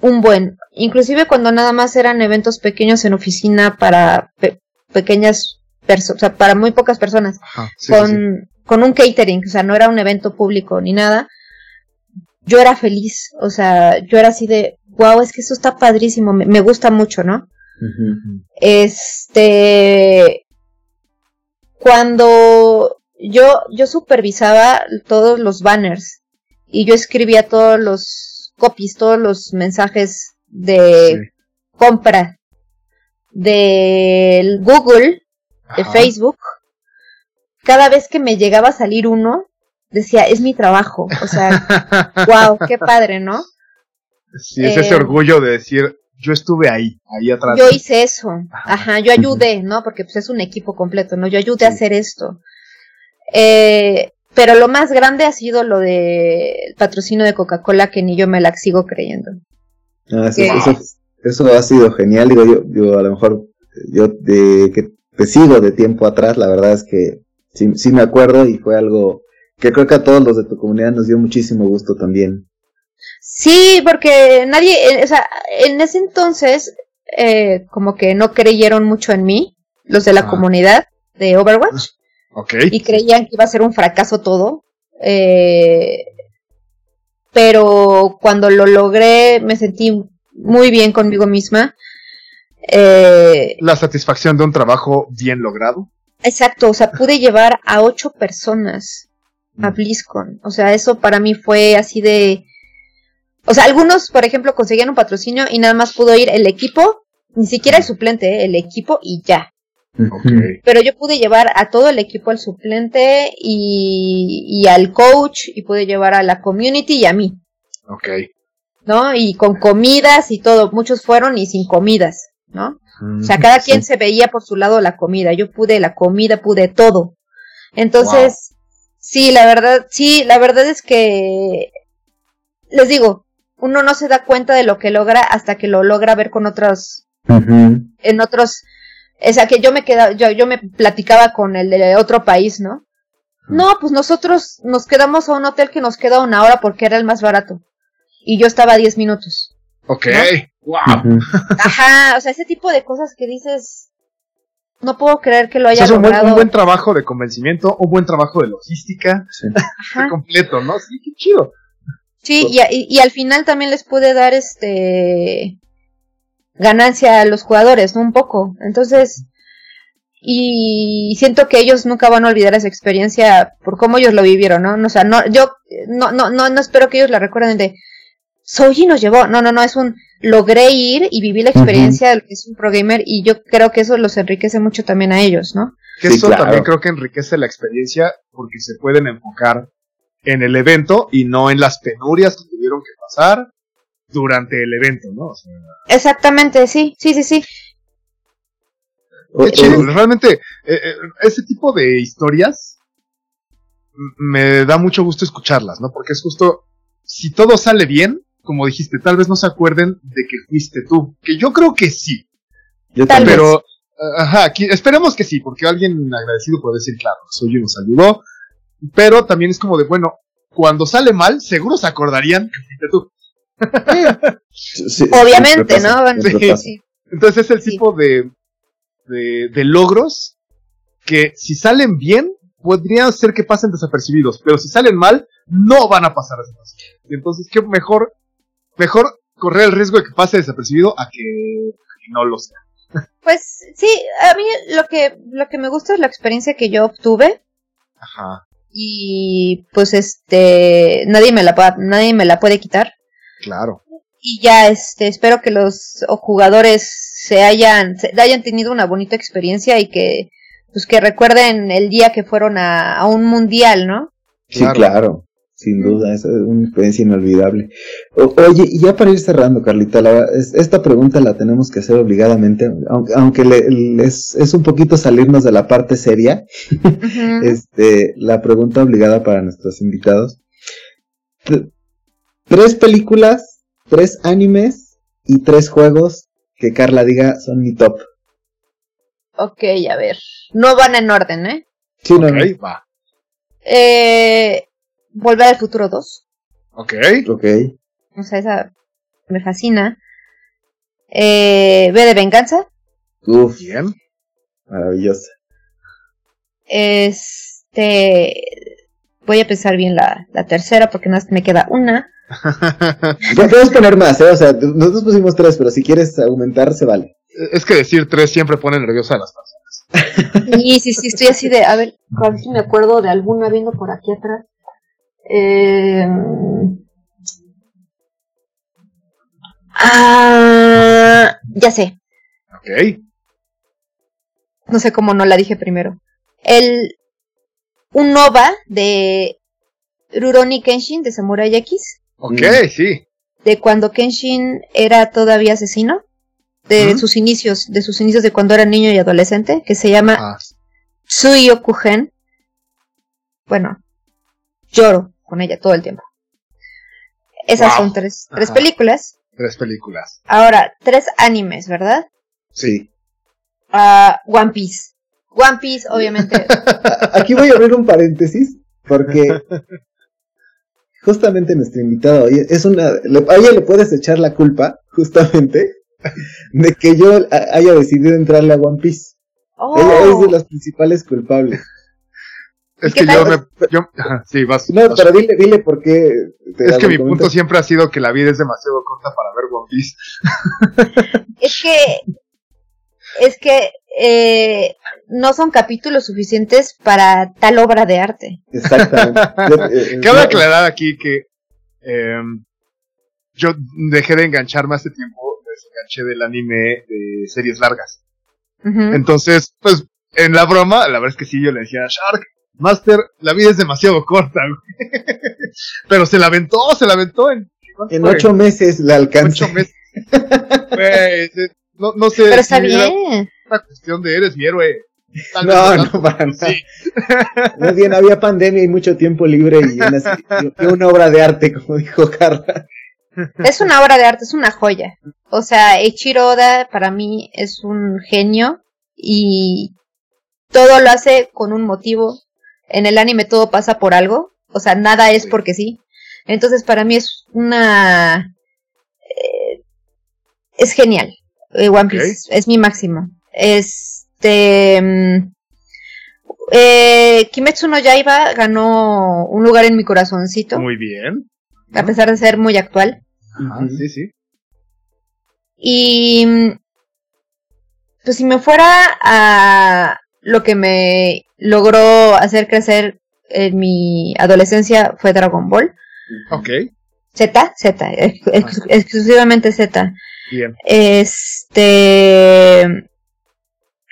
un buen. Inclusive cuando nada más eran eventos pequeños en oficina para pe- pequeñas o sea, para muy pocas personas, Ajá, sí, con, sí, sí. con un catering, o sea, no era un evento público ni nada. Yo era feliz, o sea, yo era así de, wow, es que eso está padrísimo, me, me gusta mucho, ¿no? Este, cuando yo, yo supervisaba todos los banners y yo escribía todos los copies, todos los mensajes de compra de Google, de. Facebook, cada vez que me llegaba a salir uno, decía, es mi trabajo. O sea, wow, qué padre, ¿no? Sí, es ese Eh, orgullo de decir, yo estuve ahí, ahí atrás. Yo hice eso, Ajá. yo ayudé, ¿no? Porque pues es un equipo completo, ¿no? Yo ayudé a hacer esto. Eh, pero lo más grande ha sido lo del patrocinio de Coca-Cola que ni yo me la sigo creyendo. Ah, eso, eso, eso ha sido genial. Digo, yo, yo a lo mejor, yo de que te sigo de tiempo atrás, la verdad es que sí, sí me acuerdo y fue algo que creo que a todos los de tu comunidad nos dio muchísimo gusto también. Sí, porque nadie, eh, o sea, en ese entonces, eh, como que no creyeron mucho en mí, los de la Ah. comunidad de Overwatch, Ok. y creían que iba a ser un fracaso todo. Eh, pero cuando lo logré, me sentí muy bien conmigo misma. Eh, La satisfacción de un trabajo bien logrado. exacto, o sea, pude llevar a ocho personas a Mm. BlizzCon. O sea, eso para mí fue así de... O sea, algunos, por ejemplo, conseguían un patrocinio y nada más pudo ir el equipo, ni siquiera el suplente, ¿eh? el equipo y ya. Pero yo pude llevar a todo el equipo al suplente y, y al coach y pude llevar a la community y a mí, Ok. ¿no? Y con comidas y todo. Muchos fueron y sin comidas, ¿no? O sea, cada quien se veía por su lado la comida. Yo pude la comida, pude todo. Entonces, sí, la verdad, sí, la verdad es que les digo, uno no se da cuenta de lo que logra hasta que lo logra ver con otros, en otros, o sea, que yo me quedaba, yo, yo me platicaba con el de otro país, ¿no? No, pues nosotros nos quedamos a un hotel que nos queda una hora porque era el más barato. Y yo estaba a 10 minutos. Ok. Wow. Ajá, o sea, ese tipo de cosas que dices, no puedo creer que lo O haya sea, es un buen, un buen trabajo de convencimiento, un buen trabajo de logística, Sí. Completo, ¿no? Sí, qué chido. Sí, y, a- y, y al final también les pude dar este ganancia a los jugadores, ¿no? Un poco. Entonces, y siento que ellos nunca van a olvidar esa experiencia por cómo ellos lo vivieron, ¿no? O sea, no, yo no, no, no, no espero que ellos la recuerden de Soji nos llevó, no, no, no, es un logré ir y viví la experiencia de lo que es un pro gamer y yo creo que eso los enriquece mucho también a ellos, ¿no? Que eso también creo que enriquece la experiencia porque se pueden enfocar en el evento y no en las penurias que tuvieron que pasar durante el evento, ¿no? Exactamente, sí, sí, sí, sí. Qué chido, realmente eh, eh, ese tipo de historias me da mucho gusto escucharlas, ¿no? Porque es justo, si todo sale bien, como dijiste, tal vez no se acuerden de que fuiste tú, que yo creo que sí. Yo tal pero, ajá, aquí, esperemos que sí, porque alguien agradecido puede decir, claro, Soy nos ayudó, pero también es como de, bueno, cuando sale mal, seguro se acordarían que fuiste tú. Obviamente, ¿no? Entonces es el tipo de, de, logros que si salen bien, podrían ser que pasen desapercibidos, pero si salen mal, no van a pasar desapercibidos. Entonces, qué mejor, mejor correr el riesgo de que pase desapercibido a que, no lo sea. Pues sí, a mí lo que, lo que me gusta es la experiencia que yo obtuve. Ajá. Y pues este, nadie me la, nadie me la puede quitar. Claro. Y ya este, espero que los jugadores se hayan, se hayan tenido una bonita experiencia y que, pues que recuerden el día que fueron a, un mundial, ¿no? Sí, claro, sin duda, es una experiencia inolvidable. oye, y ya para ir cerrando, Carlita, esta pregunta la tenemos que hacer obligadamente, aunque, es, es, un poquito salirnos de la parte seria, este, la pregunta obligada para nuestros invitados. Tres películas, tres animes y tres juegos que Carla diga son mi top. Ok, a ver. No van en orden, ¿eh? Sí, no, va. Eh, Volver al futuro 2. Ok. Ok. O sea, esa me fascina. Eh, B de venganza. Uf. Bien. Maravillosa. Este. Voy a pensar bien la, la tercera porque no me queda una. Podemos poner más, ¿eh? O sea, nosotros pusimos tres, pero si quieres aumentar, se vale. Es que decir tres siempre pone nerviosa a las personas. Sí, sí, sí, estoy así de, a ver, a ver si me acuerdo de alguna viendo por aquí atrás. Eh... Ah, ya sé. Ok. No sé cómo no la dije primero. El un Nova de Rurouni Kenshin de Samurai X. Ok, sí. De cuando Kenshin era todavía asesino. De sus inicios, de sus inicios de cuando era niño y adolescente, que se llama ah. Tsuyokugen. Bueno, lloro con ella todo el tiempo. Esas son tres, tres películas. Tres películas. Ahora, tres animes, ¿verdad? Sí. Uh, One Piece. One Piece, obviamente. Aquí voy a abrir un paréntesis, porque justamente nuestro invitado es una, a ella le puedes echar la culpa, justamente, de que yo haya decidido entrarle a One Piece. Ella es de oh. las principales culpables. Es que yo me. Yo, sí, vas. No, pero dile, dile por qué. es que mi punto siempre ha sido que la vida es demasiado corta para ver One Piece. es que. Es que eh, no son capítulos suficientes para tal obra de arte. Exactamente. Eh, Cabe aclarar aquí que em, yo dejé de engancharme hace tiempo, desenganché del anime de series largas. Entonces, pues, en la broma, la verdad es que sí, yo le decía a Shark, Master, la vida es demasiado corta, Pero se la aventó, se la aventó en... En ocho meses la alcanzó. Ocho meses. no, no sé. Pero está bien cuestión de eres mi héroe. no, no, para nada. Sí. Más bien había pandemia y mucho tiempo libre y una, una obra de arte, como dijo Carla. Es una obra de arte, es una joya. O sea, Eiichiro Oda para mí es un genio y todo lo hace con un motivo. En el anime todo pasa por algo, o sea, nada es porque sí. Entonces para mí es una... Eh, es genial. Eh, One Piece es mi máximo. Este. Mm, eh, Kimetsu no Yaiba ganó un lugar en mi corazoncito. Muy bien. A pesar de ser muy actual. Ajá, sí, sí. Y pues si me fuera a lo que me logró hacer crecer en mi adolescencia fue Dragon Ball. Ok. Z, Z, ex- ex- exclusivamente Z. Bien. Este.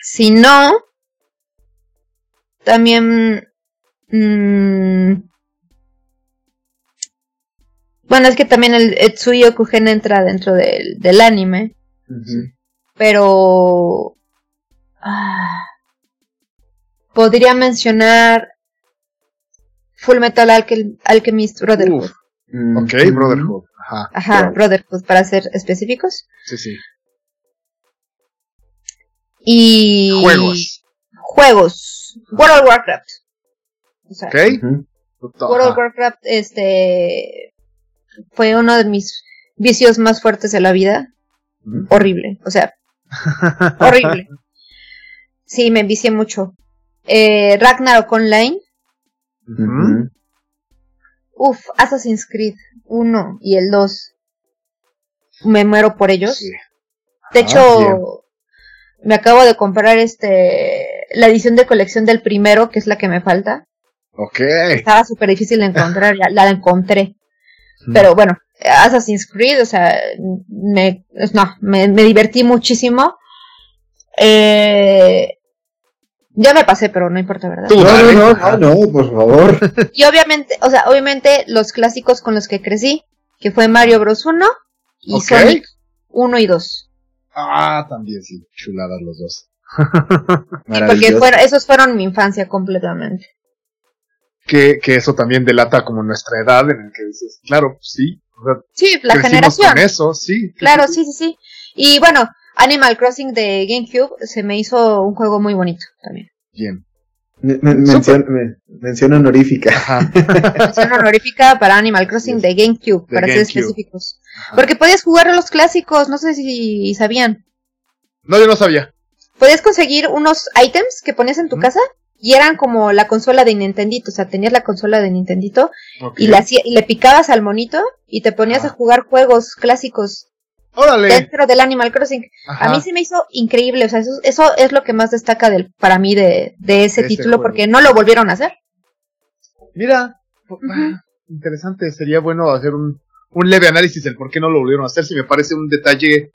Si no. También. mm, bueno, es que también el Etsuyo Kugen entra dentro del, del anime. Pero. ah, podría mencionar. Full Metal Alchemist Brotherhood. Uf, Mm, ok. Brotherhood. Ajá. Ajá, claro. Brotherhood, para ser específicos. Sí, sí. Y. Juegos. Juegos. World of Warcraft. O sea, Ok. World of. Warcraft, este. Fue uno de mis vicios más fuertes de la vida. Horrible. O sea, horrible. Sí, me vicié mucho. Eh, Ragnarok Online. Ujú. Uf, Assassin's Creed 1 y el 2. Me muero por ellos. Sí. De Ah, hecho, me acabo de comprar este la edición de colección del primero, que es la que me falta. Ok. Estaba súper difícil de encontrar, ya la encontré. Pero bueno, Assassin's Creed, o sea, me, no, me, me divertí muchísimo. Eh, ya me pasé, pero no importa, ¿verdad? Tú, No, no, no, no, no, por favor. Y obviamente, o sea, obviamente los clásicos con los que crecí, que fue Mario Bros 1 y Ok. Sonic 1 y 2. Ah, también sí. Chuladas los dos. Sí, porque fueron, esos fueron mi infancia completamente. Que, que eso también delata como nuestra edad en el que dices, claro, sí. O sea, Sí, la generación. con eso, sí. Claro, sí, sí, sí. Y bueno, Animal Crossing de GameCube se me hizo un juego muy bonito también. Bien. Me- me- mención, me- mención honorífica. Ajá. Mención honorífica para Animal Crossing de GameCube, De para ser específicos. Porque podías jugar a los clásicos, no sé si sabían. No, yo no sabía. Podías conseguir unos items que ponías en tu casa y eran como la consola de Nintendito, o sea, tenías la consola de Nintendito Ok. y, la y le picabas al monito y te ponías Ah. a jugar juegos clásicos Órale. dentro del Animal Crossing. Ajá. A mí se me hizo increíble, o sea, eso, eso es lo que más destaca del, para mí de, de ese título juego. porque no lo volvieron a hacer. Mira. ah, Interesante. Sería bueno hacer un, un leve análisis del por qué no lo volvieron a hacer. Si me parece un detalle eh,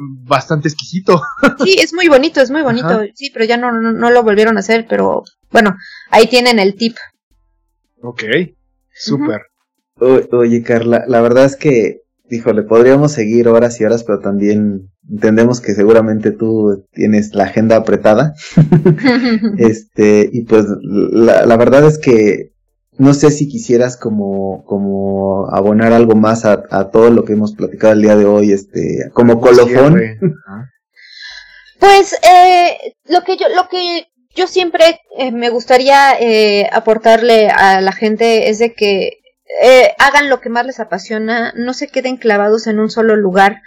bastante exquisito. Sí, es muy bonito, es muy bonito, Ajá. sí, pero ya no, no, no lo volvieron a hacer, pero bueno, ahí tienen el tip. Ok. Súper. Oye, Carla, la verdad es que, híjole, podríamos seguir horas y horas, pero también entendemos que seguramente tú tienes la agenda apretada. Este, y pues la, la verdad es que no sé si quisieras como, como abonar algo más a, a todo lo que hemos platicado el día de hoy, este, como colofón. Pues eh, lo que yo lo que yo siempre eh, me gustaría eh, aportarle a la gente es de que eh, hagan lo que más les apasiona, no se queden clavados en un solo lugar.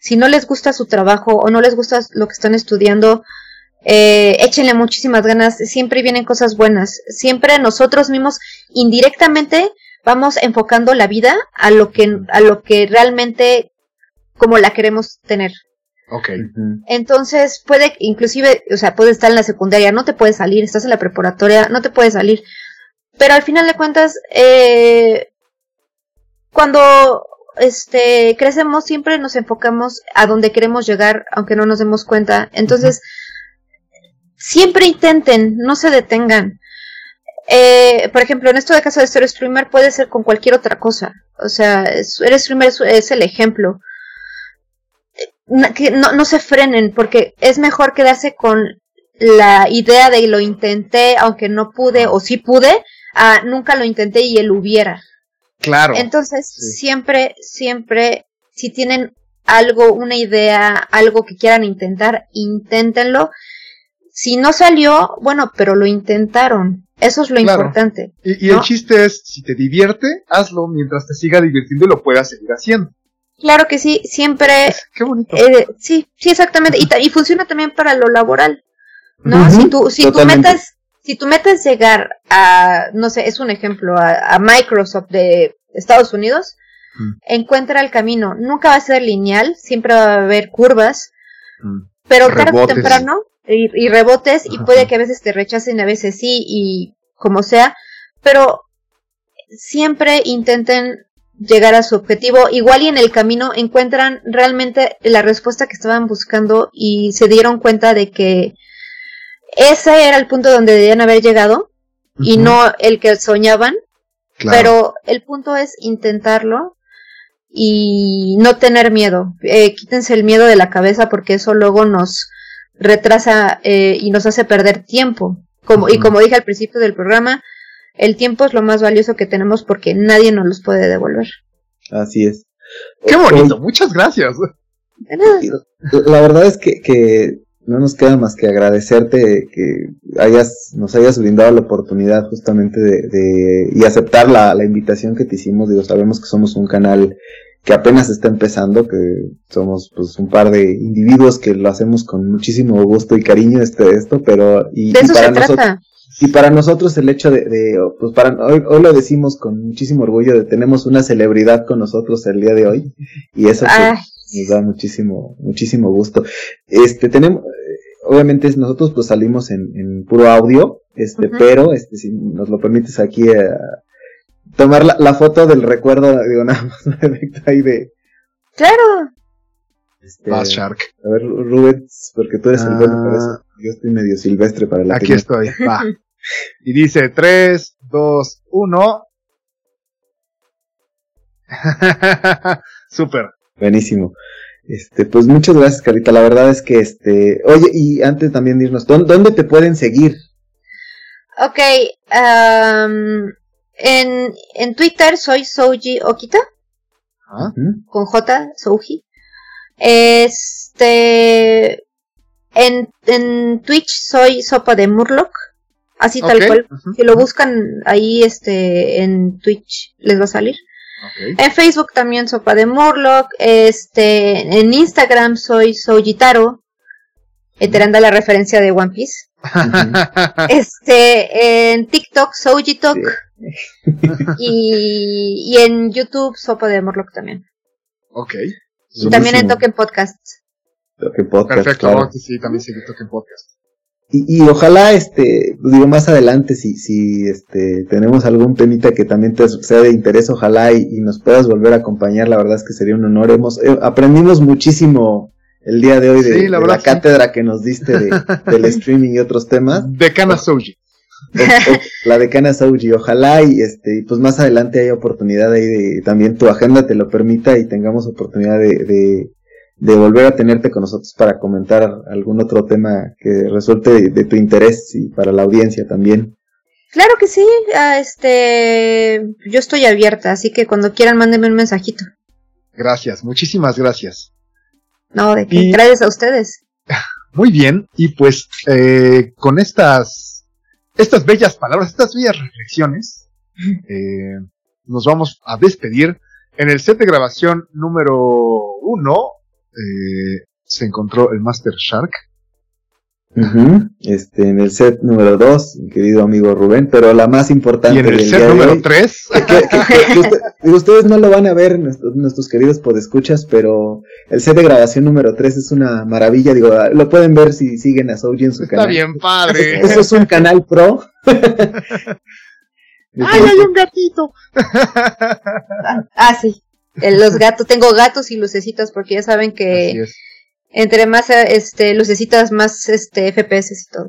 Si no les gusta su trabajo o no les gusta lo que están estudiando, eh, échenle muchísimas ganas. Siempre vienen cosas buenas. Siempre nosotros mismos indirectamente vamos enfocando la vida a lo que a lo que realmente como la queremos tener. Ok. Ujú. Entonces puede, inclusive, o sea, puedes estar en la secundaria, no te puedes salir, estás en la preparatoria, no te puedes salir. Pero al final de cuentas, eh, cuando este crecemos siempre nos enfocamos a donde queremos llegar, aunque no nos demos cuenta. Entonces, siempre intenten, no se detengan. Eh, por ejemplo, en esto de caso de ser streamer puede ser con cualquier otra cosa. O sea, eres streamer es, el ejemplo no, no se frenen, porque es mejor quedarse con la idea de lo intenté, aunque no pude, o sí pude, a nunca lo intenté y él hubiera. Claro. Entonces, sí. siempre, siempre, si tienen algo, una idea, algo que quieran intentar, inténtenlo. Si no salió, bueno, pero lo intentaron. Eso es lo Claro. importante. Y, y el chiste es, si te divierte, hazlo mientras te siga divirtiendo y lo puedas seguir haciendo. Claro que sí, siempre Qué bonito. Eh, sí, sí, exactamente. Y, funciona también para lo laboral. ¿No? Si tú, si tu meta es, si tu meta es llegar a, no sé, es un ejemplo, a, a Microsoft de Estados Unidos, encuentra el camino. Nunca va a ser lineal, siempre va a haber curvas, pero tarde o temprano, y, rebotes, y puede que a veces te rechacen, a veces sí, y como sea, pero siempre intenten llegar a su objetivo. Igual y en el camino encuentran realmente la respuesta que estaban buscando y se dieron cuenta de que ese era el punto donde debían haber llegado y no el que soñaban. Pero el punto es intentarlo y no tener miedo. Eh, quítense el miedo de la cabeza porque eso luego nos retrasa eh, y nos hace perder tiempo. Como, Y como dije al principio del programa, el tiempo es lo más valioso que tenemos porque nadie nos los puede devolver. Así es. Qué bonito, muchas gracias. La verdad es que, que no nos queda más que agradecerte que hayas, nos hayas brindado la oportunidad justamente de, y aceptar la, la, invitación que te hicimos. Digo, sabemos que somos un canal que apenas está empezando, que somos pues un par de individuos que lo hacemos con muchísimo gusto y cariño este esto, pero y, de eso para se nosotros, trata. Y para nosotros el hecho de, pues para hoy, hoy, lo decimos con muchísimo orgullo de tenemos una celebridad con nosotros el día de hoy y eso pues, nos da muchísimo muchísimo gusto. Este tenemos obviamente nosotros pues salimos en, en puro audio, este, pero este si nos lo permites aquí eh, tomar la, la, foto del recuerdo, digo nada más ahí de Claro. Este, Shark. A ver, Rubens, porque tú eres el bueno para eso. Ah. Yo estoy medio silvestre para la Aquí estoy, va. Y dice 3, 2, 1. Super. Buenísimo. Este, pues muchas gracias, Carita. La verdad es que, este, oye, y antes también de irnos, ¿dónde te pueden seguir? Ok, um, en, en Twitter soy Souji Okita. ¿Ah? Con J, Souji. Este, en, en Twitch soy Sopa de Murloc. Así tal cual. Si lo buscan ahí, este, en Twitch les va a salir. En Facebook también Sopa de Murloc. Este, en Instagram soy Soujitaro. Eh, te la referencia de One Piece. este, en TikTok Soujitok. y, y en YouTube Sopa de Morlock también. Ok. Y también en Token Podcast. Token Podcast. Perfecto, sí, también sigue Token Podcast. Y, y, ojalá, este, digo, más adelante, si, si este, tenemos algún temita que también te sea de interés, ojalá y, nos puedas volver a acompañar, la verdad es que sería un honor. Hemos, eh, aprendimos muchísimo el día de hoy de, la, cátedra que nos diste de, del streaming y otros temas. Decana Souji. la decana Souji, ojalá y este, pues más adelante haya oportunidad ahí de, también tu agenda te lo permita y tengamos oportunidad de de volver a tenerte con nosotros para comentar algún otro tema que resulte de, tu interés y para la audiencia también. Claro que sí, este, yo estoy abierta, así que cuando quieran mándenme un mensajito. Gracias, muchísimas gracias. No, de qué, gracias a ustedes. Muy bien, y pues eh, con estas, estas bellas palabras, estas bellas reflexiones, eh, nos vamos a despedir en el set de grabación número uno eh, se encontró el Master Shark. Este, en el set número 2, querido amigo Rubén, pero la más importante. Y en el set número 3. ustedes no lo van a ver, nuestros, nuestros queridos podescuchas, pero el set de grabación número 3 es una maravilla. Digo, lo pueden ver si siguen a Soji en su canal. Está bien padre. Eso, es un canal pro. ¡Ay, hay un gatito! ah, sí los gatos, tengo gatos y lucecitas porque ya saben que entre más este lucecitas más este FPS y todo.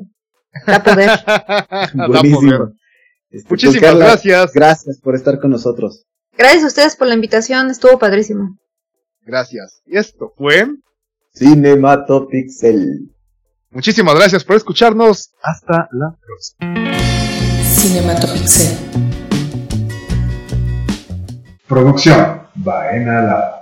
Da poder. Este, pues, Muchísimas gracias. Gracias por estar con nosotros. Gracias a ustedes por la invitación, estuvo padrísimo. Gracias. Y esto fue Cinematopixel. Muchísimas gracias por escucharnos. Hasta la próxima. Cinematopixel. Producción. Baena